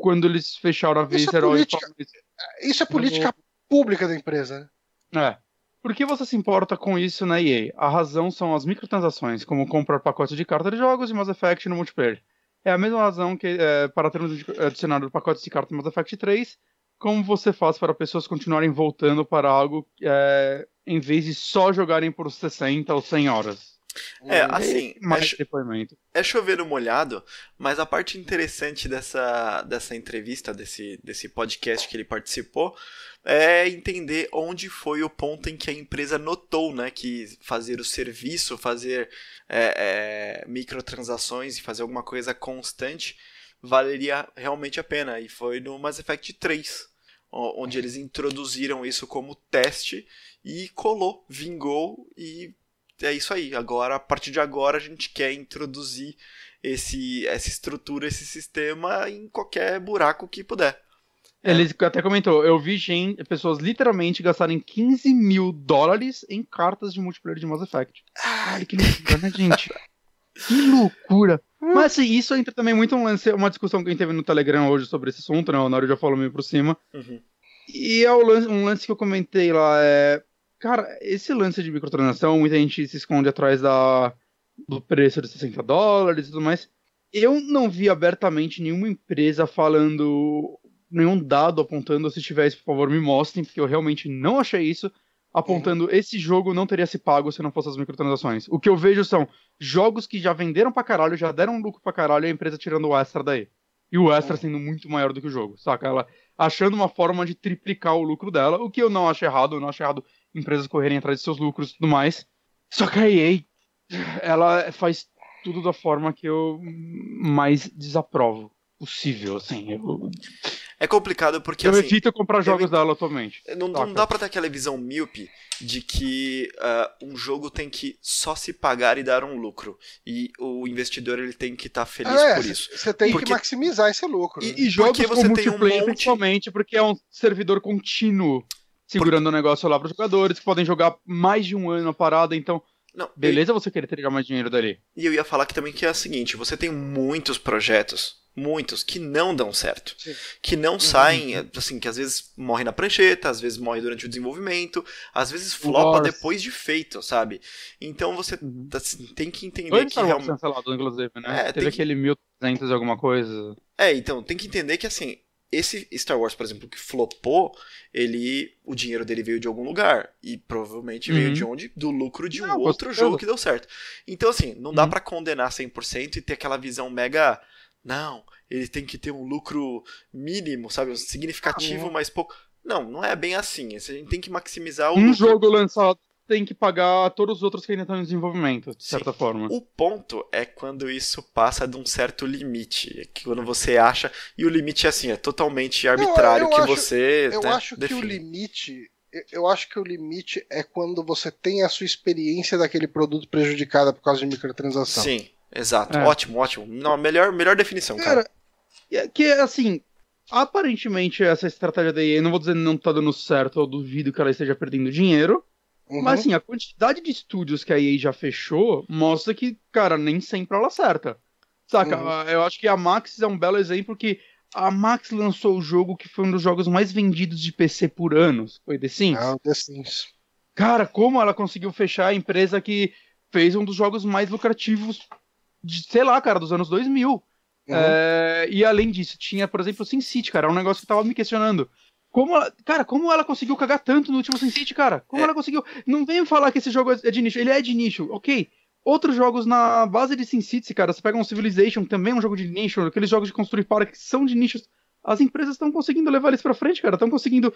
quando eles fecharam a Isso é Visceral. eles política. isso. Isso é política pública da empresa? É. Por que você se importa com isso na EA? A razão são as microtransações, como comprar pacotes de carta de jogos e Mass Effect no multiplayer. É a mesma razão que é, para termos adicionado pacotes de carta Mass Effect 3, como você faz para pessoas continuarem voltando para algo é, em vez de só jogarem por 60 ou 100 horas. É, assim, Mais é, depoimento. é chover no molhado, mas a parte interessante dessa, dessa entrevista, desse, desse podcast que ele participou, é entender onde foi o ponto em que a empresa notou né, que fazer o serviço, fazer é, é, microtransações e fazer alguma coisa constante valeria realmente a pena. E foi no Mass Effect 3, o- onde eles introduziram isso como teste e colou, vingou e é isso aí. Agora, a partir de agora, a gente quer introduzir esse, essa estrutura, esse sistema em qualquer buraco que puder. Ele até comentou, eu vi gente, pessoas literalmente gastarem 15 mil dólares em cartas de multiplayer de Mass Effect. Caralho, que loucura, né, gente? Que loucura. Mas assim, isso entra também muito um lance, uma discussão que a gente teve no Telegram hoje sobre esse assunto, né? O Honório já falou meio por cima. Uhum. E é um lance que eu comentei lá, é... Cara, esse lance de microtransação, muita gente se esconde atrás da, do preço de 60 dólares e tudo mais. Eu não vi abertamente nenhuma empresa falando nenhum dado apontando, se tiver isso, por favor, me mostrem, porque eu realmente não achei isso, apontando esse jogo não teria se pago se não fosse as microtransações. O que eu vejo são jogos que já venderam pra caralho, já deram lucro pra caralho, e a empresa tirando o extra daí. E o extra sendo muito maior do que o jogo, saca? Ela achando uma forma de triplicar o lucro dela, o que eu não acho errado, eu não acho errado empresas correrem atrás de seus lucros e tudo mais. Só que a EA, ela faz tudo da forma que eu mais desaprovo possível, assim. Eu, É complicado porque eu assim, evito comprar jogos dela atualmente. não, não dá pra ter aquela visão míope de que ah, um jogo tem que só se pagar e dar um lucro. E o investidor ele tem que estar feliz É, por isso. Você tem Porque- que maximizar esse lucro. né? E, e jogos Porque com você tem um multiplayer, monte- principalmente, porque é um servidor contínuo segurando o negócio lá para os jogadores, que podem jogar mais de um ano a parada, então Não, Beleza eu... você querer tirar mais dinheiro dali. E eu ia falar que também que é o seguinte, você tem muitos projetos muitos que não dão certo, Sim. que não uhum. saem, assim, que às vezes morre na prancheta, às vezes morre durante o desenvolvimento, às vezes flopa Nossa. depois de feito, sabe? Então você uhum. assim, tem que entender Foi que realmente cancelado, inclusive, né? É, Teve aquele que... 1300 alguma coisa. É, então tem que entender que assim, esse Star Wars, por exemplo, que flopou, ele o dinheiro dele veio de algum lugar e provavelmente uhum. veio de onde? Do lucro de um não, outro jogo que deu certo. Então assim, não dá uhum. para condenar 100% e ter aquela visão mega não, ele tem que ter um lucro mínimo, sabe? Significativo, ah, mas pouco. Não, não é bem assim. A gente tem que maximizar o. Um lucro. jogo lançado tem que pagar todos os outros que ainda estão em desenvolvimento, de certa Sim. forma. O ponto é quando isso passa de um certo limite. É que quando você acha. E o limite é assim, é totalmente arbitrário eu, eu que acho, você. Eu né, acho define. que o limite. Eu acho que o limite é quando você tem a sua experiência daquele produto prejudicada por causa de microtransação. Sim, Exato, é. ótimo, ótimo. Não, melhor, melhor definição, cara. cara. É que, assim, aparentemente essa estratégia da EA, não vou dizer que não tá dando certo, eu duvido que ela esteja perdendo dinheiro. Uhum. Mas, assim, a quantidade de estúdios que a EA já fechou mostra que, cara, nem sempre ela acerta. Saca? Uhum. Eu acho que a Max é um belo exemplo que a Max lançou o jogo que foi um dos jogos mais vendidos de PC por anos. Foi The Sims? Ah, The Sims. Cara, como ela conseguiu fechar a empresa que fez um dos jogos mais lucrativos de, sei lá, cara, dos anos 2000. Uhum. É, e além disso, tinha, por exemplo, o Sin City, cara, é um negócio que tava me questionando. Como ela, cara, como ela conseguiu cagar tanto no último Sin City, cara? Como é. ela conseguiu? Não venho falar que esse jogo é de nicho, ele é de nicho, ok. Outros jogos na base de Sin City, cara, você pega um Civilization, também é um jogo de nicho, aqueles jogos de construir parques que são de nichos. As empresas estão conseguindo levar eles pra frente, cara, estão conseguindo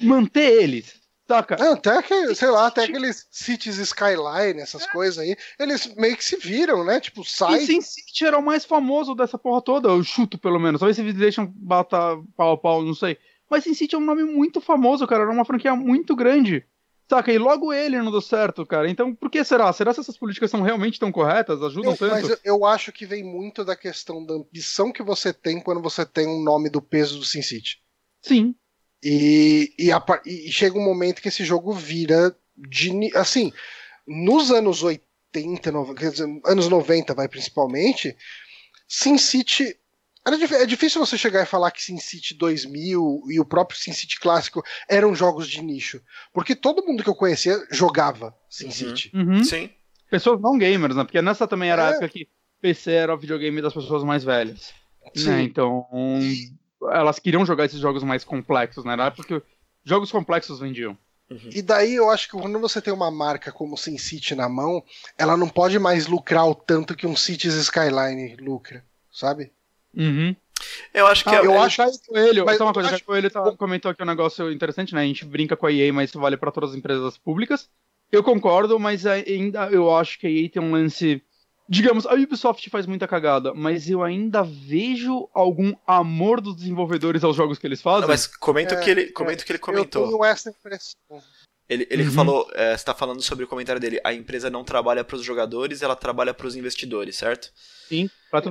manter eles. Saca? Não, até que, sei lá, até aqueles Cities Skyline, essas é. coisas aí, eles meio que se viram, né? Tipo, sai. E Sin City era o mais famoso dessa porra toda, eu chuto pelo menos. Talvez deixam bata pau a pau, não sei. Mas Sin City é um nome muito famoso, cara. Era uma franquia muito grande. Saca? E logo ele não deu certo, cara. Então, por que será? Será que essas políticas são realmente tão corretas? Ajudam eu, tanto? Mas eu, acho que vem muito da questão da ambição que você tem quando você tem um nome do peso do Sin City. Sim. E, e, a, e, chega um momento que esse jogo vira de. Assim, nos anos 80, no, quer dizer, anos 90, vai principalmente, SimCity. É difícil você chegar e falar que SimCity 2000 e o próprio SimCity clássico eram jogos de nicho. Porque todo mundo que eu conhecia jogava SimCity. Uhum. Uhum. Sim. Pessoas não gamers, né? Porque nessa também era é. a época que PC era o videogame das pessoas mais velhas. Sim. Né? Então. E elas queriam jogar esses jogos mais complexos, né? Na época jogos complexos vendiam. Uhum. E daí eu acho que quando você tem uma marca como SimCity na mão, ela não pode mais lucrar o tanto que um Cities Skyline lucra, sabe? Uhum. Eu acho que ah, é, eu acho que Coelho, mas, só uma coisa, acho... Coelho tá, comentou aqui um negócio interessante, né? A gente brinca com a EA, mas isso vale para todas as empresas públicas. Eu concordo, mas ainda eu acho que a EA tem um lance Digamos, a Ubisoft faz muita cagada, mas eu ainda vejo algum amor dos desenvolvedores aos jogos que eles fazem. Não, mas comenta o é, que ele, comenta é, que ele comentou. Eu tenho essa impressão. Ele, ele uhum. falou, é, está falando sobre o comentário dele. A empresa não trabalha para os jogadores, ela trabalha para os investidores, certo? Sim, fato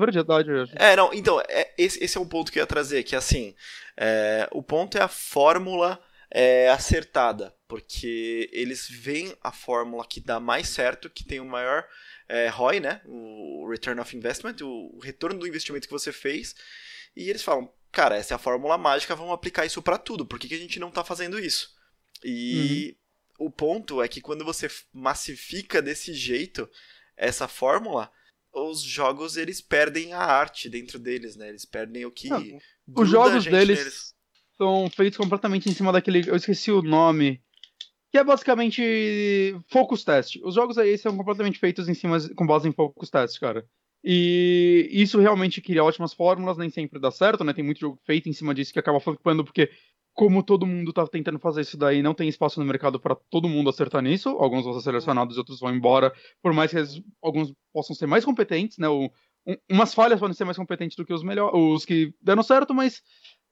verdade. É, não, então, é, esse, esse é um ponto que eu ia trazer, que assim, é, o ponto é a fórmula é, acertada, porque eles veem a fórmula que dá mais certo, que tem o maior é, ROI, né? O Return of Investment, o retorno do investimento que você fez. E eles falam, cara, essa é a fórmula mágica, vamos aplicar isso para tudo. Por que, que a gente não está fazendo isso? E uhum. O ponto é que quando você massifica desse jeito essa fórmula, os jogos eles perdem a arte dentro deles, né? Eles perdem o que. Não, os jogos deles neles. são feitos completamente em cima daquele. Eu esqueci o nome que é basicamente focus test. Os jogos aí são completamente feitos em cima, com base em focus test, cara. E isso realmente cria ótimas fórmulas, nem sempre dá certo, né? Tem muito jogo feito em cima disso que acaba flipando, porque como todo mundo tá tentando fazer isso daí, não tem espaço no mercado para todo mundo acertar nisso. Alguns vão ser selecionados, outros vão embora, por mais que eles, alguns possam ser mais competentes, né? O, um, umas falhas podem ser mais competentes do que os melhores, os que deram certo, mas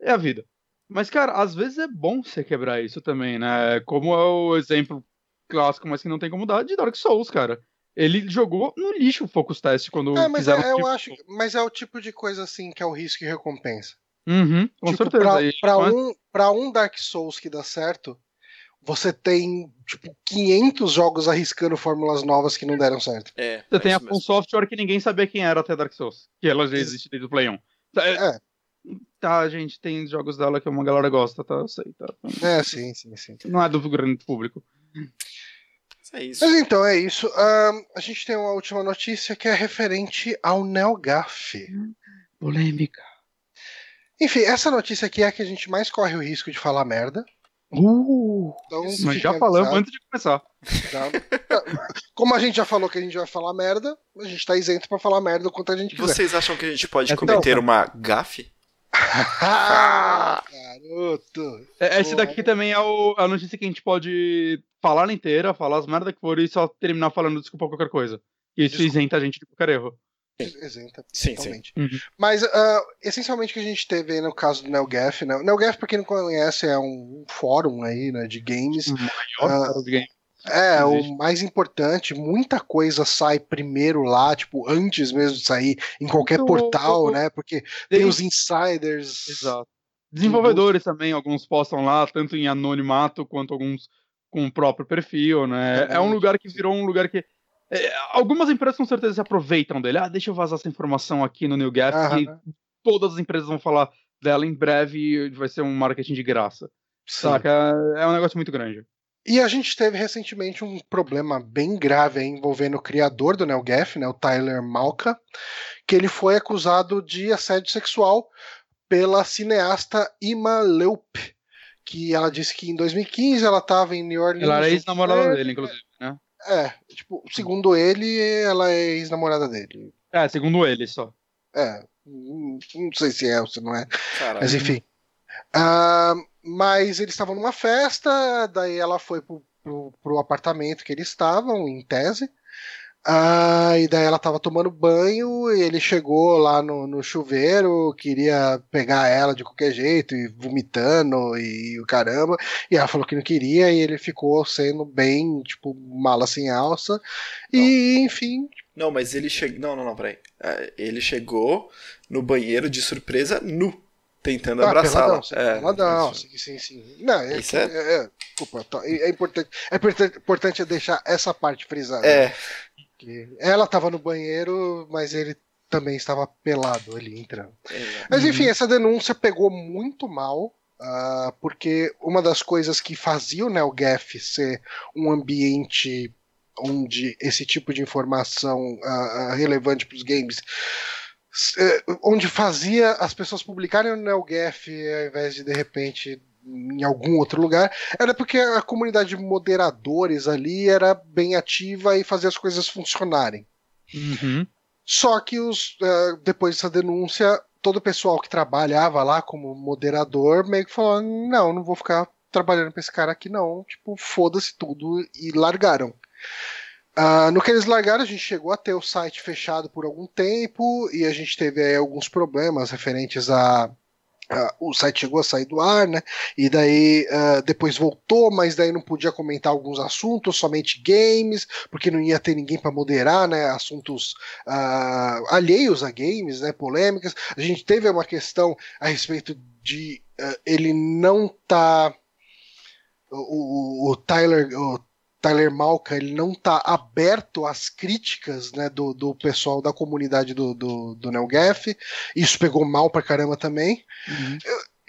é a vida. Mas, cara, às vezes é bom você quebrar isso também, né? Como é o exemplo clássico, mas que não tem como dar, de Dark Souls, cara. Ele jogou no lixo o Focus Test quando é, mas fizeram é, eu tipo... acho, Mas é o tipo de coisa assim que é o risco e recompensa. Uhum, com tipo, certeza. Pra, pra um, pra um Dark Souls que dá certo, você tem, tipo, 500 jogos arriscando fórmulas novas que não deram certo. É, Você é tem a mesmo. Software que ninguém sabia quem era até Dark Souls. Que ela já existe desde o Play 1. É, É. Tá, gente, tem jogos dela que uma galera gosta, tá? Eu sei, tá? É, sim, sim, sim. Não é do grande público. É isso. Mas então é isso. Ahn, a gente tem uma última notícia que é referente ao NeoGAF. Polêmica. Enfim, essa notícia aqui é a que a gente mais corre o risco de falar merda. Uh, Então, mas já falamos avisados, antes de começar. já. Como a gente já falou que a gente vai falar merda, a gente tá isento pra falar merda o quanto a gente quiser. Vocês acham que a gente pode Então, cometer uma gafe? Garoto! É, Esse daqui também é o- a notícia que a gente pode falar inteira, falar as merdas que for e só terminar falando desculpa qualquer coisa. Isso Desculpa. isenta a gente de qualquer erro. Isenta, Sim, sim. totalmente. Uhum. Mas, ah, essencialmente, o que a gente teve aí no caso do NeoGaf, né? O NeoGaf, pra quem não conhece, é um fórum aí, né, de games. O maior fórum de game. É, o mais importante, muita coisa sai primeiro lá, tipo, antes mesmo de sair em qualquer portal, né? Porque tem os insiders. Exato. Desenvolvedores também, alguns postam lá, tanto em anonimato quanto alguns com o próprio perfil, né? É um lugar que virou um lugar que. É, algumas empresas com certeza se aproveitam dele. Ah, deixa eu vazar essa informação aqui no NewGap, Aham. que todas as empresas vão falar dela em breve e vai ser um marketing de graça. Sim. Saca? É um negócio muito grande. E a gente teve recentemente um problema bem grave envolvendo o criador do NeoGaf, né, o Tyler Malka, que ele foi acusado de assédio sexual pela cineasta Ima Leup, que ela disse que em 2015 ela estava em New Orleans. Ela era ex-namorada É, dele, inclusive? É, tipo, segundo ele, ela é ex-namorada dele. É, segundo ele só. É, não sei se é ou se não é. Caralho. Mas enfim. Ah, mas eles estavam numa festa, daí ela foi pro, pro, pro apartamento que eles estavam, em tese. Ah, e daí ela tava tomando banho, e ele chegou lá no, no chuveiro, queria pegar ela de qualquer jeito, e vomitando, e o caramba. E ela falou que não queria, e ele ficou sendo bem, tipo, mala sem alça. E, enfim, Não, mas ele chegou. Não, não, não, peraí. É, Ele chegou no banheiro de surpresa nu, tentando Ah, abraçá-la. É, peladão, isso. sim, sim, sim. Não, é, Isso é- é, é, desculpa, tá, é é importante, é importante deixar essa parte frisada. É, que ela estava no banheiro, mas ele também estava pelado ali entrando. é. Mas enfim, essa denúncia pegou muito mal, ah, porque uma das coisas que fazia o NeoGaf ser um ambiente onde esse tipo de informação ah, relevante para os games, eh, onde fazia as pessoas publicarem no NeoGaf ao invés de de repente em algum outro lugar, era porque a comunidade de moderadores ali era bem ativa e fazia as coisas funcionarem. Uhum. Só que os, eh, depois dessa denúncia, todo o pessoal que trabalhava lá como moderador meio que falou: não, não vou ficar trabalhando pra esse cara aqui, não. Tipo, foda-se tudo e largaram. Ah, no que eles largaram, a gente chegou a ter o site fechado por algum tempo e a gente teve aí, alguns problemas referentes a. a- o site chegou a sair do ar, né? E daí ah, depois voltou, mas daí não podia comentar alguns assuntos, somente games, porque não ia ter ninguém para moderar, né? Assuntos ah, alheios a games, né? Polêmicas. A gente teve uma questão a respeito de ah, ele não tá o, o- o Tyler o Tyler Malka ele não tá aberto às críticas né, do, do pessoal da comunidade do, do, do NeoGaf. Isso pegou mal pra caramba também.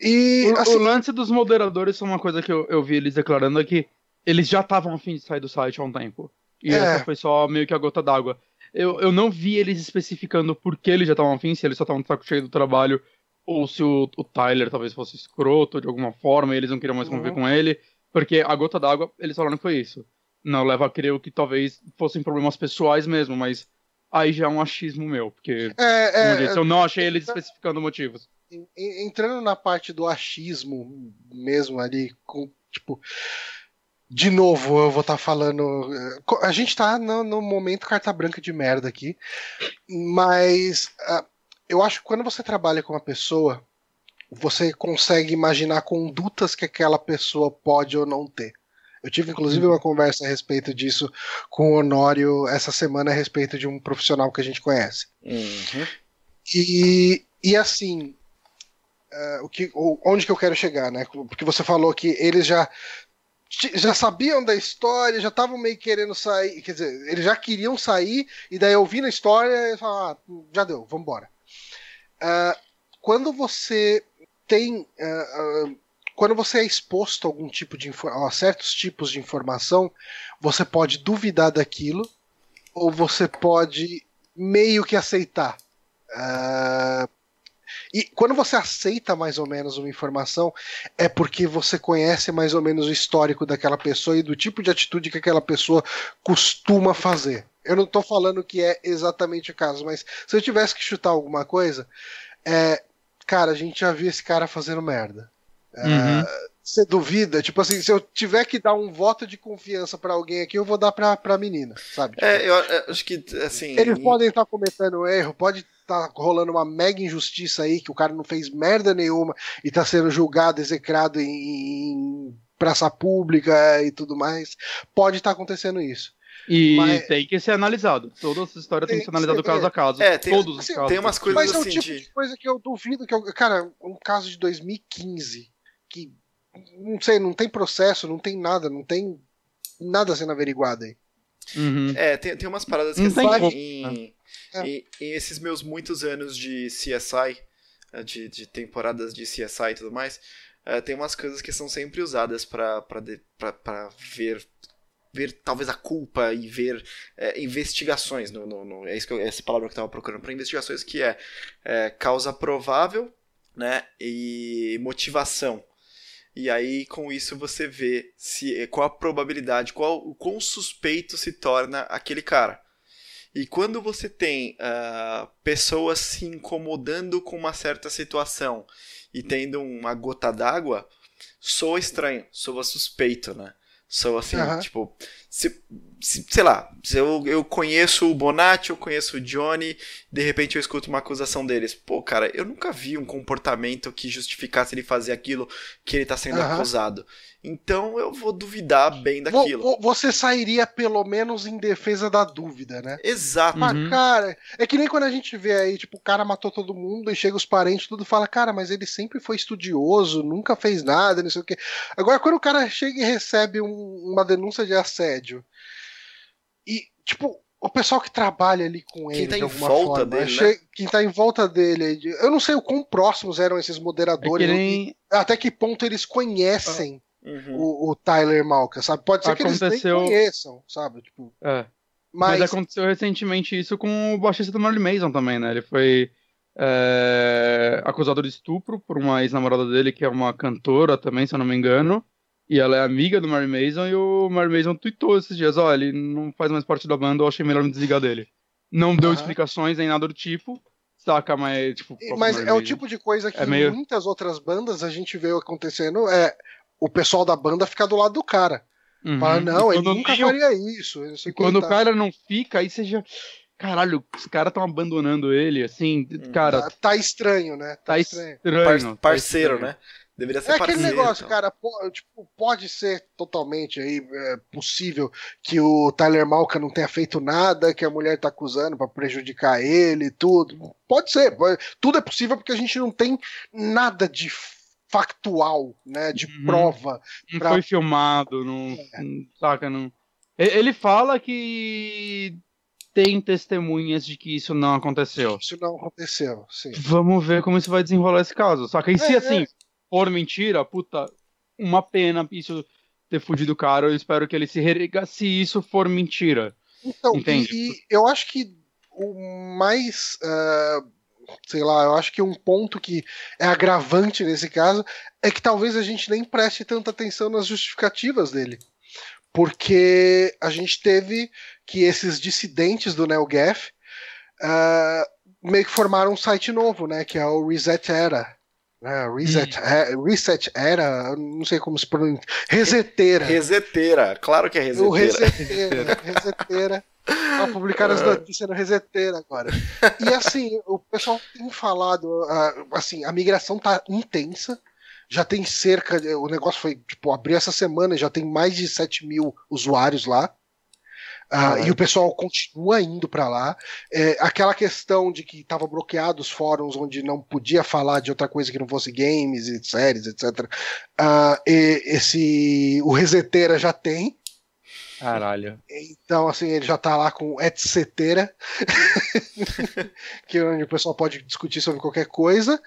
E O, assim, o lance dos moderadores é uma coisa que eu, eu vi eles declarando é que eles já estavam a fim de sair do site há um tempo. E É. essa foi só meio que a gota d'água. Eu, eu não vi eles especificando por que eles já estavam afim, se eles só estavam de saco cheio do trabalho, ou se o, o Tyler talvez fosse escroto de alguma forma e eles não queriam mais conviver Uhum. com ele. Porque a gota d'água, eles falaram que foi isso. Não leva a crer que talvez fossem problemas pessoais mesmo, mas aí já é um achismo meu, porque é, é, disse, eu não achei eles especificando motivos. en- en- entrando na parte do achismo mesmo ali, com, tipo. De novo, eu vou estar falando. eh, co- A gente tá no, no momento carta branca de merda aqui. Mas ah, eu acho que quando você trabalha com uma pessoa, você consegue imaginar condutas que aquela pessoa pode ou não ter. Eu tive inclusive uma conversa a respeito disso com o Honório essa semana a respeito de um profissional que a gente conhece. Uhum. E, e assim, eh, o que, onde que eu quero chegar, né? Porque você falou que eles já já sabiam da história, já estavam meio querendo sair. Quer dizer, eles já queriam sair, e daí ouvindo a história, e falaram, ah, já deu, vambora. Uh, quando você tem. Uh, uh, quando você é exposto a algum tipo de a certos tipos de informação, você pode duvidar daquilo, ou você pode meio que aceitar. Uh, e quando você aceita mais ou menos uma informação, é porque você conhece mais ou menos o histórico daquela pessoa e do tipo de atitude que aquela pessoa costuma fazer. Eu não estou falando que é exatamente o caso, mas se eu tivesse que chutar alguma coisa, é, cara, a gente já viu esse cara fazendo merda. É, uhum. Você duvida? Tipo assim, se eu tiver que dar um voto de confiança para alguém aqui, eu vou dar pra, pra menina, sabe? É, tipo, é, eu acho que, assim... Eles podem estar cometendo erro, pode tá rolando uma mega injustiça aí, que o cara não fez merda nenhuma e tá sendo julgado, execrado em, em praça pública e tudo mais. Pode estar tá acontecendo isso. E mas... tem que ser analisado. Toda essa história tem, tem que ser analisada caso a caso. É, tem, Todos assim, os casos. Tem umas coisas mas assim. Mas é o tipo de... de coisa que eu duvido que eu. Cara, um caso de 2015 que. Não sei, não tem processo, não tem nada, não tem nada sendo averiguado aí. Uhum. É, tem, tem umas paradas que assim, em, é. em, em, esses meus muitos anos de CSI, eh, de, de temporadas de CSI e tudo mais, uh, tem umas coisas que são sempre usadas para ver ver talvez a culpa e ver é, investigações no, no, no, é isso que eu, essa palavra que eu estava procurando para investigações que é, é, causa provável né e motivação e aí com isso você vê se qual a probabilidade qual o quão suspeito se torna aquele cara e quando você tem uh, pessoas se incomodando com uma certa situação e tendo uma gota d'água soa estranho soa suspeito né Sou assim, uhum. tipo, se, se, sei lá, se eu, eu conheço o Bonatti, eu conheço o Johnny, de repente eu escuto uma acusação deles. Pô, cara, eu nunca vi um comportamento que justificasse ele fazer aquilo que ele tá sendo uhum. acusado. Então eu vou duvidar bem daquilo. Você sairia pelo menos em defesa da dúvida, né? Exato. Mas, uhum. cara, é que nem quando a gente vê aí, tipo, o cara matou todo mundo e chega os parentes tudo fala, cara, mas ele sempre foi estudioso, nunca fez nada, não sei o quê. Agora, quando o cara chega e recebe um, uma denúncia de assédio e, tipo, o pessoal que trabalha ali com ele, quem tá de alguma volta forma, dele, né? quem tá em volta dele, eu não sei o quão próximos eram esses moderadores, é nem... até que ponto eles conhecem uhum. o, o, Tyler Malka, sabe? Pode ser Aconteceu... que eles nem conheçam, sabe? Tipo, é. Mas... Mas... aconteceu recentemente isso com o baixista do Marley Mason também, né? Ele foi é, acusado de estupro por uma ex-namorada dele, que é uma cantora também, se eu não me engano. E ela é amiga do Mary Mason, e o Mary Mason tweetou esses dias, ó, oh, ele não faz mais parte da banda, eu achei melhor me desligar dele. Não deu uhum. explicações nem nada do tipo, saca, mas tipo... Mas é o tipo de coisa que é meio... muitas outras bandas a gente vê acontecendo, é o pessoal da banda fica do lado do cara. Uhum. Fala, não, ele nunca faria isso. quando tá. o cara não fica, aí você já. Caralho, os caras estão abandonando ele, assim, hum. cara. Tá, tá, estranho, né? Tá, tá estranho. estranho. Par parceiro, tá estranho. né? Deveria ser é parceiro, aquele negócio, então. cara, tipo, pode ser totalmente aí é, possível que o Tyler Malka não tenha feito nada, que a mulher tá acusando para prejudicar ele, tudo. Pode ser, pode, tudo é possível porque a gente não tem nada de factual, né, de uhum. prova. Não pra... foi filmado, não, é. saca, não. Ele fala que tem testemunhas de que isso não aconteceu. Isso não aconteceu, sim. Vamos ver como isso vai desenrolar esse caso. Só que se é, assim, é. For mentira, puta, uma pena isso ter fugido o cara. Eu espero que ele se rega se isso for mentira. Então, Entende? E, e eu acho que o mais uh, sei lá, eu acho que um ponto que é agravante nesse caso é que talvez a gente nem preste tanta atenção nas justificativas dele. Porque a gente teve que esses dissidentes do NeoGaf uh, meio que formaram um site novo, né? Que é o Reset Era. Uh, reset, hum. reset Era, não sei como se pronuncia. Reseteira. Reseteira, claro que é reseteira. O reseteira, reseteira. Ah, publicaram as notícias no Reseteiro agora. E assim, o pessoal tem falado, uh, assim, a migração tá intensa. Já tem cerca, o negócio foi, tipo, abriu essa semana, já tem mais de 7 mil usuários lá. Uh, e o pessoal continua indo para lá. É, aquela questão de que estava bloqueado os fóruns onde não podia falar de outra coisa que não fosse games e séries, etc. Uh, e, esse o Reseteira já tem. Caralho. Então, assim, ele já tá lá com etcetera, que é onde o pessoal pode discutir sobre qualquer coisa.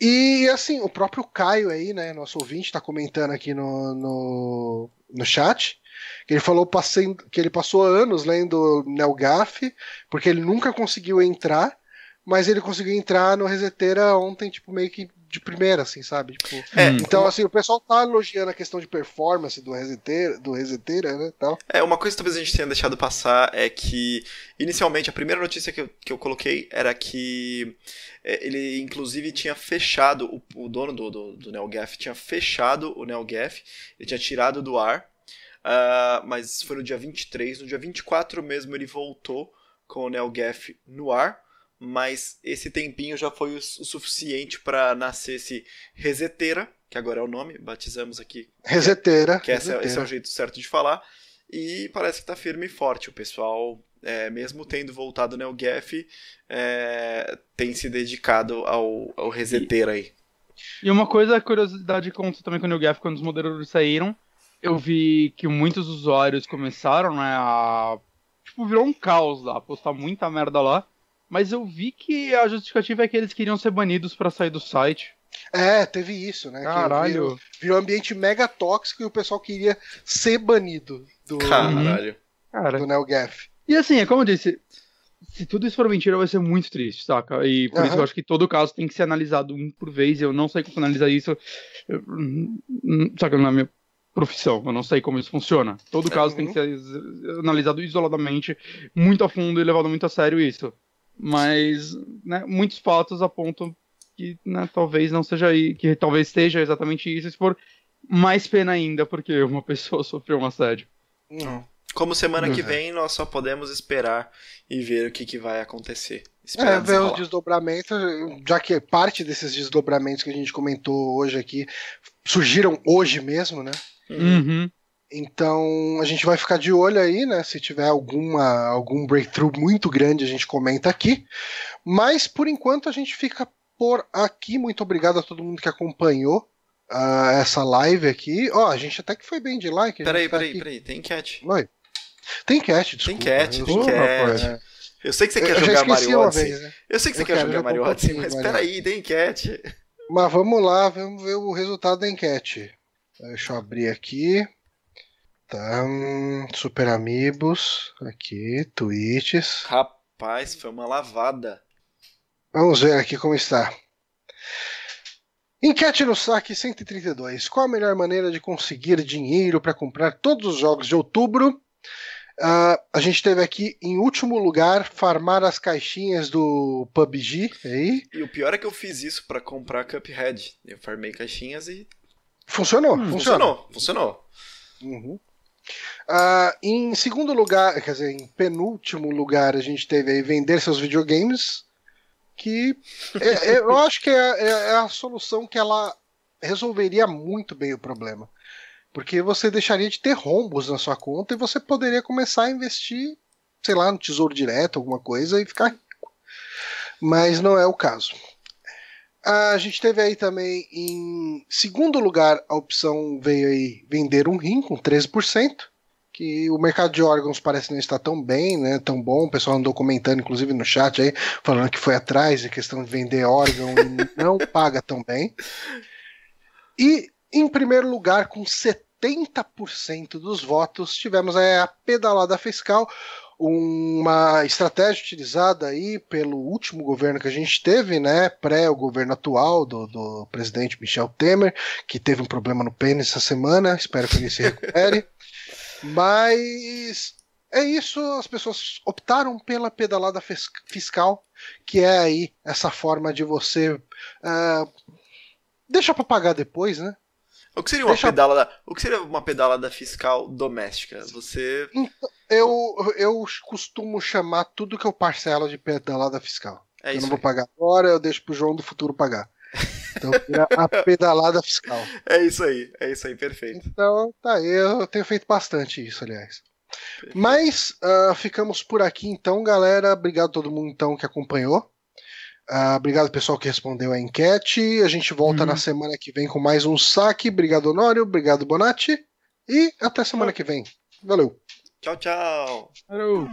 E, assim, o próprio Caio aí, né, nosso ouvinte, tá comentando aqui no, no, no chat, ele falou passei, que ele passou anos lendo NeoGaf, porque ele nunca conseguiu entrar, mas ele conseguiu entrar no Reseteira ontem, tipo, meio que de primeira, assim, sabe? Tipo, é, então, assim, o pessoal tá elogiando a questão de performance do Reseteira, do Reseteira, né, tal. É, uma coisa que talvez a gente tenha deixado passar é que, inicialmente, a primeira notícia que eu, que eu coloquei era que é, ele, inclusive, tinha fechado, o, o dono do, do, do NeoGaf tinha fechado o NeoGaf, ele tinha tirado do ar, uh, mas foi no dia 23, no dia 24 mesmo ele voltou com o NeoGaf no ar, mas esse tempinho já foi o, o suficiente para nascer esse Reseteira, que agora é o nome, batizamos aqui. Reseteira. Que, esse, é, esse é o jeito certo de falar. E parece que está firme e forte. O pessoal, é, mesmo tendo voltado no NeoGaf, é, tem se dedicado ao, ao Reseteira aí. E uma coisa, curiosidade conta também com o NeoGaf, quando os moderadores saíram, eu vi que muitos usuários começaram né, a. Tipo, virou um caos lá, postar muita merda lá. Mas eu vi que a justificativa é que eles queriam ser banidos para sair do site. É, teve isso, né? Caralho. Virou, virou, um ambiente mega tóxico e o pessoal queria ser banido do, Caralho. do NeoGaf. E assim, é como eu disse, se tudo isso for mentira, vai ser muito triste, saca? E por uhum. isso eu acho que todo caso tem que ser analisado um por vez. Eu não sei como analisar isso. Eu, saca, na minha profissão, eu não sei como isso funciona. Todo caso uhum. tem que ser analisado isoladamente, muito a fundo e levado muito a sério isso mas né, muitos fatos apontam que né, talvez não seja aí, que talvez esteja exatamente isso, se for mais pena ainda, porque uma pessoa sofreu um assédio. Não. Como semana uhum. que vem nós só podemos esperar e ver o que, que vai acontecer. É, ver os desdobramentos, já que parte desses desdobramentos que a gente comentou hoje aqui surgiram hoje mesmo, né? Uhum. Então a gente vai ficar de olho aí, né? Se tiver alguma, algum breakthrough muito grande, a gente comenta aqui. Mas por enquanto a gente fica por aqui. Muito obrigado a todo mundo que acompanhou uh, essa live aqui. Ó, oh, a gente até que foi bem de like. Peraí, tá peraí, peraí. Tem enquete. Oi. Tem enquete, desculpa. Tem enquete, tem enquete. Eu sei que você quer eu jogar Mario Odyssey. Vez, né? Eu sei que você eu quer quero, jogar Mario Odyssey, mas peraí, tem enquete. Mas vamos lá, vamos ver o resultado da enquete. Deixa eu abrir aqui. Tá. Super Amigos. Aqui, tweets. Rapaz, foi uma lavada. Vamos ver aqui como está. Enquete no saque 132. Qual a melhor maneira de conseguir dinheiro para comprar todos os jogos de outubro? Uh, a gente teve aqui, em último lugar, farmar as caixinhas do PUBG. Aí. E o pior é que eu fiz isso para comprar Cuphead. Eu farmei caixinhas e. Funcionou, hum, funcionou. Funcionou, funcionou. Uhum. Uh, em segundo lugar, quer dizer, em penúltimo lugar, a gente teve aí vender seus videogames, que é, é, eu acho que é, é, é, a solução que ela resolveria muito bem o problema. Porque você deixaria de ter rombos na sua conta e você poderia começar a investir, sei lá, no tesouro direto, alguma coisa, e ficar rico. Mas não é o caso. A gente teve aí também em segundo lugar a opção veio aí vender um rim com 13%, que o mercado de órgãos parece não estar tão bem, né, tão bom. O pessoal andou comentando inclusive no chat aí, falando que foi atrás de questão de vender órgão e não paga tão bem. E em primeiro lugar com 70% dos votos tivemos a pedalada fiscal, uma estratégia utilizada aí pelo último governo que a gente teve, né, pré o governo atual do, do presidente Michel Temer, que teve um problema no pênis essa semana, espero que ele se recupere. Mas é isso, as pessoas optaram pela pedalada fiscal, que é aí essa forma de você uh, deixa para pagar depois, né? O que seria uma Deixa... pedalada? O que seria uma pedalada fiscal doméstica? Você então, eu eu costumo chamar tudo que eu parcelo de pedalada fiscal. É eu não vou pagar agora, eu deixo pro João do futuro pagar. Então, a pedalada fiscal. É isso aí, é isso aí, perfeito. Então, tá aí, eu tenho feito bastante isso, aliás. Mas uh, ficamos por aqui então, galera. Obrigado a todo mundo então que acompanhou. Uh, obrigado pessoal que respondeu a enquete. A gente volta uhum. na semana que vem com mais um saque. Obrigado, Honório. Obrigado, Bonatti. E até semana que vem. Valeu. Tchau, tchau. Valeu.